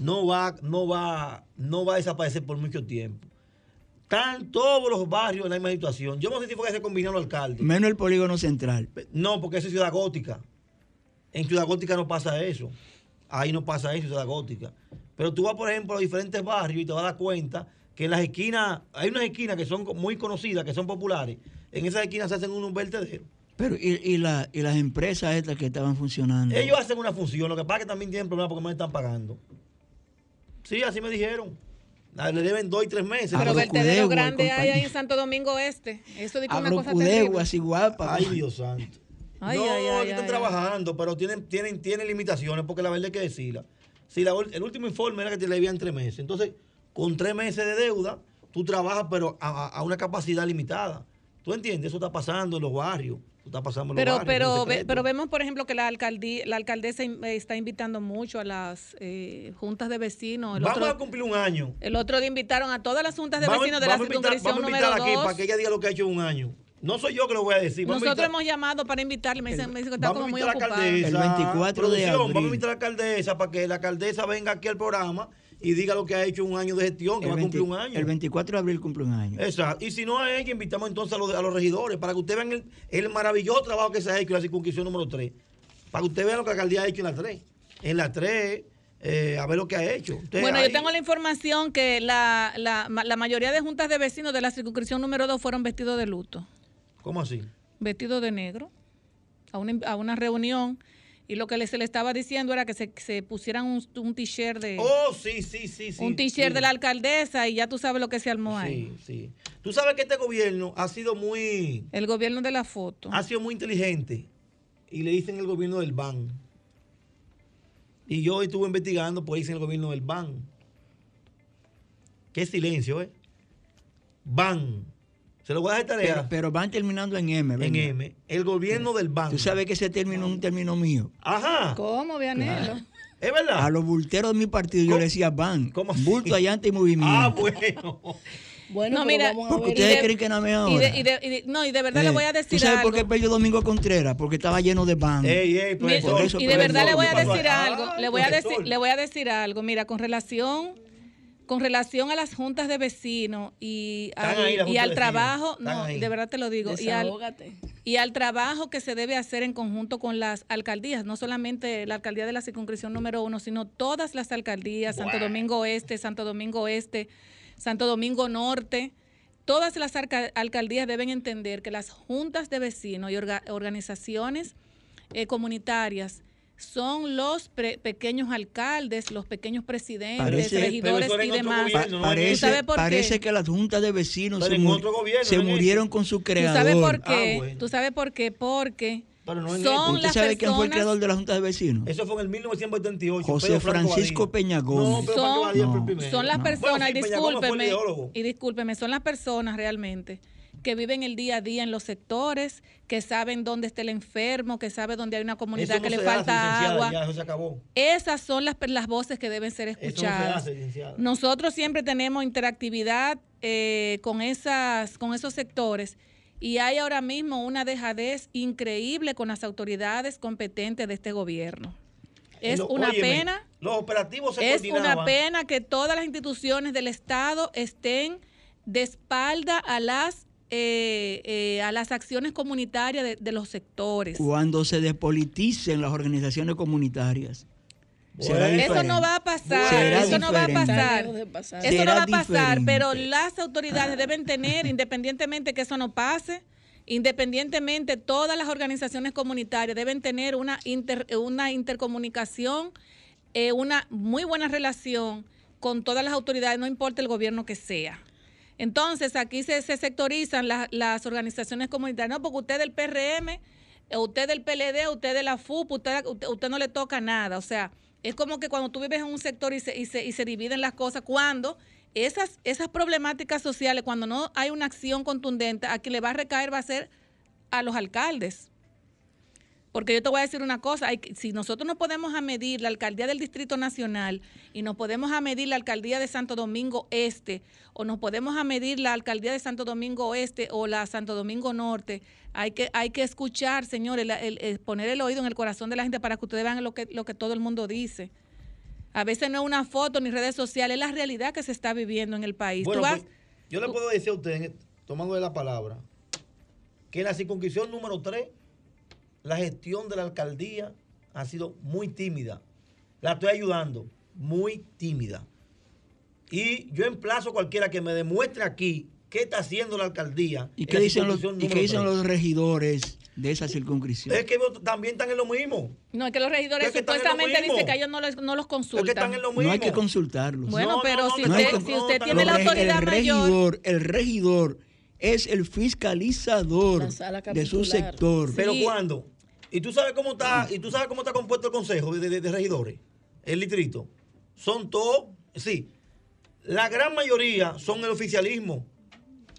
no va, no va, no va a desaparecer por mucho tiempo. Están todos los barrios en la misma situación. Yo no sé si fue que se combinaron los alcaldes. Menos el polígono central. No, porque eso es ciudad gótica. En ciudad gótica no pasa eso. ahí no pasa eso, Ciudad Gótica. Pero tú vas, por ejemplo, a los diferentes barrios y te vas a dar cuenta que en las esquinas, hay unas esquinas que son muy conocidas, que son populares. En esas esquinas se hacen unos vertederos. Pero, ¿y, y, la, y las empresas estas que estaban funcionando? Ellos hacen una función, lo que pasa es que también tienen problemas porque no están pagando. Sí, así me dijeron. Ah, Le deben dos y tres meses. Pero vertedero grande hay ahí en Santo Domingo Este. Eso dice una cosa terrible. así guapa. Ay, Dios santo. Ay, no, ay, están ay, trabajando, pero tienen, tienen, tienen limitaciones, porque la verdad hay que decirla. Si la- el último informe era que te le debían tres meses. Entonces, con tres meses de deuda, tú trabajas, pero a, a- a una capacidad limitada. ¿Tú entiendes? Eso está pasando en los barrios. Está pasando Pero, barrios. pero, no ve- pero vemos, por ejemplo, que la alcaldía, la alcaldesa eh, está invitando mucho a las eh, juntas de vecinos. El Vamos otro, a cumplir un año. el otro día invitaron a todas las juntas de Vamos, vecinos de la a circunscripción vamos a número invitar aquí 2. para que ella diga lo que ha hecho en un año. No soy yo que lo voy a decir. Vamos a Nosotros invitar- hemos llamado para invitarle, me dicen, me dicen que está Vamos a como muy invitar a la ocupado. alcaldesa. El 24 de abril. Vamos a invitar a la alcaldesa para que la alcaldesa venga aquí al programa y diga lo que ha hecho en un año de gestión, que El va a cumplir 20 un año. El 24 de abril cumple un año. Exacto. Y si no a ella, invitamos entonces a los, a los regidores para que ustedes vean el, el maravilloso trabajo que se ha hecho en la circunscripción número 3. Para que ustedes vean lo que la alcaldía ha hecho en la 3. En la 3, eh, a ver lo que ha hecho. Bueno, ahí- yo tengo la información que la, la, la mayoría de juntas de vecinos de la circunscripción número 2 fueron vestidos de luto, ¿Cómo así? vestidos de negro, a una, a una reunión. Y lo que se le estaba diciendo era que se, se pusieran un, un t-shirt de... Oh, sí, sí, sí. sí un t-shirt sí. de la alcaldesa y ya tú sabes lo que se armó ahí. Sí, sí. Tú sabes que este gobierno ha sido muy, El gobierno de la foto. ha sido muy inteligente y le dicen el gobierno del BAN. Y yo estuve investigando, pues dicen el gobierno del BAN. Qué silencio, ¿eh? BAN. Se lo voy a dejar de tarea. Pero, pero van terminando en M. en ¿verdad? M. El gobierno del BAN. Tú sabes que ese término es un término mío. Ajá. ¿Cómo, Vianelo? Es verdad. A los bulteros de mi partido yo le decía van. Bulto, allante y movimiento. Ah, bueno. Bueno, No, mira, Porque ustedes Y de- creen que no me Y ahora. de, y de- y de- no, y de verdad Eh, le voy a ¿Tú decir sabes algo. por qué perdió Domingo Contreras? Porque estaba lleno de van. Ey, ey, Mira, profesor. eso, y de verdad le voy a decir Ah, algo, le voy a decir, le voy a decir algo, mira, con relación con relación a las juntas de vecinos y al, y trabajo, no, ahí. de verdad te lo digo, y al, Desahógate. y al trabajo que se debe hacer en conjunto con las alcaldías, no solamente la alcaldía de la circunscripción número uno, sino todas las alcaldías, Santo Domingo Oeste, Santo Domingo Oeste, Santo Domingo Norte, todas las alcaldías deben entender que las juntas de vecinos y orga- organizaciones eh, comunitarias son los pre- pequeños alcaldes, los pequeños presidentes, Parece- regidores y demás. gobierno, no parece, ¿Tú sabes por qué? parece que las juntas de vecinos Pero se, gobierno, murieron con su ¿Tú creador. sabes por qué? Ah, bueno. ¿Tú sabes por qué? Porque Pero no en son ¿Usted las sabe quién fue el personas creador de la junta de vecinos? Eso fue en el 1978. José Francisco. Peña Gómez. No, Son- No. son las No. personas, Bueno, sí, y discúlpeme, y discúlpeme, son las personas realmente que viven el día a día en los sectores, que saben dónde está el enfermo, que saben dónde hay una comunidad no que le falta hace, agua. Ya, eso se acabó. Esas son las, las voces que deben ser Eso no se escuchadas. hace. Nosotros siempre tenemos interactividad eh, con, esas, con esos sectores y hay ahora mismo una dejadez increíble con las autoridades competentes de este gobierno. Es Lo- una óyeme, pena. Los operativos se Es una pena que todas las instituciones del Estado estén de espalda a las eh, eh, a las acciones comunitarias de, de los sectores. Cuando se despoliticen las organizaciones comunitarias. Bueno. Eso no va a pasar, eso no va a pasar. Eso no va a pasar, diferente. pero las autoridades deben tener, independientemente que eso no pase, independientemente todas las organizaciones comunitarias deben tener una, inter- una intercomunicación, eh, una muy buena relación con todas las autoridades, no importa el gobierno que sea. Entonces, aquí se, se sectorizan las- organizaciones comunitarias, no, porque usted del PRM, eh, usted del PLD, usted de la FUP, usted, usted, usted no le toca nada. O sea, es como que cuando tú vives en un sector y se, y se, y se dividen las cosas, cuando esas, esas problemáticas sociales, cuando no hay una acción contundente, a quien le va a recaer va a ser a los alcaldes. Porque yo te voy a decir una cosa, hay si nosotros no podemos a medir la alcaldía del Distrito Nacional y nos podemos a medir la alcaldía de Santo Domingo Este o nos podemos a medir la alcaldía de Santo Domingo Oeste o la Santo Domingo Norte, hay que, hay que escuchar, señores, la- el- el poner el oído en el corazón de la gente para que ustedes vean lo que, lo que todo el mundo dice. A veces no es una foto ni redes sociales, es la realidad que se está viviendo en el país. Bueno, Tú vas- pues, yo le puedo decir a usted, tomando de la palabra, que la circunscripción número 3, la gestión de la alcaldía ha sido muy tímida. La estoy ayudando. Muy tímida. Y yo emplazo a cualquiera que me demuestre aquí qué está haciendo la alcaldía. ¿Y qué dicen, los, y qué dicen los regidores de esa circunscripción? Es que también están en lo mismo. No, es que los regidores Es que supuestamente dicen que ellos no los, no los consultan. están en lo No hay que consultarlos. Bueno, pero si No usted, si tiene la autoridad el mayor, regidor, el regidor es el fiscalizador de su sector. Pero ¿cuándo? ¿Y tú sabes cómo está, y tú sabes cómo está compuesto el consejo de, de- de regidores? El distrito. Son todos, sí. La gran mayoría son el oficialismo.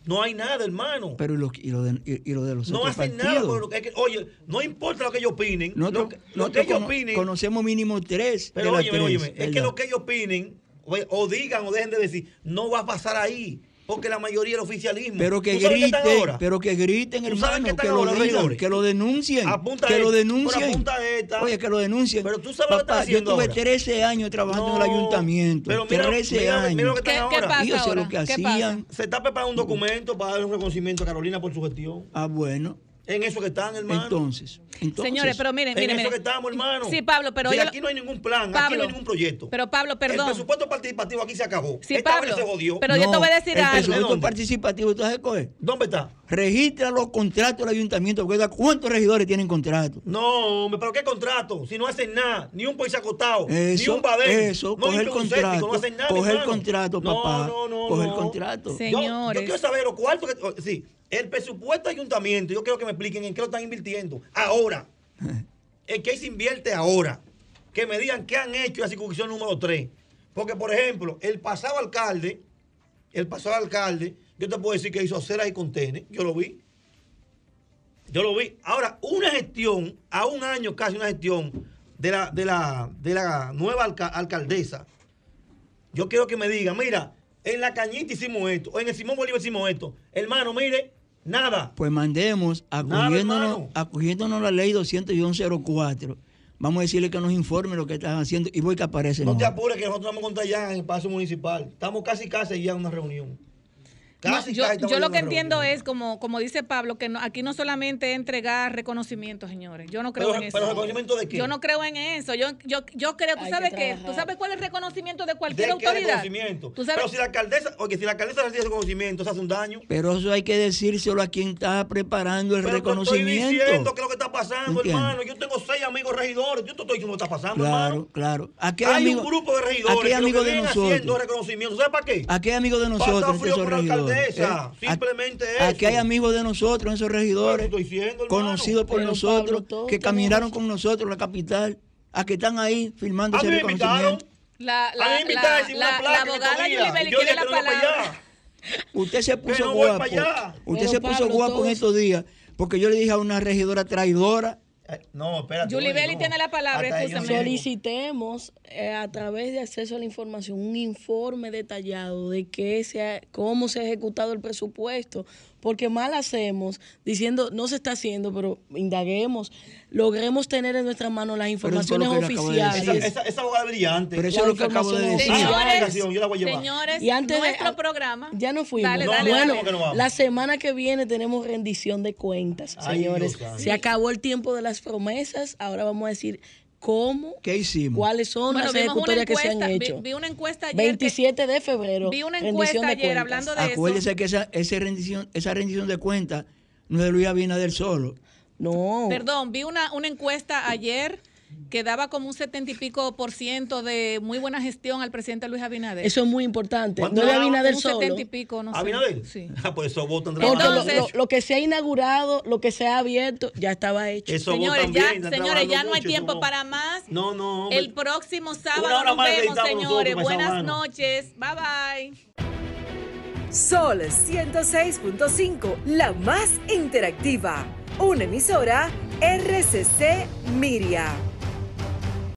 No hay nada, hermano. Pero y lo, y lo de, y- y lo de los No otros hacen nada. partidos? por lo que- oye, no importa lo que ellos opinen. Nosotros, lo que, lo que ellos cono- opinen. conocemos mínimo tres. Pero de las óyeme, tres, óyeme, es que lo que ellos opinen, o, o digan o dejen de decir, no va a pasar ahí. Porque la mayoría es el oficialismo. Pero que ¿Tú sabes qué griten, ahora? pero que griten, ¿Tú sabes hermano, qué que lo ahora digan, que lo denuncien, Apunta que lo esta, denuncien. apunta esta. Oye, que lo denuncien. Pero tú sabes lo que están Papá, yo haciendo tuve ahora. 13 años trabajando en el ayuntamiento. Pero mira, 13 mira- años. mira lo que están ahora. Y yo sé lo que hacían. Se está preparando un documento para dar un reconocimiento a Carolina por su gestión. Ah, bueno. En eso que están, hermano. Entonces, entonces Señores, pero miren, en miren, eso miren. que estamos, hermano. Sí, Pablo, pero Si yo- aquí no hay ningún plan, aquí no hay ningún proyecto. Pero Pablo, El perdón. presupuesto participativo aquí se acabó. Sí, Esta Pablo, vez se jodió. pero yo te voy a decir el algo. presupuesto ¿Dónde? participativo, ¿tú sabes? ¿Dónde está? Registra los contratos del ayuntamiento. porque ¿Cuántos regidores tienen contratos? No, hombre, pero ¿qué contrato? Si no hacen nada, ni un país acotado, ni un badén, eso, no coge el limpian un séptico, contrato, no hacen nada, coge mi el contrato, No, papá, no, no, coge el no. contrato. Yo- Yo, Señores. quiero saber los cuartos que, oh, sí, el presupuesto de ayuntamiento, yo quiero que me expliquen en qué lo están invirtiendo. Ahora, en qué se invierte ahora. Que me digan qué han hecho en la circunscripción número 3. Porque, por ejemplo, el pasado alcalde, el pasado alcalde, yo te puedo decir que hizo aceras y contenes, yo lo vi. Yo lo vi. Ahora, una gestión, a un año casi una gestión de la, de la, de la nueva alca- alcaldesa, yo quiero que me diga, mira, en la Cañita hicimos esto, o en el Simón Bolívar hicimos esto. Hermano, mire, nada. Pues mandemos, acogiéndonos, acogiéndonos a la ley 20104, vamos a decirle que nos informe lo que están haciendo y voy que aparece. No te apures que nosotros vamos a contar ya en el Palacio Municipal. Estamos casi casi ya en una reunión. No, yo, casi yo lo que entiendo reunión. es, como, como dice Pablo, que no- aquí no solamente es entregar reconocimientos, señores. Yo no creo Pero- en eso. pero ¿reconocimiento de qué? Yo no creo en eso. Yo, yo, yo creo, ¿tú Hay sabes qué? ¿Tú sabes cuál es el reconocimiento de ¿De cualquier qué autoridad? reconocimiento? ¿Tú sabes? Pero si la alcaldesa, oye, si la alcaldesa recibe reconocimiento, se hace un daño. Pero eso hay que decírselo a quien está preparando el Pero te estoy reconocimiento. diciendo que es lo que está pasando, ¿Entiendes? hermano. Yo tengo seis amigos regidores. Yo te estoy diciendo lo que está pasando, Claro, hermano. claro. Aquí hay, Hay amigos- un grupo de regidores aquí hay que que de vienen haciendo nosotros. reconocimiento. ¿Sabes para qué? Aquí hay amigos de Falta nosotros, esos alcaldesa. ¿eh? Simplemente Aquí- Aquí hay eso. amigos de nosotros, esos regidores, conocidos por Pero, nosotros, Pablo, que caminaron con nosotros la capital, a que están ahí filmando A ese reconocimiento. La, A la, mí la, la- la abogada quiere la palabra. Usted se puso no guapo. Usted Pero, se puso Pablo, guapo en todos- estos días porque yo le dije a una regidora traidora. No, espérate. Oye, no. tiene la palabra. Solicitemos eh, a través de acceso a la información un informe detallado de qué se ha- cómo se ha ejecutado el presupuesto, porque mal hacemos diciendo no se está haciendo, pero indaguemos, logremos tener en nuestras manos las es informaciones acabo de oficiales. decir. Esa, esa abogada es brillante. Pero eso es lo que acabo de decir. Señores, yo la voy a llevar. Señores, Y antes de- nuestro programa. Ya no fuimos. Dale, dale, bueno, dale. la semana que viene tenemos rendición de cuentas, Ay, señores. Dios. Se acabó el tiempo de las promesas. Ahora vamos a decir cómo, ¿Qué hicimos? cuáles son Bueno, las ejecutorias que se han encuesta, vi- hecho. vi, una encuesta ayer. que- 27 de febrero. vi una encuesta ayer cuentas. hablando de eso. Acuérdese que esa, esa, rendición, esa rendición de cuentas no es de Luis Abinader solo. No. Perdón, vi una, una encuesta ayer que daba como un setenta y pico por ciento de muy buena gestión al presidente Luis Abinader. Eso es muy importante. ¿Cuánto No de? Abinader un solo. setenta y pico, no sé. ¿Abinader? Sí. Ah, pues eso votan Porque lo- Entonces- lo, lo que se ha inaugurado, lo que se ha abierto, ya estaba hecho. Eso Señores, ya, bien, señores, ya no hay tiempo para más. No, no. hombre. El próximo sábado nos vemos, señores. nosotros Buenas mano. noches. Bye bye. Sol 106.5, la más interactiva. Una emisora RCC Miria.